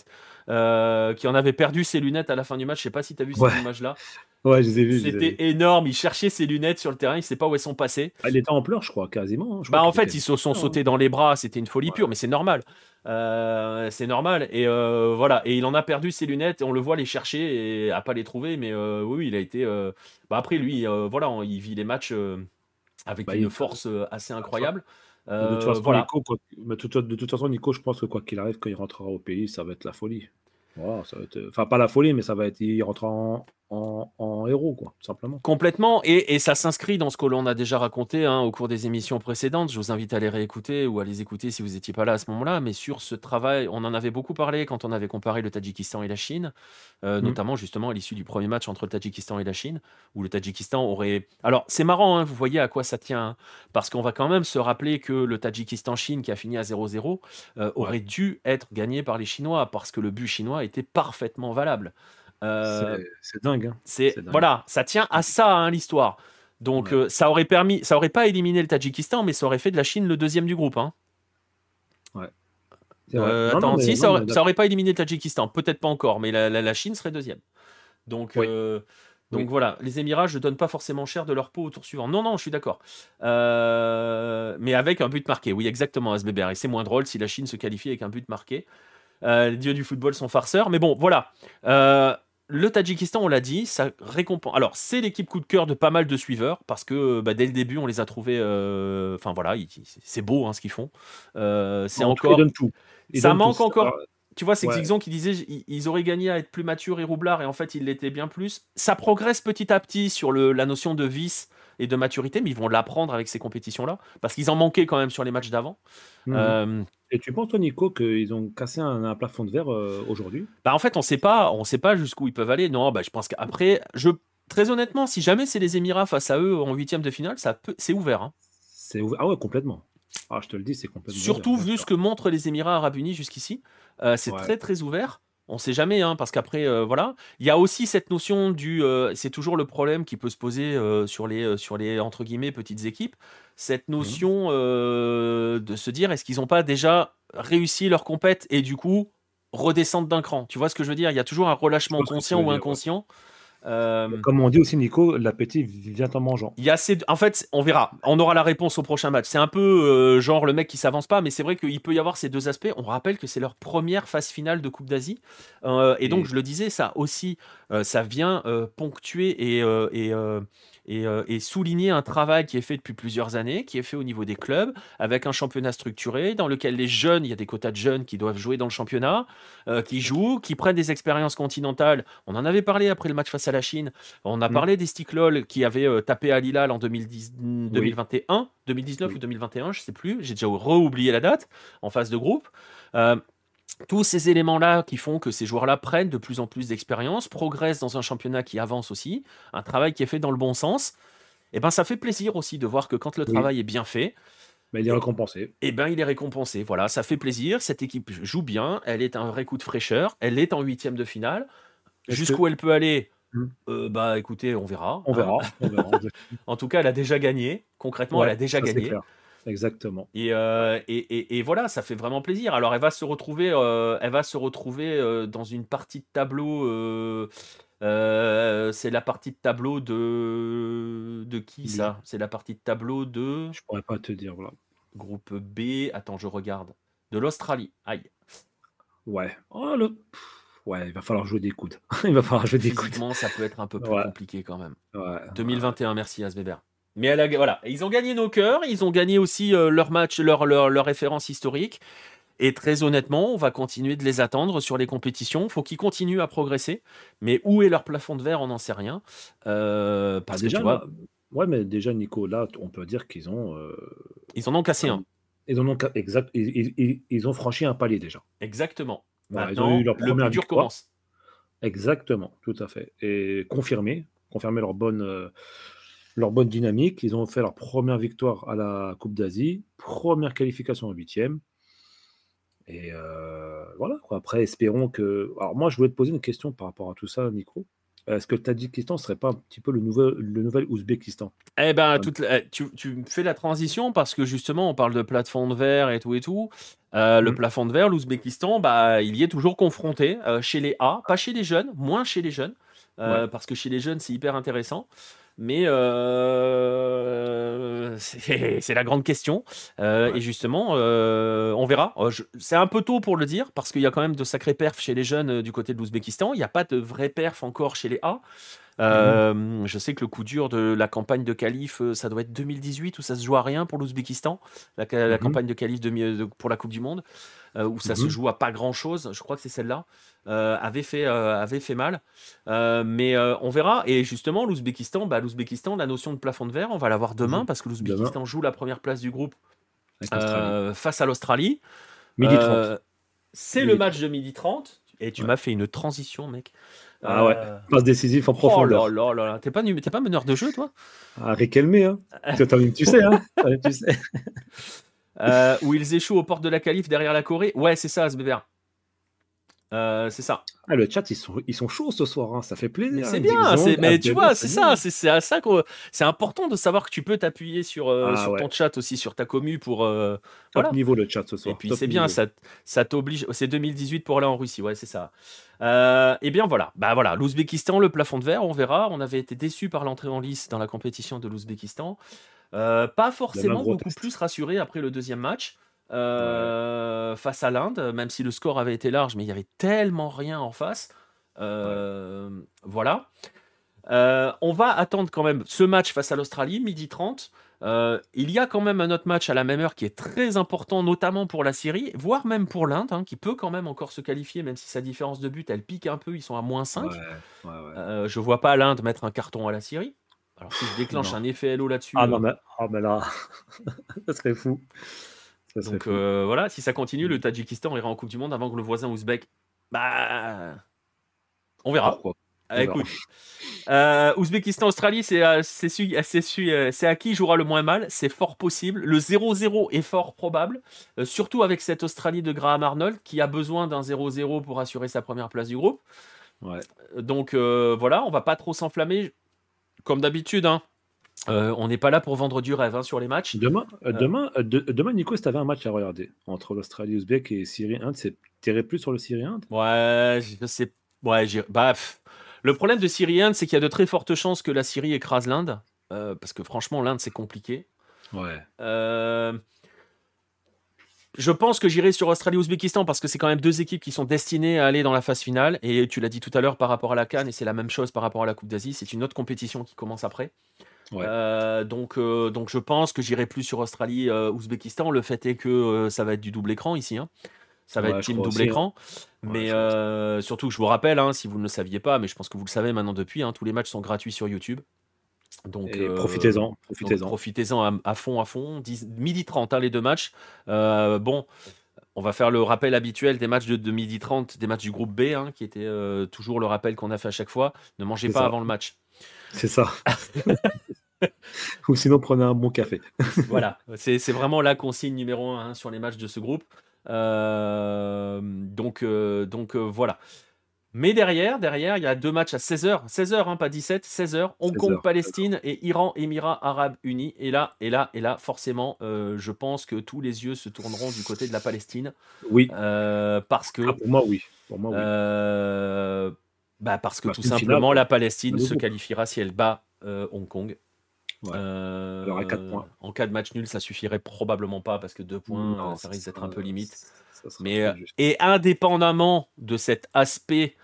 qui en avait perdu ses lunettes à la fin du match. Je sais pas si tu as vu cette image-là. [laughs] Ouais, je les ai vus. C'était énorme. Il cherchait ses lunettes sur le terrain. Il sait pas où elles sont passées. Ah, il était en pleurs, je crois, quasiment. Hein. bah, en fait, ils se sont sautés dans les bras. C'était une folie pure, mais c'est normal. Euh, c'est normal. Et euh, voilà. Et il en a perdu ses lunettes. Et on le voit les chercher et à pas les trouver. Mais euh, oui, il a été. Bah, après, lui, voilà, il vit les matchs avec bah, une force assez incroyable. De toute, façon, Nico, de toute façon, Nico, je pense que quoi qu'il arrive, quand il rentrera au pays, ça va être la folie. Enfin, pas la folie, mais ça va être. Il rentrera en, en, héros, quoi, tout simplement. Complètement. Et, et ça s'inscrit dans ce que l'on a déjà raconté hein, au cours des émissions précédentes. Je vous invite à les réécouter ou à les écouter si vous n'étiez pas là à ce moment-là. Mais sur ce travail, on en avait beaucoup parlé quand on avait comparé le Tadjikistan et la Chine, euh, mmh. notamment justement à l'issue du premier match entre le Tadjikistan et la Chine, où le Tadjikistan aurait. Alors, c'est marrant, hein, vous voyez à quoi ça tient, hein, parce qu'on va quand même se rappeler que le Tadjikistan-Chine, qui a fini à 0-0, euh, aurait dû être gagné par les Chinois, parce que le but chinois était parfaitement valable. Euh, c'est dingue. Hein. C'est voilà, ça tient à ça hein, l'histoire. Donc euh, ça aurait permis, ça aurait pas éliminé le Tadjikistan, mais ça aurait fait de la Chine le deuxième du groupe. Hein. Ouais. Euh, attends, si ça aurait, pas éliminé le Tadjikistan, peut-être pas encore, mais la, Chine serait deuxième. Donc Donc voilà, les Émirats, je donne pas forcément cher de leur peau au tour suivant. Non, non, je suis d'accord. Euh, mais avec un but marqué, oui, exactement, SBBR. Et c'est moins drôle si la Chine se qualifie avec un but marqué. Euh, les dieux du football sont farceurs. Mais bon, voilà. Euh, le Tadjikistan, on l'a dit, ça récompense. Alors, c'est l'équipe coup de cœur de pas mal de suiveurs parce que bah, dès le début, on les a trouvés. Enfin voilà, c'est beau hein, ce qu'ils font. c'est encore. tout. ça manque encore. Tu vois, c'est Xixon qui disait ils auraient gagné à être plus matures et roublards, et en fait, ils l'étaient bien plus. Ça progresse petit à petit sur le, la notion de vice et de maturité, mais ils vont l'apprendre avec ces compétitions-là, parce qu'ils en manquaient quand même sur les matchs d'avant. Mmh. Euh, et tu penses, toi, Nico, qu'ils ont cassé un, plafond de verre euh, aujourd'hui? Bah, En fait, on ne sait pas, on sait pas jusqu'où ils peuvent aller. Non, bah, je pense qu'après, je, très honnêtement, si jamais c'est les Émirats face à eux en huitième de finale, ça peut, c'est ouvert. Hein. C'est ouvert. Ah ouais, complètement. Ah, je te le dis, c'est complètement. Surtout vu ce que montrent les Émirats Arabes Unis jusqu'ici. Euh, c'est très très ouvert. On sait jamais, hein, parce qu'après, euh, voilà. Il y a aussi cette notion du. Euh, c'est toujours le problème qui peut se poser sur, les, sur les, entre guillemets, petites équipes. Cette mmh notion de se dire, est-ce qu'ils n'ont pas déjà réussi leur compète et du coup redescendre d'un cran? Tu vois ce que je veux dire? Il y a toujours un relâchement conscient ou inconscient. Euh, Comme on dit aussi, Nico, l'appétit vient en mangeant. Il y a assez En fait, on verra. On aura la réponse au prochain match. C'est un peu euh, genre le mec qui s'avance pas, mais c'est vrai qu'il peut y avoir ces deux aspects. On rappelle que c'est leur première phase finale de Coupe d'Asie. Euh, et donc, je le disais, ça aussi, ça vient ponctuer et, et euh, et, souligner un travail qui est fait depuis plusieurs années, qui est fait au niveau des clubs, avec un championnat structuré dans lequel les jeunes, il y a des quotas de jeunes qui doivent jouer dans le championnat, euh, qui jouent, qui prennent des expériences continentales. On en avait parlé après le match face à la Chine. On a mm. parlé des Sticklol qui avaient euh, tapé à Lilal en 2010, 2021, 2019 ou 2021, je sais plus. J'ai déjà re-oublié la date en phase de groupe tous ces éléments-là qui font que ces joueurs-là prennent de plus en plus d'expérience, progressent dans un championnat qui avance aussi, un travail qui est fait dans le bon sens, et eh ben ça fait plaisir aussi de voir que quand le travail est bien fait, ben, il est récompensé. Et eh ben il est récompensé. Voilà, ça fait plaisir. Cette équipe joue bien. Elle est un vrai coup de fraîcheur. Elle est en huitième de finale. Jusqu'où elle peut aller hmm. euh, Bah écoutez, on verra. On verra. [laughs] en tout cas, elle a déjà gagné. Concrètement, elle a déjà gagné. Exactement. Euh, et, et, et, voilà, ça fait vraiment plaisir. Alors, elle va se retrouver, euh, elle va se retrouver euh, dans une partie de tableau. c'est la partie de tableau de de qui ça? C'est la partie de tableau de. Je pourrais pas te dire voilà. Groupe B. Attends, je regarde. De l'Australie. Aïe. Ouais. Oh, le... Ouais, il va falloir jouer des coudes. [laughs] il va falloir jouer des coudes. ça peut être un peu plus compliqué quand même. Ouais, 2021, merci Asbeber. Mais elle voilà, ils ont gagné nos cœurs, ils ont gagné aussi euh, leur match, leur, leur, leur, référence historique. Et très honnêtement, on va continuer de les attendre sur les compétitions. Il faut qu'ils continuent à progresser. Mais où est leur plafond de verre, on n'en sait rien. Euh, parce déjà, que tu vois... Ouais, mais déjà, Nico, là, on peut dire qu'ils ont. Euh, ils en ont cassé un. Ils, en ont, exact, ils, ils, ont franchi un palier déjà. Exactement. ils ont eu leur première le commence. Exactement, tout à fait. Et confirmer, confirmer leur bonne leur bonne dynamique. Ils ont fait leur première victoire à la Coupe d'Asie, première qualification en huitième. Et euh, voilà, Après, espérons que. Alors, moi, je voulais te poser une question par rapport à tout ça, Nico. Est-ce que le Tadjikistan ne serait pas un petit peu le nouvel, le nouvel Ouzbékistan? Eh ben, eh, tu, fais la transition parce que justement, on parle de plafond de verre et tout et tout. Euh, le mmh. plafond de verre, l'Ouzbékistan, bah, il y est toujours confronté euh, chez les A, pas chez les jeunes, moins chez les jeunes, parce que chez les jeunes, c'est hyper intéressant. Mais euh, c'est la grande question. Euh, et justement, euh, on verra. C'est un peu tôt pour le dire, parce qu'il y a quand même de sacrés perfs chez les jeunes du côté de l'Ouzbékistan. Il n'y a pas de vrais perfs encore chez les A. Mmh. Je sais que le coup dur de la campagne de qualif, ça doit être 2018 où ça se joue à rien pour l'Ouzbékistan, la, mmh campagne de qualif de, pour la Coupe du Monde. Euh, où ça se mmh joue à pas grand chose, je crois que c'est celle-là, euh, avait, fait, euh, avait fait mal. mais on verra. Et justement, l'Ouzbékistan, bah, l'Ouzbékistan, la notion de plafond de verre, on va la voir demain parce que l'Ouzbékistan joue la première place du groupe face à l'Australie. Midi 30. C'est le match de midi 30. Et tu m'as fait une transition, mec. Ah ouais, passe décisif en profondeur. Oh là là là, t'es pas, pas meneur de jeu, toi? Ah, Riquelme, hein. tu sais, hein. [laughs] tu sais. [laughs] Euh, où ils échouent aux portes de la qualif derrière la Corée. Ouais, c'est ça, Asbeber. Euh, c'est ça. Ah, le chat, ils sont, ils sont chauds ce soir, hein, ça fait plaisir. c'est bien, mais tu vois, c'est ça, c'est à ça que c'est important de savoir que tu peux t'appuyer sur, euh, ah, ton chat aussi, sur ta commu pour. Euh, Top niveau le chat ce soir. Et puis c'est bien, ça, ça t'oblige. C'est 2018 pour aller en Russie, ouais, c'est ça. et eh bien voilà, bah voilà, l'Ouzbékistan, le plafond de verre, on verra. On avait été déçus par l'entrée en lice dans la compétition de l'Ouzbékistan. pas forcément beaucoup plus rassuré après le deuxième match. Euh, face à l'Inde, même si le score avait été large, mais il y avait tellement rien en face. Euh, voilà. Euh, on va attendre quand même ce match face à l'Australie, midi 30. il y a quand même un autre match à la même heure qui est très important, notamment pour la Syrie, voire même pour l'Inde, hein, qui peut quand même encore se qualifier, même si sa différence de but, elle pique un peu, ils sont à moins 5. je vois pas l'Inde mettre un carton à la Syrie. Alors si je déclenche un effet LO là-dessus... Ah non, mais, ah, mais là, [laughs] ça serait fou. Donc euh, voilà, si ça continue, le Tadjikistan ira en Coupe du Monde avant que le voisin ouzbek. Bah, on verra. Ah, écoute, euh, Ouzbékistan-Australie, c'est euh, c'est à qui jouera le moins mal? C'est fort possible. Le 0-0 est fort probable, surtout avec cette Australie de Graham Arnold qui a besoin d'un 0-0 pour assurer sa première place du groupe. Donc voilà, on va pas trop s'enflammer. Comme d'habitude, hein, euh, on n'est pas là pour vendre du rêve hein, sur les matchs. Demain, euh, euh. demain, demain Nico, si tu avais un match à regarder entre l'Australie, Ouzbek et Syrie Inde, t'irais plus sur le Syrie Inde? Ouais, je Ouais, bah, le problème de Syrie Inde, c'est qu'il y a de très fortes chances que la Syrie écrase l'Inde. parce que franchement, l'Inde, c'est compliqué. Ouais. Je pense que j'irai sur Australie-Ouzbékistan parce que c'est quand même deux équipes qui sont destinées à aller dans la phase finale. Et tu l'as dit tout à l'heure par rapport à la Cannes, et c'est la même chose par rapport à la Coupe d'Asie. C'est une autre compétition qui commence après. Euh, donc, euh, donc je pense que j'irai plus sur Australie, euh. Le fait est que ça va être du double écran ici. Hein. Ça va être team double hein. écran. mais surtout, je vous rappelle, hein, si vous ne le saviez pas, mais je pense que vous le savez maintenant depuis, tous les matchs sont gratuits sur YouTube. Donc profitez-en, profitez-en. Profitez-en à, fond, à fond. midi 30, les deux matchs. bon, on va faire le rappel habituel des matchs de, midi 30, des matchs du groupe B, qui était toujours le rappel qu'on a fait à chaque fois. Ne mangez pas avant le match. C'est ça. [laughs] Ou sinon, prenez un bon café. [laughs] voilà, c'est vraiment la consigne numéro un sur les matchs de ce groupe. Euh, donc, euh, donc euh, voilà. Mais derrière, derrière, il y a deux matchs à 16h. 16h, hein, pas 17, 16h. Hong Kong, Palestine et Iran, Émirats Arabes Unis. Et là, et là, et là, forcément, je pense que tous les yeux se tourneront du côté de la Palestine. Oui. parce que. Ah, pour moi, oui. Pour moi, oui. Bah parce que tout simplement, la Palestine se qualifiera si elle bat Hong Kong. Euh, 4 points. En cas de match nul, ça suffirait probablement pas parce que 2 points, ça risque d'être un peu limite. Mais, euh, et indépendamment de cet aspect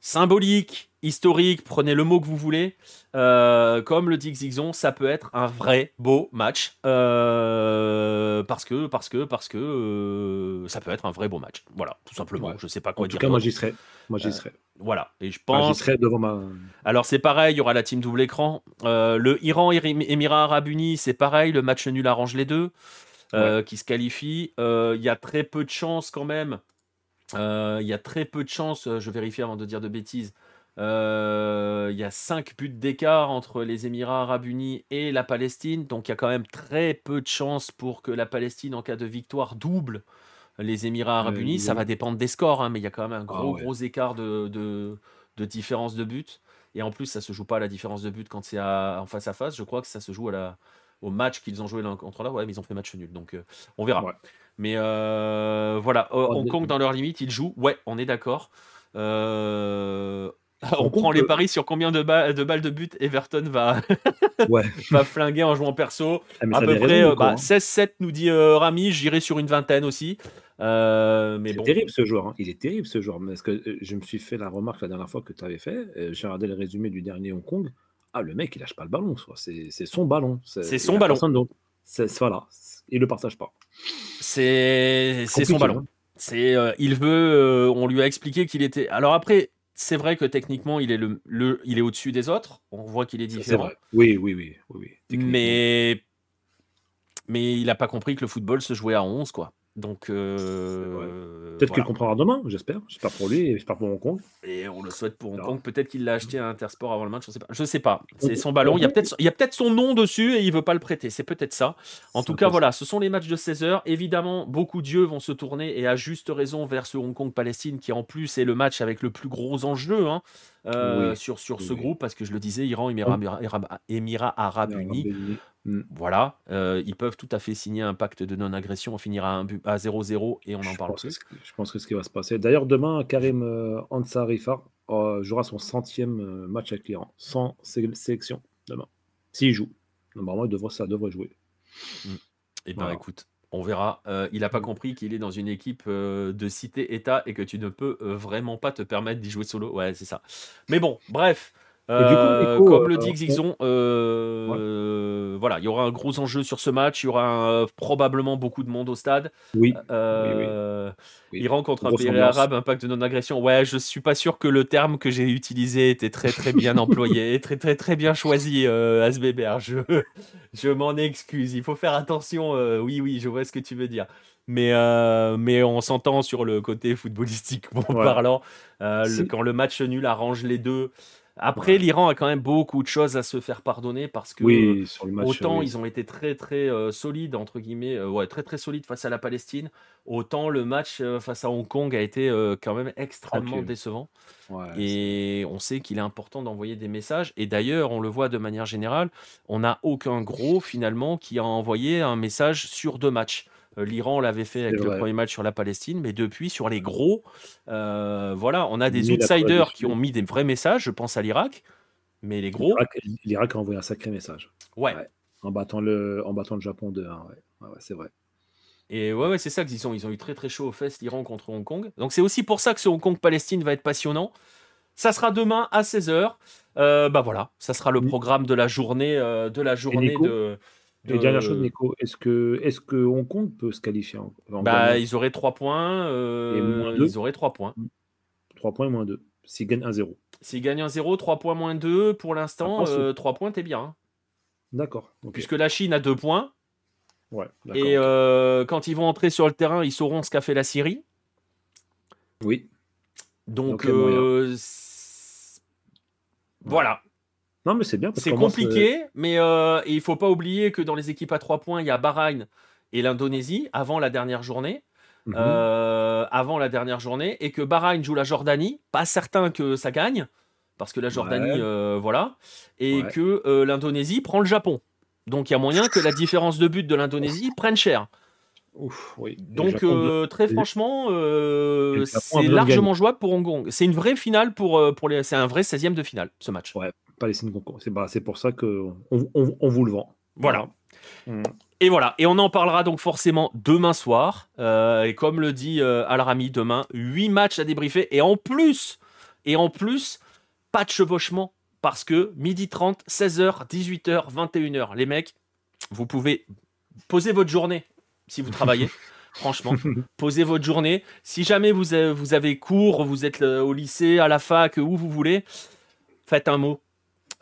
symbolique, historique, prenez le mot que vous voulez, euh, comme le dit Xixon, ça peut être un vrai beau match. Euh, parce que, parce que, parce que ça peut être un vrai beau match. Voilà, tout simplement. Je sais pas quoi en dire. tout cas, moi j'y serais. Moi j'y serais. Voilà, et je pense. devant ma. Alors c'est pareil, il y aura la team double écran. Euh, le Iran Émirats Arabes Unis, c'est pareil, le match nul arrange les deux, euh, qui se qualifient. Euh, il y a très peu de chances quand même. Il y a très peu de chances, je vérifie avant de dire de bêtises. Il y a 5 buts d'écart entre les Émirats Arabes Unis et la Palestine, donc il y a quand même très peu de chances pour que la Palestine, en cas de victoire, double les Émirats Arabes Unis. Ça va dépendre des scores, hein, mais il y a quand même un ah gros, gros écart de, de, différence de but. Et en plus, ça se joue pas à la différence de but quand c'est en face à face. Je crois que ça se joue à la, au match qu'ils ont joué l'un contre l'autre. Ouais, mais ils ont fait match nul. Donc, euh, on verra. Mais euh, voilà, Hong Kong, dans leur limite, ils jouent. Ouais, on est d'accord. Euh, on prend les paris sur combien de, balles de but Everton va, [laughs] [laughs] va flinguer en jouant perso. Ah, à peu près 16-7 bah, hein. nous dit Rami, j'irai sur une vingtaine aussi. Euh, mais bon. terrible ce joueur. Hein. Il est terrible ce joueur. Parce que euh, je me suis fait la remarque la dernière fois que tu avais fait. Euh, j'ai regardé le résumé du dernier Hong Kong. Ah, le mec, il lâche pas le ballon. C'est son ballon. C'est son ballon. Voilà. Il le partage pas. C'est son ballon. Hein. C'est il veut. on lui a expliqué qu'il était. Alors après, c'est vrai que techniquement, il est, le, le il est au-dessus des autres. On voit qu'il est différent. Oui, oui, oui. oui, mais, mais il n'a pas compris que le football se jouait à 11, quoi. Donc, euh, peut-être qu'il comprendra demain, j'espère. J'espère pour lui et j'espère pour Hong Kong. Et on le souhaite pour Hong Kong. Peut-être qu'il l'a acheté à Intersport avant le match, je sais pas. Je sais pas. C'est son ballon. Il y a peut-être, il y a peut-être son nom dessus et il veut pas le prêter. C'est peut-être ça. En tout cas, voilà, ce sont les matchs de 16 h Évidemment, beaucoup d'yeux vont se tourner et à juste raison vers ce Hong Kong-Palestine qui en plus est le match avec le plus gros enjeu. Hein, euh, sur, sur ce groupe, parce que je le disais, Iran, Émirats, Arabes Unis. Mm. Voilà, euh, ils peuvent tout à fait signer un pacte de non-agression. On finira à 0-0 et on en parle plus. Je pense que ce qui va se passer. D'ailleurs, demain, Karim euh, Ansarifar euh, jouera son centième euh, match avec l'Iran, sans sélection demain. S'il joue. Normalement, il devrait, ça devrait jouer. Mm. Et eh ben écoute, on verra. il n'a pas mm. compris qu'il est dans une équipe de cité-État et que tu ne peux vraiment pas te permettre d'y jouer solo. Ouais, c'est ça. Mais bon, bref. Euh, comme le dit Xixon, euh, voilà, il y aura un gros enjeu sur ce match. Il y aura probablement beaucoup de monde au stade. Oui. Euh, Iran contre un pays arabe, impact de non-agression. Ouais, je suis pas sûr que le terme que j'ai utilisé était très très bien [laughs] employé, très très très bien choisi, Asbeber. Je, [laughs] je m'en excuse. Il faut faire attention. oui, oui, je vois ce que tu veux dire mais, mais on s'entend sur le côté footballistique en parlant. quand le match nul arrange les deux, après, l'Iran a quand même beaucoup de choses à se faire pardonner parce que autant ils ont été très très euh, solides entre guillemets, euh, ouais, très très solides face à la Palestine, autant le match euh, face à Hong Kong a été quand même extrêmement décevant. et on sait qu'il est important d'envoyer des messages. Et d'ailleurs, on le voit de manière générale, on n'a aucun gros finalement qui a envoyé un message sur deux matchs. Euh, L'Iran l'avait fait avec le premier match sur la Palestine, mais depuis, sur les gros, euh, voilà, on a des outsiders qui ont mis des vrais messages. Je pense à l'Irak, mais les gros. L'Irak a envoyé un sacré message. Ouais. En, battant le, en battant le Japon 2 ouais. c'est vrai. Et ouais, ouais c'est ça qu'ils ont. Ils ont eu très très chaud aux fesses, l'Iran contre Hong Kong. Donc c'est aussi pour ça que ce Hong Kong-Palestine va être passionnant. Ça sera demain à 16h. Euh, bah voilà, ça sera le programme de la journée, de la journée de. Et dernière chose, Nico, est-ce que, est que Hong Kong peut se qualifier bah, Ils auraient 3 points. Euh, ils auraient 3 points. 3 points et moins 2. S'ils gagnent 1-0. S'ils gagnent 1-0, 3 points moins 2. Pour l'instant, 3 euh, points, t'es bien. Hein. D'accord. Puisque la Chine a 2 points. Ouais, et euh, quand ils vont entrer sur le terrain, ils sauront ce qu'a fait la Syrie. Oui. Donc, voilà. Non, mais c'est bien. C'est compliqué, mais euh, il faut pas oublier que dans les équipes à 3 points, il y a Bahreïn et l'Indonésie avant la dernière journée. Mhm. Euh, avant la dernière journée, et que Bahreïn joue la Jordanie. Pas certain que ça gagne, parce que la Jordanie, euh, voilà. Et que euh, l'Indonésie prend le Japon. Donc il y a moyen que la différence de but de l'Indonésie prenne cher. Ouf, oui. Donc très franchement, c'est largement jouable pour Hong Kong. C'est une vraie finale pour, pour les. C'est un vrai 16e de finale ce match. Ouais, Palestine C'est bah, pour ça qu'on on, vous le vend. Voilà. Mm. Et voilà, et on en parlera donc forcément demain soir. Euh, et comme le dit euh, Al-Rami, demain, 8 matchs à débriefer. Et en plus, et en plus, pas de chevauchement. Parce que midi 30, 16h, 18h, 21h, les mecs, vous pouvez poser votre journée si vous travaillez. [laughs] franchement. Posez votre journée. Si jamais vous avez, vous avez cours, vous êtes euh, au lycée, à la fac, où vous voulez, faites un mot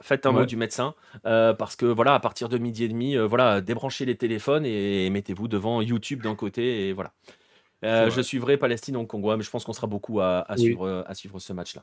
faites un mot du médecin euh, parce que voilà à partir de midi et demi euh, voilà débranchez les téléphones et, mettez-vous devant YouTube d'un côté et voilà euh, je suivrai Palestine Hong Kong mais je pense qu'on sera beaucoup à, suivre à suivre ce match là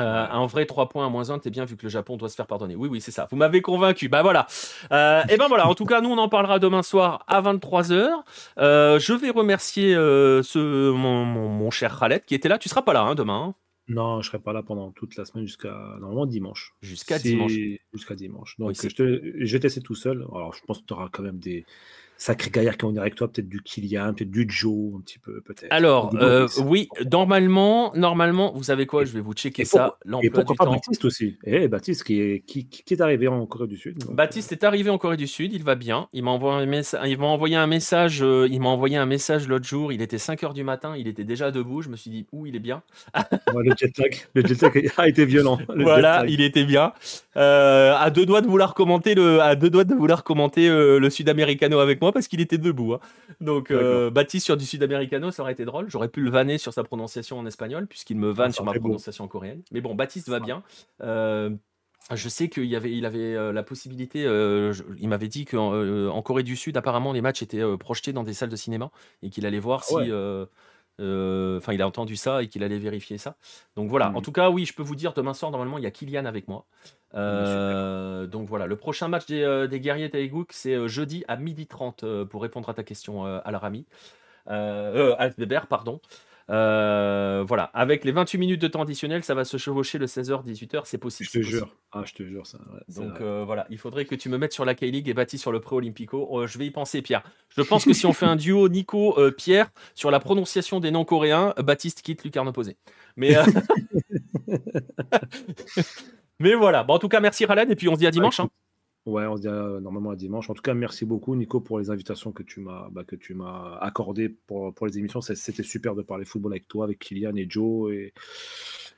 un vrai 3 points à moins 1, t'es bien vu que le Japon doit se faire pardonner. Oui, oui, c'est ça. Vous m'avez convaincu. Bah voilà. et ben voilà. En tout cas, nous, on en parlera demain soir à 23h. je vais remercier ce, mon, cher Khaled qui était là. Tu seras pas là hein, demain. Hein non, je serai pas là pendant toute la semaine jusqu'à normalement dimanche. Jusqu'à dimanche. Jusqu'à dimanche. Donc je, te, je vais tester tout seul. Alors je pense que tu auras quand même des, sacré gaillard qui venir avec toi, peut-être du Kylian, peut-être du Joe, un petit peu, peut-être. Alors, euh, oui, normalement, normalement, vous savez quoi, je vais vous checker ça. Et pourquoi pas Baptiste aussi? Eh, Baptiste qui est, qui, qui est arrivé en Corée du Sud. Baptiste est arrivé en Corée du Sud, il va bien. Il m'a envoyé un, message, il m'a envoyé un message, euh, il m'a envoyé un message l'autre jour, il était 5h du matin, il était déjà debout, je me suis dit, ouh, il est bien. [laughs] le jet lag, le jet lag a été violent. voilà, il était bien. Euh, à deux doigts de vouloir commenter le, à deux doigts de vouloir commenter le Sud-Americano avec moi parce qu'il était debout. Hein. Donc euh, Baptiste sur du Sud-Americano, ça aurait été drôle. J'aurais pu le vanner sur sa prononciation en espagnol puisqu'il me vanne sur ma prononciation coréenne. Mais bon, Baptiste va bien. Euh, Je sais qu'il avait il avait, la possibilité, il m'avait dit qu'en, Corée du Sud, apparemment, les matchs étaient, projetés dans des salles de cinéma et qu'il allait voir Ah si, ouais? Enfin, il a entendu ça et qu'il allait vérifier ça. Donc voilà, en Mmh tout cas, oui, je peux vous dire, demain soir, normalement, il y a Kylian avec moi. Super. donc voilà, le prochain match des, des guerriers Taegouk, c'est, jeudi à 12:30, heu, pour répondre à ta question, heu, Altbéber, pardon. Heu, voilà, avec les 28 minutes de temps additionnel, ça va se chevaucher le 16:00-18:00, c'est possible, Je te jure. Ah, je te jure, ça, ouais, Donc heu, voilà, il faudrait que tu me mettes sur la K-League et Baptiste sur le Pré-Olympico. Heu, je vais y penser, Pierre. Je pense que si on fait un duo [laughs] Nico, heu, Pierre, sur la prononciation des noms coréens, Baptiste quitte lucarne opposée. Mais [laughs] [laughs] mais voilà. Bon, en tout cas, merci Ralen et puis on se dit à Bah, dimanche, hein. Ouais, on se dit normalement à dimanche. En tout cas, merci beaucoup Nico pour les invitations que tu m'as, bah, que tu m'as accordées pour pour les émissions. C'était super de parler football avec toi, avec Kylian et Joe et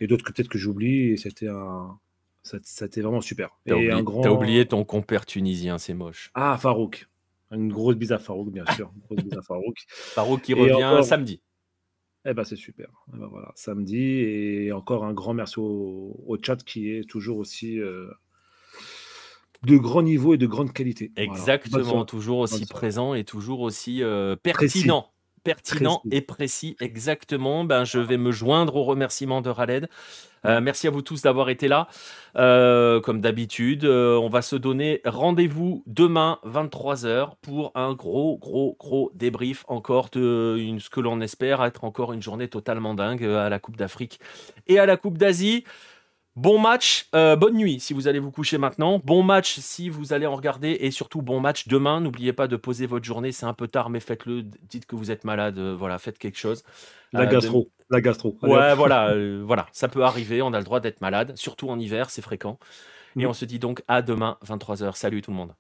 et d'autres que peut-être que j'oublie et c'était un c'était vraiment super Tu as et un oublié as grand oublié ton compère tunisien, c'est moche. Ah, Farouk. Une grosse bise à Farouk, bien sûr. Une grosse bise à Farouk Farouk qui et revient encore samedi. et bah, c'est super. Et bah, voilà, samedi et encore un grand merci au au chat qui est toujours aussi, de grand niveau et de grande qualité. Exactement, toujours aussi présent et toujours aussi, Précis. pertinent. Pertinent Précis. et précis, exactement. Ben, je vais me joindre aux remerciements de Raled. Heu, Mmh. merci à vous tous d'avoir été là. Heu, comme d'habitude, on va se donner rendez-vous demain 23:00 pour un gros, gros, gros débrief encore de une ce que l'on espère être encore une journée totalement dingue, à la Coupe d'Afrique et à la Coupe d'Asie. Bon match, heu, bonne nuit si vous allez vous coucher maintenant. Bon match si vous allez en regarder et surtout bon match demain. N'oubliez pas de poser votre journée, c'est un peu tard, mais faites-le. Dites que vous êtes malade, heu, voilà, faites quelque chose. La dem gastro, la gastro. Allez ouais, voilà, [laughs] voilà, ça peut arriver, on a le droit d'être malade, surtout en hiver, c'est fréquent et Mmh. on se dit donc à demain 23:00. Salut tout le monde.